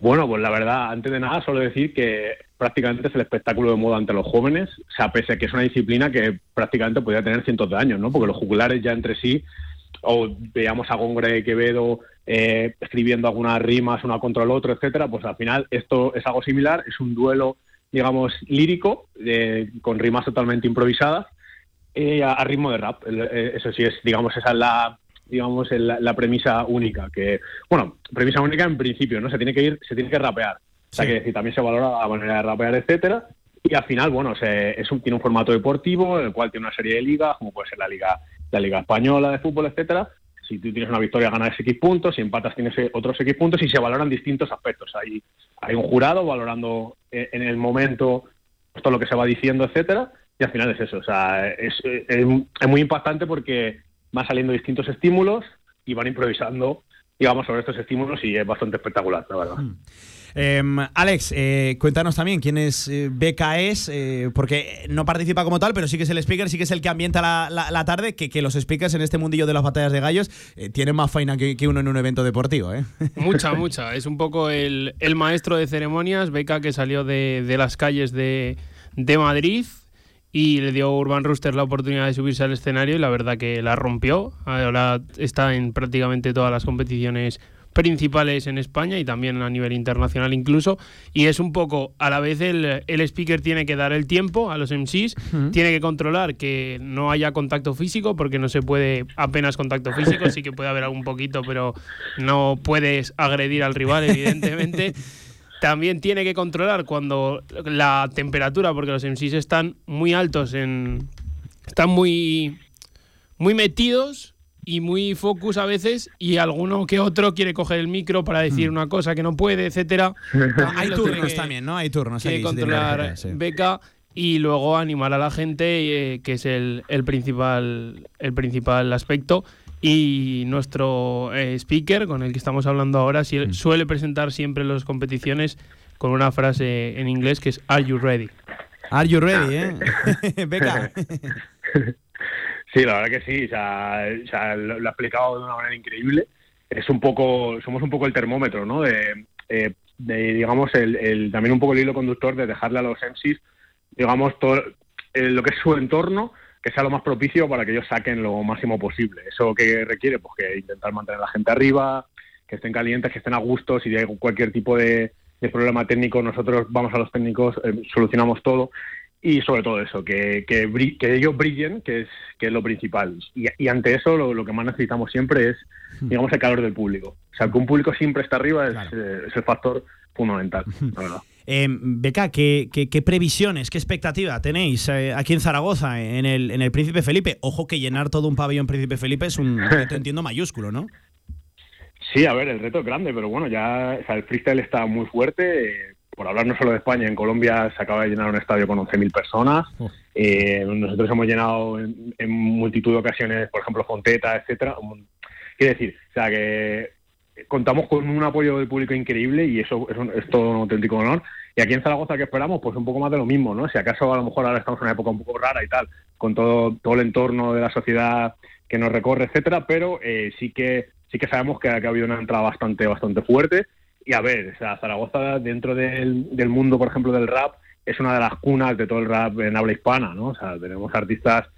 [SPEAKER 18] Bueno, pues la verdad, antes de nada, solo decir que prácticamente es el espectáculo de moda ante los jóvenes, o sea, pese a que es una disciplina que prácticamente podría tener cientos de años, ¿no? Porque los jugulares ya entre sí, o veamos a Gongre y Quevedo eh, escribiendo algunas rimas una contra el otro, etcétera, pues al final esto es algo similar, es un duelo, digamos, lírico, eh, con rimas totalmente improvisadas, eh, a, a ritmo de rap. Eso sí es, digamos, esa es la digamos el- la, premisa única que bueno premisa única en principio no se tiene que ir se tiene que rapear. O sea que decir también se valora la manera de rapear etcétera y al final bueno se, es un, tiene un formato deportivo en el cual tiene una serie de ligas como puede ser la liga la liga española de fútbol etcétera. Si tú tienes una victoria ganas X puntos si empatas tienes eh, otros X puntos y se valoran distintos aspectos. Hay hay un jurado valorando eh, en el momento pues, todo lo que se va diciendo etcétera y al final es eso. O sea es, es, es muy impactante porque van saliendo distintos estímulos y van improvisando, digamos, sobre estos estímulos y es bastante espectacular, la verdad.
[SPEAKER 2] Em, Alex, eh, cuéntanos también quién es eh, BKS, eh, porque no participa como tal, pero sí que es el speaker, sí que es el que ambienta la, la- la tarde, que, que los speakers en este mundillo de las batallas de gallos eh, tienen más faena que, que uno en un evento deportivo. ¿eh? [LAUGHS]
[SPEAKER 17] Mucha, mucha. Es un poco el, el maestro de ceremonias, Beca, que salió de, de las calles de, de Madrid y le dio a Urban Rooster la oportunidad de subirse al escenario y la verdad que la rompió. Ahora está en prácticamente todas las competiciones principales en España y también a nivel internacional incluso y es un poco a la vez el, el speaker tiene que dar el tiempo a los MCs
[SPEAKER 2] Ujú.
[SPEAKER 17] tiene que controlar que no haya contacto físico porque no se puede apenas contacto físico sí que puede haber algún poquito pero no puedes agredir al rival evidentemente [LAUGHS] también tiene que controlar cuando la temperatura porque los MCs están muy altos en están muy muy metidos y muy focus a veces y alguno que otro quiere coger el micro para decir una cosa que no puede, etcétera. [LAUGHS]
[SPEAKER 2] Hay turnos
[SPEAKER 17] que-
[SPEAKER 2] también, ¿no? Hay turnos. tiene que
[SPEAKER 17] controlar
[SPEAKER 2] sí.
[SPEAKER 17] beca y luego animar a la gente, eh, que es el, el principal, el principal aspecto. Y nuestro eh, speaker, con el que estamos hablando ahora,
[SPEAKER 2] Mm.
[SPEAKER 17] suele presentar siempre las competiciones con una frase en inglés que es Are you ready?
[SPEAKER 2] Are you ready, eh? [LAUGHS] Beca. [LAUGHS]
[SPEAKER 18] Sí, la verdad que sí, o sea, o sea, lo, lo ha explicado de una manera increíble. Es un poco, somos un poco el termómetro, ¿no? De, eh, de, digamos, el, el- también un poco el hilo conductor de dejarle a los MCs, digamos, todo eh, lo que es su entorno, que sea lo más propicio para que ellos saquen lo máximo posible. ¿Eso que requiere? Pues que intentar mantener a la gente arriba, que estén calientes, que estén a gusto, si hay cualquier tipo de, de problema técnico, nosotros vamos a los técnicos, eh, solucionamos todo y sobre todo eso, que, que, ellos brillen, que es, que es lo principal. Y, y ante eso lo, lo que más necesitamos siempre es, digamos, el calor del público. O sea, que un público siempre está arriba es, eh, es el factor fundamental, la verdad.
[SPEAKER 2] Eh, Beca, ¿qué, qué, qué previsiones, qué expectativa tenéis eh, aquí en Zaragoza, en el, en el Príncipe Felipe? Ojo que llenar todo un pabellón Príncipe Felipe es un reto, [LAUGHS] entiendo, mayúsculo, ¿no?
[SPEAKER 18] Sí, a ver, el reto es grande, pero bueno, ya o sea, el freestyle está muy fuerte. eh, por hablar no solo de España, en Colombia se acaba de llenar un estadio con 11.000 personas. Eh, nosotros hemos llenado en, en multitud de ocasiones, por ejemplo, Fonteta, etcétera. Un- Quiere decir, o sea, que contamos con un apoyo del público increíble y eso es, un- es todo un auténtico honor. Y aquí en Zaragoza, ¿qué esperamos? Pues un poco más de lo mismo, ¿no? Si acaso a lo mejor ahora estamos en una época un poco rara y tal, con todo, todo el entorno de la sociedad que nos recorre, etcétera, pero eh, sí que sí que sabemos que, que ha habido una entrada bastante bastante fuerte. Y a ver, o sea, Zaragoza dentro del, del mundo, por ejemplo, del rap, es una de las cunas de todo el rap en habla hispana, ¿no? O sea, tenemos artistas,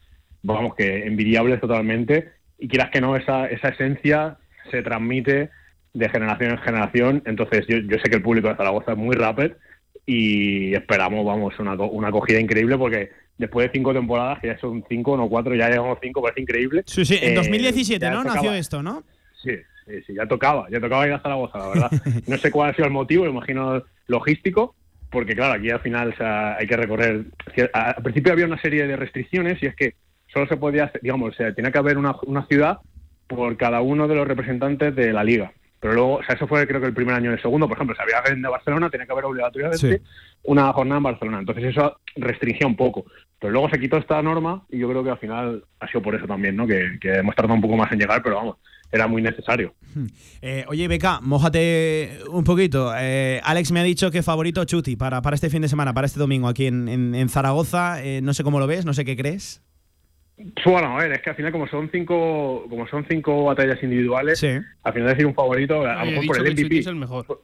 [SPEAKER 18] vamos, que envidiables totalmente, y quieras que no, esa, esa esencia se transmite de generación en generación. Entonces, yo, yo sé que el público de Zaragoza es muy rapper y esperamos, vamos, una, una acogida increíble porque después de cinco temporadas, que ya son cinco, no cuatro, ya llevamos cinco, parece increíble.
[SPEAKER 2] Sí, sí, en
[SPEAKER 18] Eh,
[SPEAKER 2] 2017,
[SPEAKER 18] ya
[SPEAKER 2] ¿no?
[SPEAKER 18] tocaba.
[SPEAKER 2] Nació esto, ¿no?
[SPEAKER 18] Sí, sí, sí, ya tocaba, ya tocaba ir a Zaragoza, la verdad. [LAUGHS] No sé cuál ha sido el motivo, imagino logístico, porque claro, aquí al final o sea, hay que recorrer. Al principio había una serie de restricciones y es que solo se podía, hacer- digamos, o sea, tenía que haber una, una ciudad por cada uno de los representantes de la liga. Pero luego, o sea, eso fue creo que el primer año. El segundo, por ejemplo, si había alguien de Barcelona, tenía que haber obligatoriamente
[SPEAKER 2] Sí.
[SPEAKER 18] una jornada en Barcelona. Entonces eso restringía un poco. Pero luego se quitó esta norma y yo creo que al final ha sido por eso también, ¿no? Que, que hemos tardado un poco más en llegar, pero vamos, era muy necesario.
[SPEAKER 2] Eh, oye, Beca, mójate un poquito. Eh, Alex me ha dicho que favorito Chuti para, para este fin de semana, para este domingo aquí en, en- en Zaragoza. Eh, no sé cómo lo ves, no sé qué crees.
[SPEAKER 18] Bueno, a ver, es que al final como son cinco, como son cinco batallas individuales, al final decir un favorito, a lo mejor por el MVP.
[SPEAKER 17] es el mejor.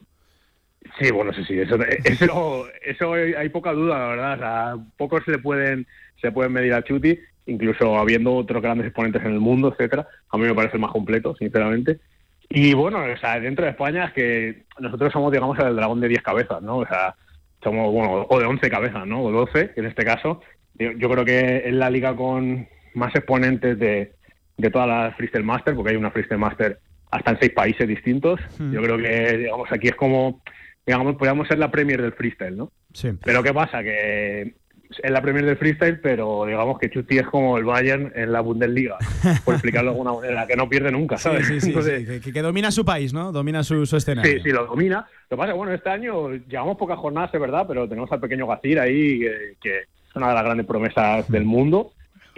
[SPEAKER 18] Sí, bueno, sí, sí, eso, eso, eso hay poca duda, la verdad. O sea, pocos se le pueden, se pueden medir a Chuti, incluso habiendo otros grandes exponentes en el mundo, etcétera. A mí me parece el más completo, sinceramente. Y bueno, o sea, dentro de España es que nosotros somos, digamos, el dragón de 10 cabezas, ¿no? O sea, somos, bueno, o de 11 cabezas, ¿no? O 12, en este caso. Yo, creo que es la liga con más exponentes de, de todas las Freestyle Master, porque hay una Freestyle Master hasta en seis países distintos. Hmm. Yo creo que, digamos, aquí es como, digamos, podríamos ser la Premier del freestyle, ¿no?
[SPEAKER 2] Sí.
[SPEAKER 18] Pero ¿qué pasa? Que es la Premier del freestyle, pero digamos que Chuti es como el Bayern en la Bundesliga, por explicarlo de alguna manera, que no pierde nunca, ¿sabes?
[SPEAKER 2] Sí, sí, sí, que, domina su país, ¿no? Domina su, su escenario.
[SPEAKER 18] Sí, sí, lo domina. Lo que pasa bueno, este año llevamos pocas jornadas, es verdad, pero tenemos al pequeño Gacir ahí, que, es una de las grandes promesas del mundo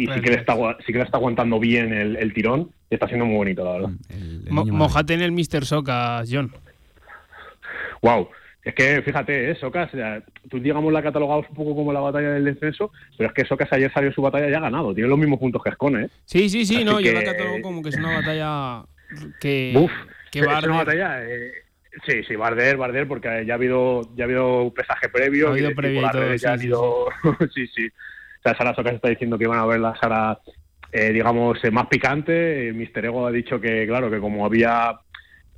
[SPEAKER 18] y sí que, le está, sí que le está aguantando bien el, tirón y está siendo muy bonito, la verdad.
[SPEAKER 17] mojate en el Mr. Socas, John.
[SPEAKER 18] Wow. Es que fíjate, ¿eh? Socas, tú digamos la catalogamos un poco como la batalla del descenso, pero es que Socas ayer salió su batalla y ha ganado, tiene los mismos puntos que Escone. ¿eh?
[SPEAKER 17] Sí, sí, sí, no, yo la catalogo como que es una batalla que.
[SPEAKER 18] Uf, que es una batalla. Eh, sí, sí, Barder, Barder, porque ya ha habido, ya ha habido pesaje previo.
[SPEAKER 17] Ha habido previo y todo,
[SPEAKER 18] ya
[SPEAKER 17] sí, [LAUGHS]
[SPEAKER 18] sí, sí. O sea, Sara Socas está diciendo que van a ver la Sara, eh, digamos, eh, más picante. Mister Ego ha dicho que, claro, que como había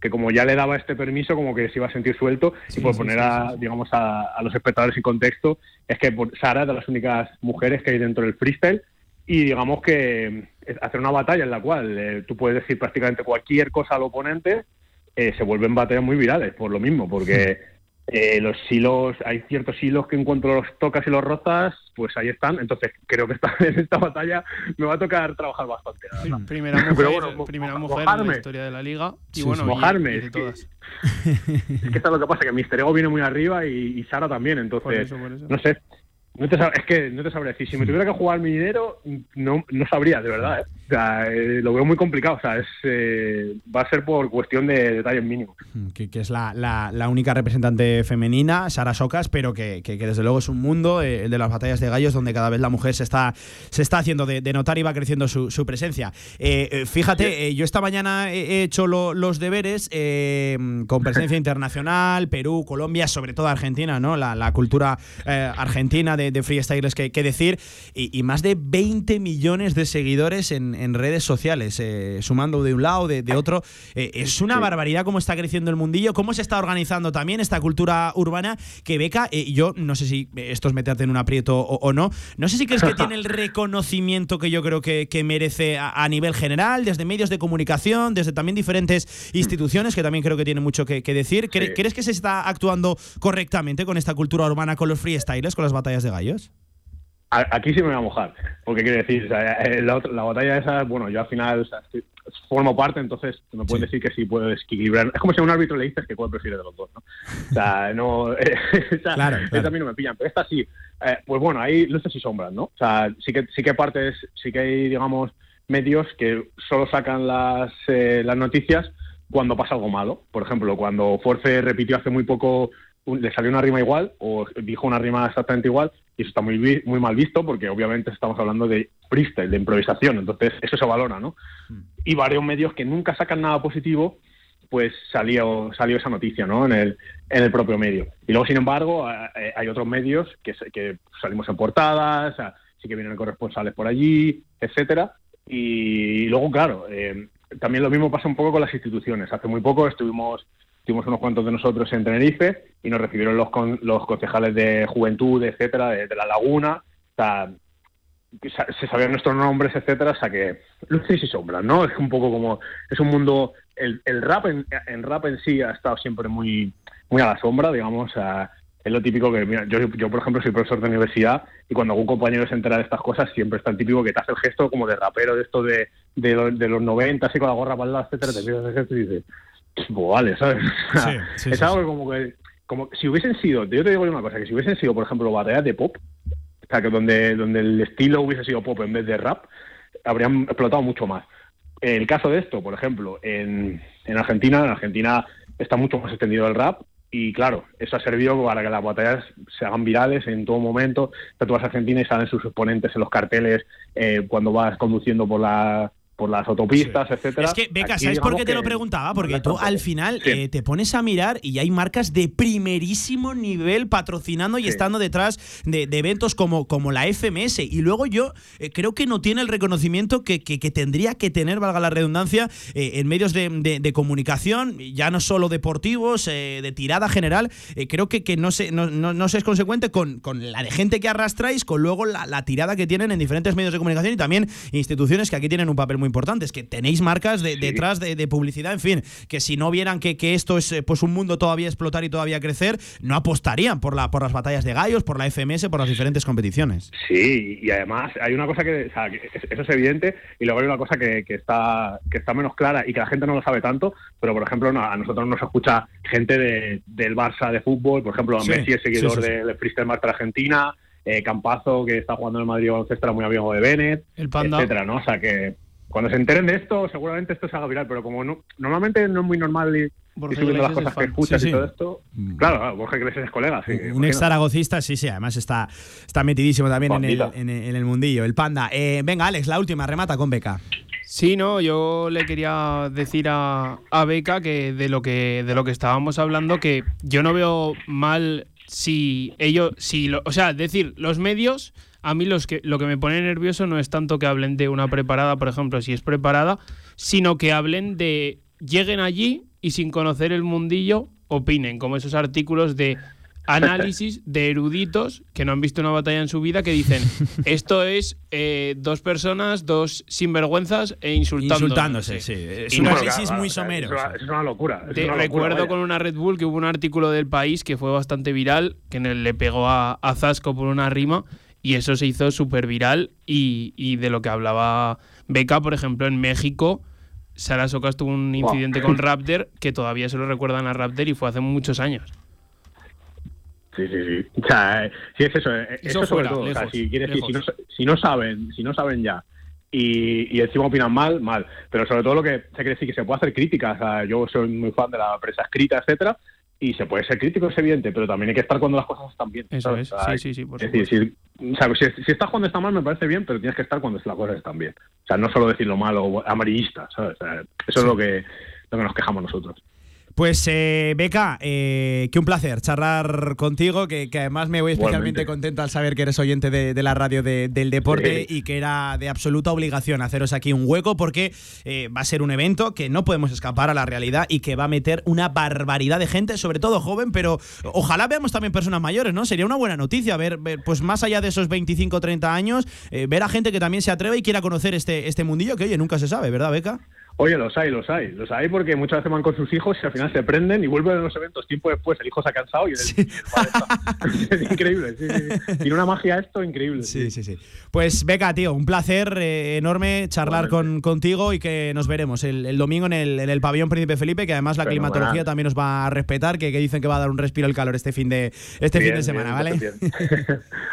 [SPEAKER 18] que como ya le daba este permiso, como que se iba a sentir suelto, y por poner a, digamos, a, los espectadores en contexto, es que Sara es de las únicas mujeres que hay dentro del freestyle, y digamos que hacer una batalla en la cual eh, tú puedes decir prácticamente cualquier cosa al oponente, eh, se vuelven batallas muy virales, por lo mismo, porque [LAUGHS] eh, los hilos, hay ciertos hilos que en cuanto los tocas y los rozas, pues ahí están. Entonces creo que esta, [LAUGHS] en esta batalla me va a tocar trabajar bastante.
[SPEAKER 17] primera [LAUGHS] mujer, primera mujer en la historia de la liga. Y bueno,
[SPEAKER 18] mojarme. es, Que, es que [LAUGHS] está lo que pasa, que Mister Ego viene muy arriba y, Sara también. Entonces, no sé, no te es que no te sabría decir. Si me tuviera que jugar mi dinero, no, no sabría, de verdad. ¿eh? O sea, eh, lo veo muy complicado. O sea, es, eh, va a ser por cuestión de detalles mínimos.
[SPEAKER 2] Mm, que, es la, la, única representante femenina, Sara Socas, pero que, que, desde luego es un mundo, el de las batallas de gallos, donde cada vez la mujer se está, se está haciendo de, notar y va creciendo su, su presencia. fíjate, yo esta mañana he hecho los deberes con presencia [LAUGHS] internacional, Perú, Colombia, sobre todo Argentina, ¿no? La, la cultura argentina de de, freestylers que, decir y, más de 20 millones de seguidores en, redes sociales, eh, sumando de un lado, de, otro. Eh, es una barbaridad cómo está creciendo el mundillo, cómo se está organizando también esta cultura urbana que Beca, eh, yo no sé si esto es meterte en un aprieto o, no, no sé si crees que tiene el [LAUGHS] reconocimiento que yo creo que, merece a, nivel general, desde medios de comunicación, desde también diferentes instituciones, que también creo que tiene mucho que, decir. ¿Crees que se está actuando correctamente con esta cultura urbana, con los freestylers, con las batallas de gallos?
[SPEAKER 18] Aquí sí me voy a mojar, porque quiere decir, eh, la, batalla esa, bueno, yo al final formo parte, entonces me pueden decir que sí puedo equilibrar. Es como si a un árbitro le dices que cuál prefiere de los dos, ¿no? O sea, [LAUGHS] no, [LAUGHS] esa, claro, a mí no me pillan, pero esta sí, eh, pues bueno, hay luces y sombras, ¿no? O sea, sí que, sí que partes, sí que hay, digamos, medios que solo sacan las, eh, las noticias cuando pasa algo malo. Por ejemplo, cuando Force repitió hace muy poco le salió una rima igual o dijo una rima exactamente igual y eso está muy muy mal visto porque obviamente estamos hablando de freestyle, de improvisación, entonces eso se valora, ¿no? Hmm. Y varios medios que nunca sacan nada positivo, pues salió salió esa noticia, ¿no? En el en el propio medio. Y luego, sin embargo, hay otros medios que, que salimos en portadas, sí que vienen corresponsales por allí, etcétera. Y luego, claro, eh, también lo mismo pasa un poco con las instituciones. Hace muy poco estuvimos Estuvimos unos cuantos de nosotros en Tenerife y nos recibieron los, los concejales de juventud, etcétera, de, La Laguna. O sea, se sabían nuestros nombres, etcétera, o sea que luces y sombras, ¿no? Es un poco como, es un mundo, el, el rap en, rap en sí ha estado siempre muy, muy a la sombra, digamos, es lo típico que, mira, yo, yo por ejemplo soy profesor de universidad y cuando algún compañero se entera de estas cosas siempre está el típico que te hace el gesto como de rapero de esto de, de, los 90, así con la gorra para el lado, etcétera, te pides el gesto y dices, pues vale, ¿sabes? [LAUGHS] es algo como que, como si hubiesen sido, yo te digo una cosa, que si hubiesen sido, por ejemplo, batallas de pop, o sea, que donde, donde el estilo hubiese sido pop en vez de rap, habrían explotado mucho más. El caso de esto, por ejemplo, en, en Argentina, en Argentina está mucho más extendido el rap Y claro, eso ha servido para que las batallas se hagan virales en todo momento. Tú vas a Argentina y salen sus exponentes en los carteles eh, cuando vas conduciendo por la por las autopistas, etcétera.
[SPEAKER 2] Es que, Beca, ¿sabes por qué te lo preguntaba? Porque tú al final eh, te pones a mirar y hay marcas de primerísimo nivel patrocinando y estando detrás de, eventos como, como la FMS. Y luego yo eh, creo que no tiene el reconocimiento que, que, tendría que tener, valga la redundancia, eh, en medios de, comunicación, ya no solo deportivos, de tirada general. creo que, que no, se, no, no, se es consecuente con, con, la de gente que arrastráis, con luego la, la tirada que tienen en diferentes medios de comunicación y también instituciones que aquí tienen un papel muy importantes, que tenéis marcas detrás de, publicidad, en fin, que si no vieran que, esto es eh, pues un mundo todavía explotar y todavía crecer, no apostarían por, la, por las batallas de gallos, por la FMS, por las diferentes competiciones.
[SPEAKER 18] Sí, y además hay una cosa que, eso es evidente, y luego hay una cosa que, está, que está menos clara y que la gente no lo sabe tanto, pero por ejemplo a nosotros nos escucha gente del Barça de fútbol, por ejemplo, Messi es seguidor del Freestyle Master Argentina, eh, Campazo, que está jugando en el Madrid baloncesto, era muy amigo de Bennett,
[SPEAKER 17] el Panda.
[SPEAKER 18] etcétera, ¿no? O sea que cuando se enteren de esto, seguramente esto se haga viral, pero como no, normalmente no es muy normal y, subiendo las cosas que escuchas y todo esto, mm. claro, Borja Iglesias es colega. Sí,
[SPEAKER 2] un ex zaragocista, sí, sí, además está, está metidísimo también en el, en, el, mundillo, el panda. Eh, venga, Alex, la última, remata con Beca.
[SPEAKER 17] Sí, no, yo le quería decir a, a Beca que de lo que de lo que estábamos hablando, que yo no veo mal si ellos, si o sea, decir, los medios a mí los que, lo que me pone nervioso no es tanto que hablen de una preparada, por ejemplo, si es preparada, sino que hablen de lleguen allí y sin conocer el mundillo opinen, como esos artículos de análisis de eruditos que no han visto una batalla en su vida que dicen [LAUGHS] esto es eh, dos personas, dos sinvergüenzas e insultándose.
[SPEAKER 2] Insultándose, sí. Es un análisis muy somero.
[SPEAKER 18] Es una, locura.
[SPEAKER 17] recuerdo con una Red Bull que hubo un artículo del país que fue bastante viral, que le pegó a, a Zasco por una rima y eso se hizo súper viral y, de lo que hablaba Beca, por ejemplo, en México, Sara Socas tuvo un incidente con [LAUGHS] Raptor que todavía se lo recuerdan a Raptor y fue hace muchos años.
[SPEAKER 18] Sí, sí, sí. O sea, eh, sí es eso. Eh, eso, sobre todo. o sea, si, quieres, si, no, si, no, saben, si no saben ya y, y, encima opinan mal, mal. Pero sobre todo lo que se quiere decir que se puede hacer críticas. O sea, yo soy muy fan de la prensa escrita, etcétera, y se puede ser crítico, es evidente, pero también hay que estar cuando las cosas están bien.
[SPEAKER 17] Eso es, sí, sí, sí.
[SPEAKER 18] Por es decir, si, si, estás cuando está mal me parece bien, pero tienes que estar cuando las cosas están bien. O sea, no solo decir lo malo amarillista, ¿sabes? eso es lo que, lo que nos quejamos nosotros.
[SPEAKER 2] Pues eh, Beca, eh, qué un placer charlar contigo, que, además me voy especialmente contento al saber que eres oyente de, la radio del deporte y que era de absoluta obligación haceros aquí un hueco porque eh, va a ser un evento que no podemos escapar a la realidad y que va a meter una barbaridad de gente, sobre todo joven, pero ojalá veamos también personas mayores, ¿no? Sería una buena noticia ver, pues más allá de esos 25 o 30 años, ver a gente que también se atreve y quiera conocer este, este mundillo que, oye, nunca se sabe, ¿verdad, Beca?
[SPEAKER 18] Oye, los hay, los hay. Los hay porque muchas veces van con sus hijos y al final se prenden y vuelven a los eventos tiempo después. El hijo se ha cansado y el, [LAUGHS] es increíble. Sí, sí, Tiene una magia esto increíble.
[SPEAKER 2] Sí, sí, sí. Pues Beca, tío, un placer eh, enorme charlar con, contigo y que nos veremos el, domingo en el, en el, pabellón Príncipe Felipe, que además la climatología también nos va a respetar, que, dicen que va a dar un respiro el calor este fin de, este fin de semana, ¿vale?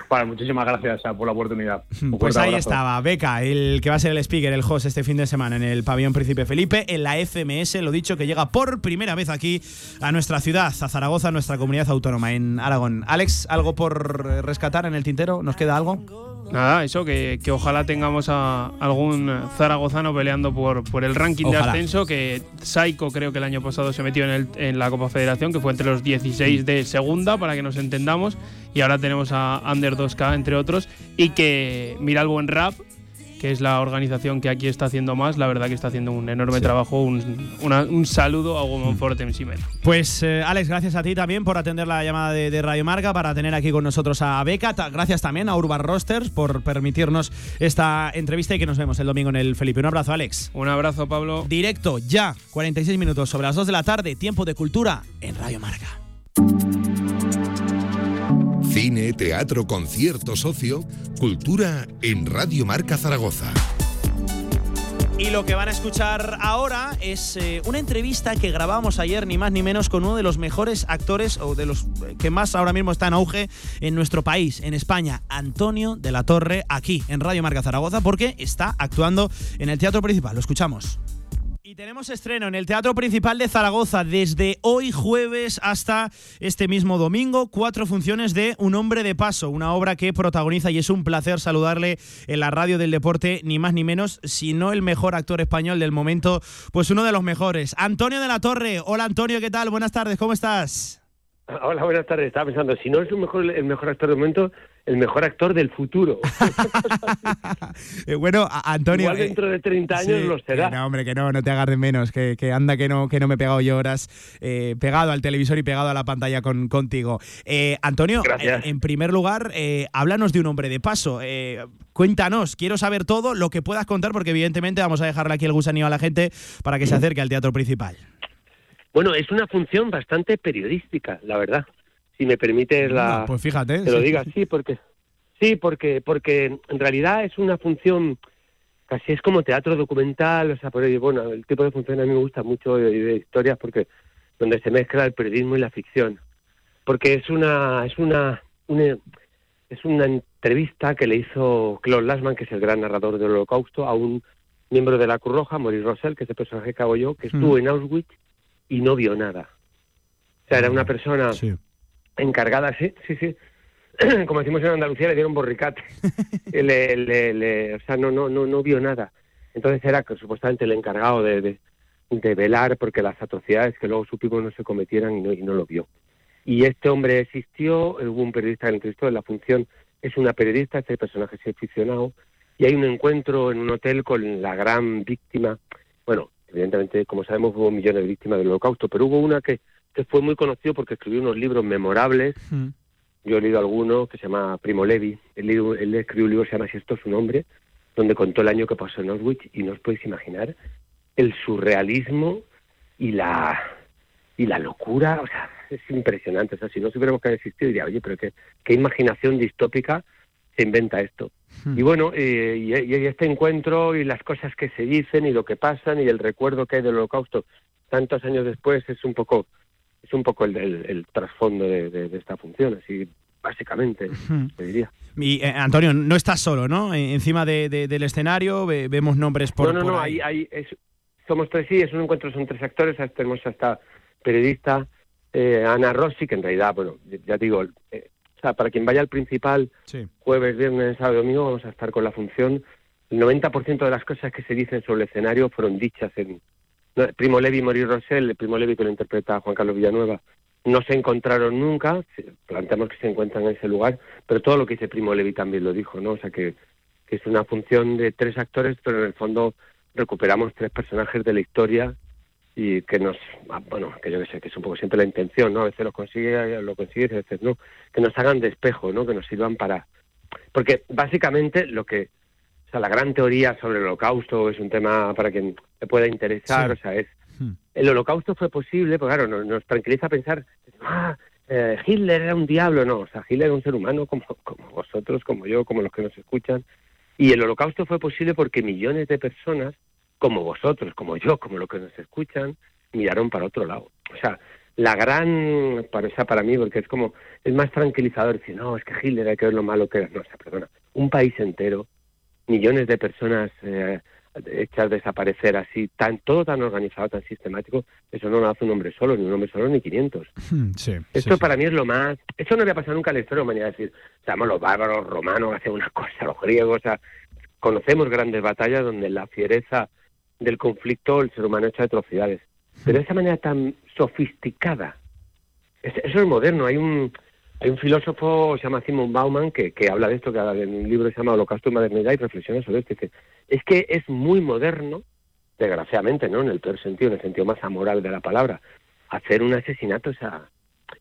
[SPEAKER 18] vale, [LAUGHS] muchísimas gracias por la oportunidad.
[SPEAKER 2] pues ahí estaba, Beca, el que va a ser el speaker, el host este fin de semana en el pabellón Príncipe Felipe en la FMS, lo dicho, que llega por primera vez aquí a nuestra ciudad, a Zaragoza, nuestra comunidad autónoma en Aragón. Alex, ¿algo por rescatar en el tintero? ¿Nos queda algo?
[SPEAKER 17] Nada, eso, que, ojalá tengamos a algún zaragozano peleando por, por el ranking de ascenso, que Saiko creo que el año pasado se metió en, el, en la Copa Federación, que fue entre los 16 de segunda, para que nos entendamos, y ahora tenemos a Under 2K, entre otros, y que mira el buen rap, que es la organización que aquí está haciendo más, la verdad que está haciendo un enorme trabajo. Un, saludo a Woman en Simen.
[SPEAKER 2] Pues eh, Alex, gracias a ti también por atender la llamada de, Radio Marca, para tener aquí con nosotros a Beca. Gracias también a Urban Rosters por permitirnos esta entrevista y que nos vemos el domingo en el Felipe. Un abrazo, Alex.
[SPEAKER 17] Un abrazo, Pablo.
[SPEAKER 2] Directo, ya, 46 minutos sobre las 2 de la tarde, tiempo de cultura en Radio Marca.
[SPEAKER 1] Cine, teatro, concierto, socio, cultura en Radio Marca Zaragoza.
[SPEAKER 2] Y lo que van a escuchar ahora es eh, una entrevista que grabamos ayer, ni más ni menos, con uno de los mejores actores o de los que más ahora mismo está en auge en nuestro país, en España, Antonio de la Torre, aquí en Radio Marca Zaragoza, porque está actuando en el teatro principal. Lo escuchamos. Y tenemos estreno en el Teatro Principal de Zaragoza desde hoy jueves hasta este mismo domingo. Cuatro funciones de Un hombre de paso, una obra que protagoniza y es un placer saludarle en la radio del deporte, ni más ni menos, sino el mejor actor español del momento, pues uno de los mejores. Antonio de la Torre. Hola Antonio, ¿qué tal? Buenas tardes, ¿cómo estás?
[SPEAKER 19] Hola, buenas tardes. Estaba pensando, si no es el mejor, el mejor actor del momento, el mejor actor del futuro. [LAUGHS] [LAUGHS]
[SPEAKER 2] Eh, bueno, Antonio.
[SPEAKER 19] Igual dentro de 30 años
[SPEAKER 2] sí,
[SPEAKER 19] lo será.
[SPEAKER 2] no, hombre, que no, no te hagas de menos, que, que anda que no, que no me he pegado yo horas eh, pegado al televisor y pegado a la pantalla con, contigo. Eh, Antonio, eh, en primer lugar, eh, háblanos de un hombre de paso. Eh, cuéntanos, quiero saber todo lo que puedas contar, porque evidentemente vamos a dejarle aquí el gusanillo a la gente para que se [CLEARS THROAT] acerque al teatro principal.
[SPEAKER 19] Bueno, es una función bastante periodística, la verdad. Si me permites la...
[SPEAKER 2] Pues fíjate.
[SPEAKER 19] Te lo
[SPEAKER 2] sí.
[SPEAKER 19] diga así, porque... Sí, porque, porque en realidad es una función... Casi es como teatro documental, o sea, por ello, bueno, el tipo de función a mí me gusta mucho de, de historias porque donde se mezcla el periodismo y la ficción. Porque es una, es una, una es una entrevista que le hizo Claude Lasman, que es el gran narrador del Holocausto, a un miembro de la Cruz Roja, Maurice Rossell, que es el personaje que hago yo, que estuvo
[SPEAKER 2] Mm.
[SPEAKER 19] en Auschwitz y no vio nada. O sea, era una persona encargada, sí, sí, sí. [CLEARS THROAT] Como decimos en Andalucía, le dieron borricate. [LAUGHS] le, le- le- o sea, no, no, no, no vio nada. Entonces era que supuestamente el encargado de, de, de velar porque las atrocidades que luego supimos no se cometieran y no, y no lo vio. Y este hombre existió, hubo un periodista que entrevistó en la función, es una periodista, este personaje es ficcionado, y hay un encuentro en un hotel con la gran víctima. Bueno, evidentemente, como sabemos, hubo millones de víctimas del holocausto, pero hubo una que, que fue muy conocido porque escribió unos libros memorables. Yo he leído alguno que se llama Primo Levi. Él, él escribió un libro que se llama Si esto es un hombre, donde contó el año que pasó en Auschwitz y no os podéis imaginar el surrealismo y la y la locura, o sea, es impresionante. O sea, si no supiéramos que ha existido, diría, oye, pero qué, qué imaginación distópica se inventa esto. Y bueno, eh, y, y este encuentro y las cosas que se dicen y lo que pasan y el recuerdo que hay del holocausto tantos años después es un poco es un poco el, el- el trasfondo de, de- de esta función, así básicamente, te diría.
[SPEAKER 2] Y eh, Antonio, no estás solo, ¿no? Encima de- de- del escenario ve- vemos nombres por,
[SPEAKER 19] no, no,
[SPEAKER 2] por
[SPEAKER 19] no,
[SPEAKER 2] ahí.
[SPEAKER 19] hay, hay- es- somos tres, sí, es un encuentro, son tres actores, tenemos hasta periodista eh, Ana Rossi, que en realidad, bueno, ya te digo, eh, o sea, para quien vaya al principal,
[SPEAKER 2] Sí.
[SPEAKER 19] jueves, viernes, sábado domingo, vamos a estar con la función. El 90% de las cosas que se dicen sobre el escenario fueron dichas en... Primo Levi y Maurice Rossell, el Primo Levi que lo interpreta Juan Carlos Villanueva, no se encontraron nunca, planteamos que se encuentran en ese lugar, pero todo lo que dice Primo Levi también lo dijo, ¿no? O sea, que, que es una función de tres actores, pero en el fondo recuperamos tres personajes de la historia y que nos, ah, bueno, que yo que sé, que es un poco siempre la intención, ¿no? A veces lo consigue, lo consigues, a veces no, que nos hagan de espejo, ¿no? Que nos sirvan para... Porque básicamente lo que, o sea, la gran teoría sobre el holocausto es un tema para quien le pueda interesar,
[SPEAKER 2] Sí.
[SPEAKER 19] o sea, es... El holocausto fue posible, pues claro, nos, nos tranquiliza pensar, ah, eh, Hitler era un diablo, no, o sea, Hitler era un ser humano como, como vosotros, como yo, como los que nos escuchan, y el holocausto fue posible porque millones de personas, como vosotros, como yo, como los que nos escuchan, miraron para otro lado. O sea, la gran, para, o sea, para mí, porque es como, es más tranquilizador decir, no, es que Hitler hay que ver lo malo que era. No, o sea, perdona, un país entero, millones de personas eh, hechas desaparecer así, tan todo tan organizado, tan sistemático, eso no lo hace un hombre solo, ni un hombre solo, ni 500. [LAUGHS]
[SPEAKER 2] Sí,
[SPEAKER 19] Esto para mí es lo más... Eso no había pasado nunca en la historia de la humanidad. Es decir, sabemos los bárbaros, los romanos hacen una cosa, los griegos, o sea, conocemos grandes batallas donde la fiereza del conflicto el ser humano hecho atrocidades. Pero de esa manera tan sofisticada, es- eso es moderno. Hay un, hay un filósofo, se llama Simon Bauman, que, que habla de esto, que habla de un libro se llama Holocausto y Modernidad y reflexiona sobre esto. Dice, es que es muy moderno, desgraciadamente, ¿no? En el peor sentido, en el sentido más amoral de la palabra, hacer un asesinato, o sea...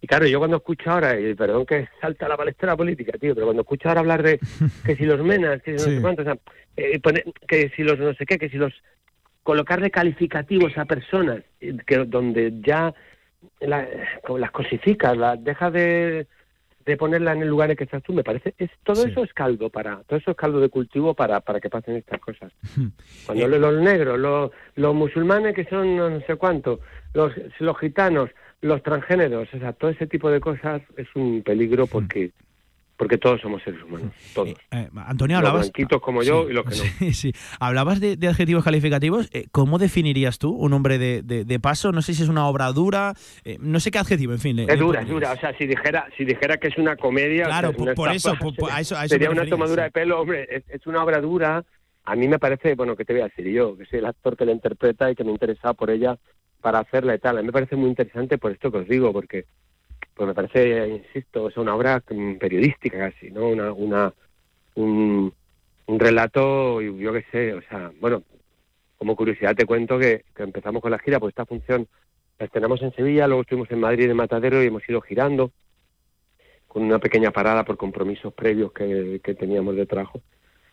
[SPEAKER 19] Y claro, yo cuando escucho ahora, y perdón que salta la palestra política, tío, pero cuando escucho ahora hablar de [LAUGHS] que si los menas, que si no
[SPEAKER 2] Sí.
[SPEAKER 19] sé cuántos, o sea, eh, que si los no sé qué, que si los colocarle calificativos a personas eh, que donde ya la- las cosificas, las dejas de, de ponerla en el lugar en que estás tú, me parece, es todo eso es caldo para, todo eso es caldo de cultivo para, para que pasen estas cosas. Cuando los, los negros, los, los musulmanes que son no sé cuánto, los, los gitanos, los transgéneros, o sea, todo ese tipo de cosas es un peligro porque porque todos somos seres humanos, todos.
[SPEAKER 2] Eh, Antonio,
[SPEAKER 19] los
[SPEAKER 2] hablabas.
[SPEAKER 19] blanquitos como yo y los que no. [LAUGHS]
[SPEAKER 2] Sí, sí. Hablabas de, de adjetivos calificativos. eh, ¿Cómo definirías tú un hombre de, de- de paso? No sé si es una obra dura. eh, no sé qué adjetivo, en fin. le-
[SPEAKER 19] Es
[SPEAKER 2] le
[SPEAKER 19] dura, es dura. O sea, si dijera, si dijera que es una comedia,
[SPEAKER 2] Claro,
[SPEAKER 19] o sea,
[SPEAKER 2] por- eso, por- por- a eso- a eso
[SPEAKER 19] sería una tomadura de pelo, hombre, es, es una obra dura. A mí me parece, bueno, ¿qué te voy a decir yo? Que soy el actor que la interpreta y que me he interesado por ella para hacerla y tal. A mí me parece muy interesante por esto que os digo, porque pues me parece, insisto, es una obra periodística casi, ¿no? Una, una, un, un relato, y yo qué sé, o sea, bueno, como curiosidad te cuento que, que empezamos con la gira, pues esta función la estrenamos en Sevilla, luego estuvimos en Madrid, en Matadero, y hemos ido girando con una pequeña parada por compromisos previos que, que teníamos de trabajo.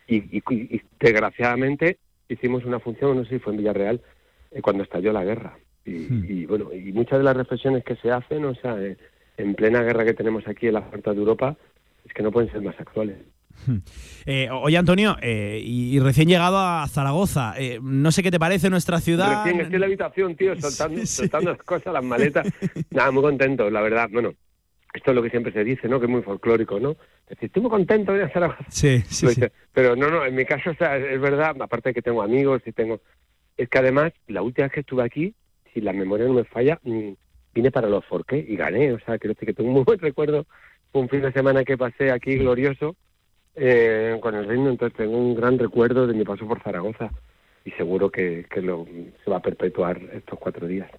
[SPEAKER 19] Y, y- y desgraciadamente hicimos una función, no sé si fue en Villarreal, eh, cuando estalló la guerra. Y, y, bueno, y muchas de las reflexiones que se hacen, o sea, eh, en plena guerra que tenemos aquí en las puertas de Europa, es que no pueden ser más actuales. [LAUGHS]
[SPEAKER 2] Eh, oye, Antonio, eh, y, recién llegado a Zaragoza, eh, no sé qué te parece nuestra ciudad.
[SPEAKER 19] Recién estoy en la habitación, tío, [LAUGHS] soltando, soltando las cosas, las maletas. Nada, muy contento, la verdad. Bueno, esto es lo que siempre se dice, ¿no? Que es muy folclórico, ¿no? Es decir, estoy muy contento de ir a Zaragoza.
[SPEAKER 2] Sí, [LAUGHS] sí, sí.
[SPEAKER 19] Pero no, no, en mi caso, o sea, es verdad, aparte de que tengo amigos y tengo... Es que además, la última vez que estuve aquí, si la memoria no me falla, mm, vine para los Forqué y gané. O sea, decir que tengo un muy buen [LAUGHS] recuerdo. Fue un fin de semana que pasé aquí glorioso eh, con el Reino, entonces tengo un gran recuerdo de mi paso por Zaragoza y seguro que, que lo, se va a perpetuar estos cuatro días.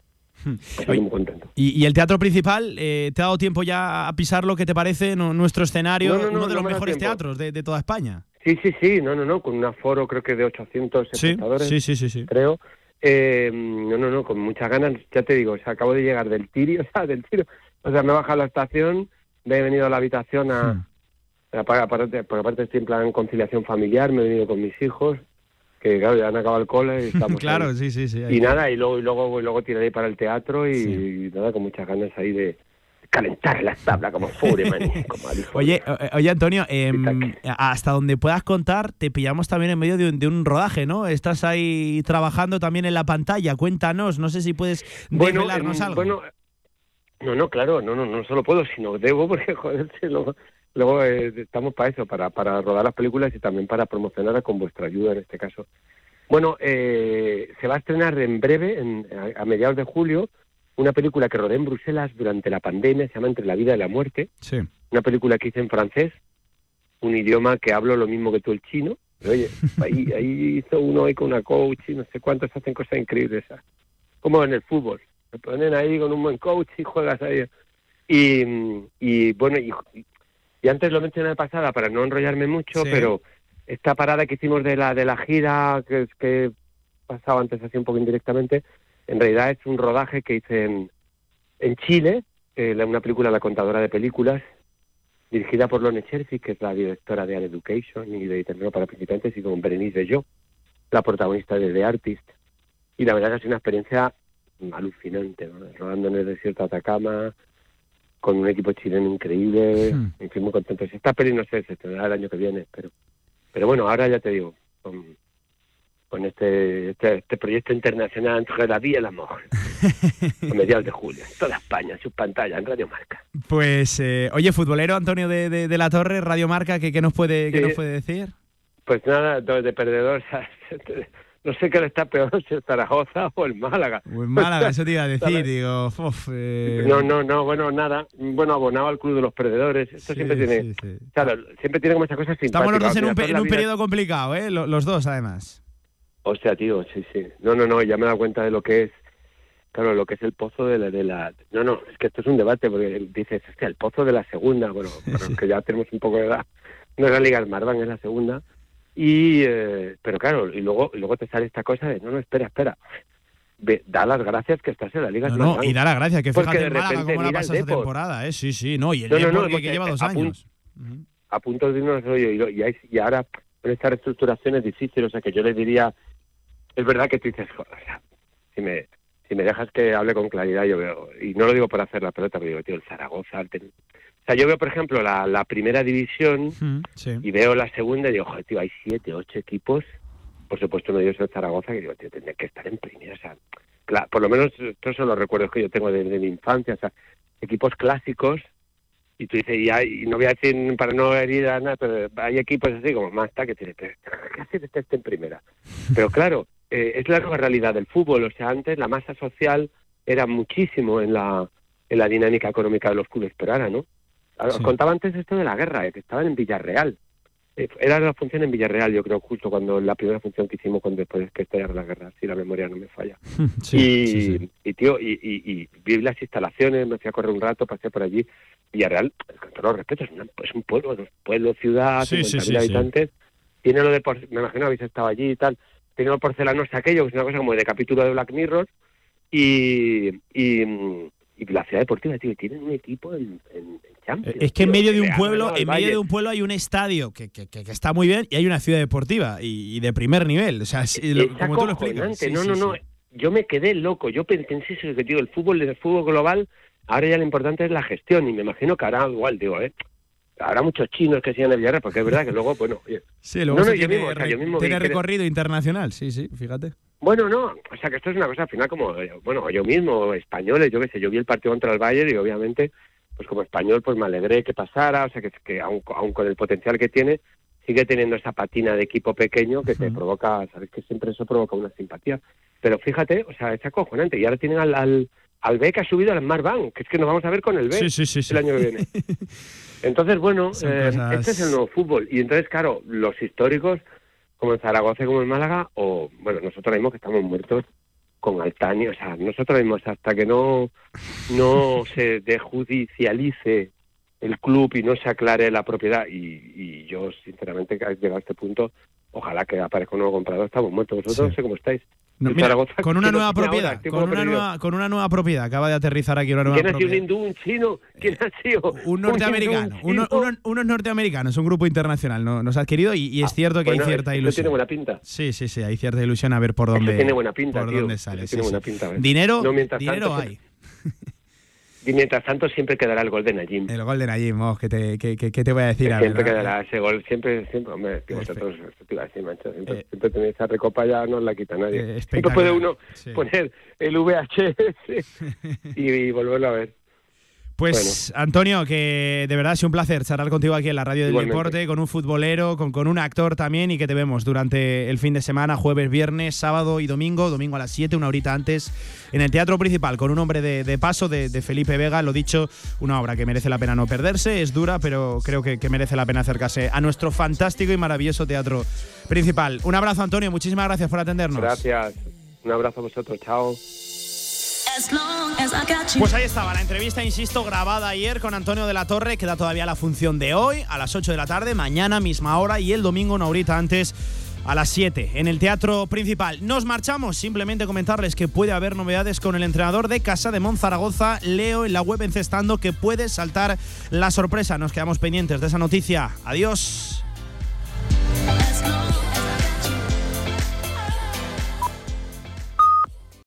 [SPEAKER 19] Estoy muy contento.
[SPEAKER 2] Y, y el teatro principal, eh, ¿te ha dado tiempo ya a pisarlo? ¿Qué te parece nu- nuestro escenario?
[SPEAKER 19] No, no, no,
[SPEAKER 2] uno de
[SPEAKER 19] no
[SPEAKER 2] los
[SPEAKER 19] me
[SPEAKER 2] mejores teatros de, de toda España.
[SPEAKER 19] Sí, sí, sí, no, no, no, con un aforo creo que de 800
[SPEAKER 2] Sí,
[SPEAKER 19] espectadores.
[SPEAKER 2] sí, sí, sí, sí.
[SPEAKER 19] Creo. Eh, no, no, no, con muchas ganas, ya te digo, o sea, acabo de llegar del tiro, [LAUGHS] o sea, del tiro. O sea, me he bajado a la estación, me he venido a la habitación a...
[SPEAKER 2] Hmm.
[SPEAKER 19] Aparte, porque aparte estoy en plan conciliación familiar, me he venido con mis hijos, que claro, ya han acabado el cole y [LAUGHS] estamos
[SPEAKER 2] claro,
[SPEAKER 19] ahí.
[SPEAKER 2] sí, sí, sí.
[SPEAKER 19] Y nada, y luego, y luego, y luego tiraré para el teatro y, nada, con muchas ganas ahí de calentar la tabla como Foreman. [LAUGHS]
[SPEAKER 2] Oye, o- oye Antonio, em, hasta donde puedas contar, te pillamos también en medio de un, de un rodaje, ¿no? Estás ahí trabajando también en la pantalla. Cuéntanos, no sé si puedes
[SPEAKER 19] Bueno,
[SPEAKER 2] desvelarnos
[SPEAKER 19] em,
[SPEAKER 2] algo.
[SPEAKER 19] bueno, no, no, claro, no, no, no solo puedo, sino debo, [LAUGHS] porque joder, luego eh, estamos para eso, para, para rodar las películas y también para promocionarlas con vuestra ayuda en este caso. Bueno, eh, se va a estrenar en breve, en- a, a mediados de julio, una película que rodé en Bruselas durante la pandemia, se llama Entre la vida y la muerte,
[SPEAKER 2] Sí.
[SPEAKER 19] una película que hice en francés, un idioma que hablo lo mismo que tú el chino. Pero, oye, [LAUGHS] ahí, ahí hizo uno ahí con una coach y no sé cuántos hacen cosas increíbles. ¿sabes? Como en el fútbol. Te ponen ahí con un buen coach y juegas ahí. Y, y bueno, y, y antes lo mencioné de pasada para no enrollarme mucho,
[SPEAKER 2] Sí.
[SPEAKER 19] pero esta parada que hicimos de la de la gira, que, que pasaba antes así un poco indirectamente, en realidad es un rodaje que hice en, en Chile, eh, una película La contadora de películas, dirigida por Lone Cherfi, que es la directora de An Education y de Terreno para principiantes, y con Berenice Bello, la protagonista de The Artist. Y la verdad que ha sido una experiencia alucinante, ¿no? rodando en el desierto de Atacama, con un equipo chileno increíble,
[SPEAKER 2] Hmm.
[SPEAKER 19] en fin, muy contentos. Esta peli no sé, se estrenará el año que viene, pero, pero bueno, ahora ya te digo, con, con este, este, este proyecto internacional entre la vida y el amor, a mediados de julio, en toda España, en sus pantallas, en Radio Marca.
[SPEAKER 2] Pues, eh, oye, futbolero Antonio de, de- de la Torre, Radio Marca, ¿qué, qué nos, puede, qué nos puede decir?
[SPEAKER 19] Pues nada, de de perdedor, [LAUGHS] no sé qué le está peor, si el Zaragoza o el Málaga.
[SPEAKER 2] O en Málaga, eso te iba a [LAUGHS] decir, digo, uf, eh,
[SPEAKER 19] No, no, no, bueno, nada. Bueno, abonado al Club de los Perdedores. Esto
[SPEAKER 2] Sí,
[SPEAKER 19] siempre tiene.
[SPEAKER 2] sí.
[SPEAKER 19] Claro, siempre tiene como esas cosas simpáticas.
[SPEAKER 2] Estamos los dos en un, en
[SPEAKER 19] la
[SPEAKER 2] un periodo complicado, ¿eh? Lo- Los dos, además.
[SPEAKER 19] Hostia, tío, sí, sí. No, no, no, ya me he dado cuenta de lo que es. Claro, lo que es el pozo de la, de la... No, no, es que esto es un debate, porque dices, hostia, el pozo de la segunda, bueno, [LAUGHS] para los que ya tenemos un poco de edad, no es la Liga Smartbank, es la segunda. Y, eh, pero claro, y luego, y luego te sale esta cosa de, no, no, espera, espera. Ve, da las gracias que estás en la Liga
[SPEAKER 2] No, no, y da la gracia, que
[SPEAKER 19] Porque
[SPEAKER 2] fíjate
[SPEAKER 19] de
[SPEAKER 2] en Málaga
[SPEAKER 19] repente
[SPEAKER 2] cómo la esta
[SPEAKER 19] Depor.
[SPEAKER 2] temporada, ¿eh? Sí, sí, no, y el
[SPEAKER 19] No, no,
[SPEAKER 2] Depor
[SPEAKER 19] no,
[SPEAKER 2] que, lleva dos
[SPEAKER 19] a
[SPEAKER 2] años.
[SPEAKER 19] a punto de irnos rollo y, y, ahora con esta reestructuración es difícil, o sea que yo les diría, es verdad que tú dices, joder, o sea, si me, si me dejas que hable con claridad, yo veo, y no lo digo por hacer la pelota, pero digo, tío, el Zaragoza, el ten- o sea, yo veo, por ejemplo, la, la primera división
[SPEAKER 2] Mm, Sí.
[SPEAKER 19] y veo la segunda y digo, joder, tío, hay siete, ocho equipos, por supuesto ellos es el Zaragoza, que digo, tío, tendría que estar en primera, o sea, cla- por lo menos estos son los recuerdos que yo tengo de, de mi infancia, o sea, equipos clásicos Y tú dices, y, hay, y no voy a decir para no herir a nada, pero hay equipos así como más que ¿qué hace este, este en primera? Pero claro, eh, es la nueva realidad del fútbol. O sea, antes la masa social era muchísimo en la, en la dinámica económica de los clubes, pero ahora no. Os contaba antes esto de la guerra, eh, que estaban en Villarreal. Eh, era la función en Villarreal, yo creo, justo cuando la primera función que hicimos cuando después que estallara la guerra, si la memoria no me falla. [LAUGHS] y, y, tío, y, y, vi las instalaciones, me fui a correr un rato, pasé por allí. Villarreal, con todos los respetos, es, un pueblo, un pueblo, ciudad, 50.000 habitantes. Tiene lo de, me imagino habéis estado allí y tal, tiene lo porcelanos aquello, que es una cosa como de capítulo de Black Mirror. Y, y, y la ciudad deportiva, tío, tienen un equipo en, Champions.
[SPEAKER 2] Es que en medio de un pueblo, en medio de un pueblo hay un estadio que, que, que, está muy bien y hay una ciudad deportiva y, de primer nivel. O sea, como tú lo explicas.
[SPEAKER 19] no, no, no. Yo me quedé loco. Yo pensé eso que tío, el fútbol, el fútbol global, ahora ya lo importante es la gestión y me imagino que hará igual, digo, ¿eh? Habrá muchos chinos que sigan el Villarreal, porque es verdad que luego, bueno, oye,
[SPEAKER 2] Sí, luego no, tiene, recorrido internacional, sí, sí, fíjate.
[SPEAKER 19] Bueno, no, o sea que esto es una cosa al final como, bueno, yo mismo, españoles, yo qué sé, yo vi el partido contra el Bayern y obviamente, pues como español, pues me alegré que pasara, o sea que, que aun, con el potencial que tiene, sigue teniendo esa patina de equipo pequeño que te provoca, sabes que siempre eso provoca una simpatía. Pero fíjate, o sea, es acojonante. Y ahora tienen al, al, al B que ha subido al Smart Bank, que es que nos vamos a ver con el B el año que viene. [LAUGHS] Entonces, bueno, eh, este es el nuevo fútbol. Y entonces, claro, los históricos como en Zaragoza como en Málaga, o bueno, nosotros mismos que estamos muertos con Altani, o sea, nosotros mismos hasta que no, no [LAUGHS] se dejudicialice el club y no se aclare la propiedad, y, y yo sinceramente que llegado a este punto, ojalá que aparezca un nuevo comprador, estamos muertos, vosotros no sé cómo estáis
[SPEAKER 2] con una nueva propiedad, con una nueva, con una nueva propiedad, acaba de aterrizar aquí una nueva
[SPEAKER 19] ¿Quién ha sido un hindú, un chino? ¿Quién ha sido?
[SPEAKER 2] Un norteamericano, un unos norteamericanos, un grupo internacional ¿no? nos ha adquirido y, es ah, cierto que hay cierta ilusión.
[SPEAKER 19] tiene buena pinta.
[SPEAKER 2] Sí, sí, sí, hay cierta ilusión a ver por dónde,
[SPEAKER 19] tiene buena pinta,
[SPEAKER 2] por dónde sale.
[SPEAKER 19] tiene buena pinta,
[SPEAKER 2] dinero, dinero hay.
[SPEAKER 19] Y mientras tanto siempre quedará el gol de Najim.
[SPEAKER 2] El gol de Najim, oh, ¿qué, te, qué, qué, te voy a decir?
[SPEAKER 19] Siempre quedará ese gol, siempre, siempre, hombre, tío, vosotros, mancho, siempre, eh, siempre tenéis esa recopa ya no la quita nadie. Eh, siempre puede uno poner el VHS [LAUGHS] y volverlo a ver.
[SPEAKER 2] Pues Antonio, que de verdad ha sido un placer charlar contigo aquí en la radio del deporte, con un futbolero, con, con un actor también y que te vemos durante el fin de semana, jueves, viernes, sábado y domingo, domingo a las 7, una horita antes, en el Teatro Principal, con un hombre de, paso de, Felipe Vega, lo dicho, una obra que merece la pena no perderse, es dura, pero creo que, que merece la pena acercarse a nuestro fantástico y maravilloso Teatro Principal. Un abrazo Antonio, muchísimas gracias por atendernos.
[SPEAKER 19] Gracias, un abrazo a vosotros, chao.
[SPEAKER 2] Pues ahí estaba la entrevista, insisto, grabada ayer con Antonio de la Torre. Queda todavía la función de hoy a las 8 de la tarde, mañana misma hora y el domingo una horita antes a las 7 en el teatro principal. Nos marchamos, simplemente comentarles que puede haber novedades con el entrenador de Casa de Monzaragoza, Leo, en la web encestando que puede saltar la sorpresa. Nos quedamos pendientes de esa noticia. Adiós.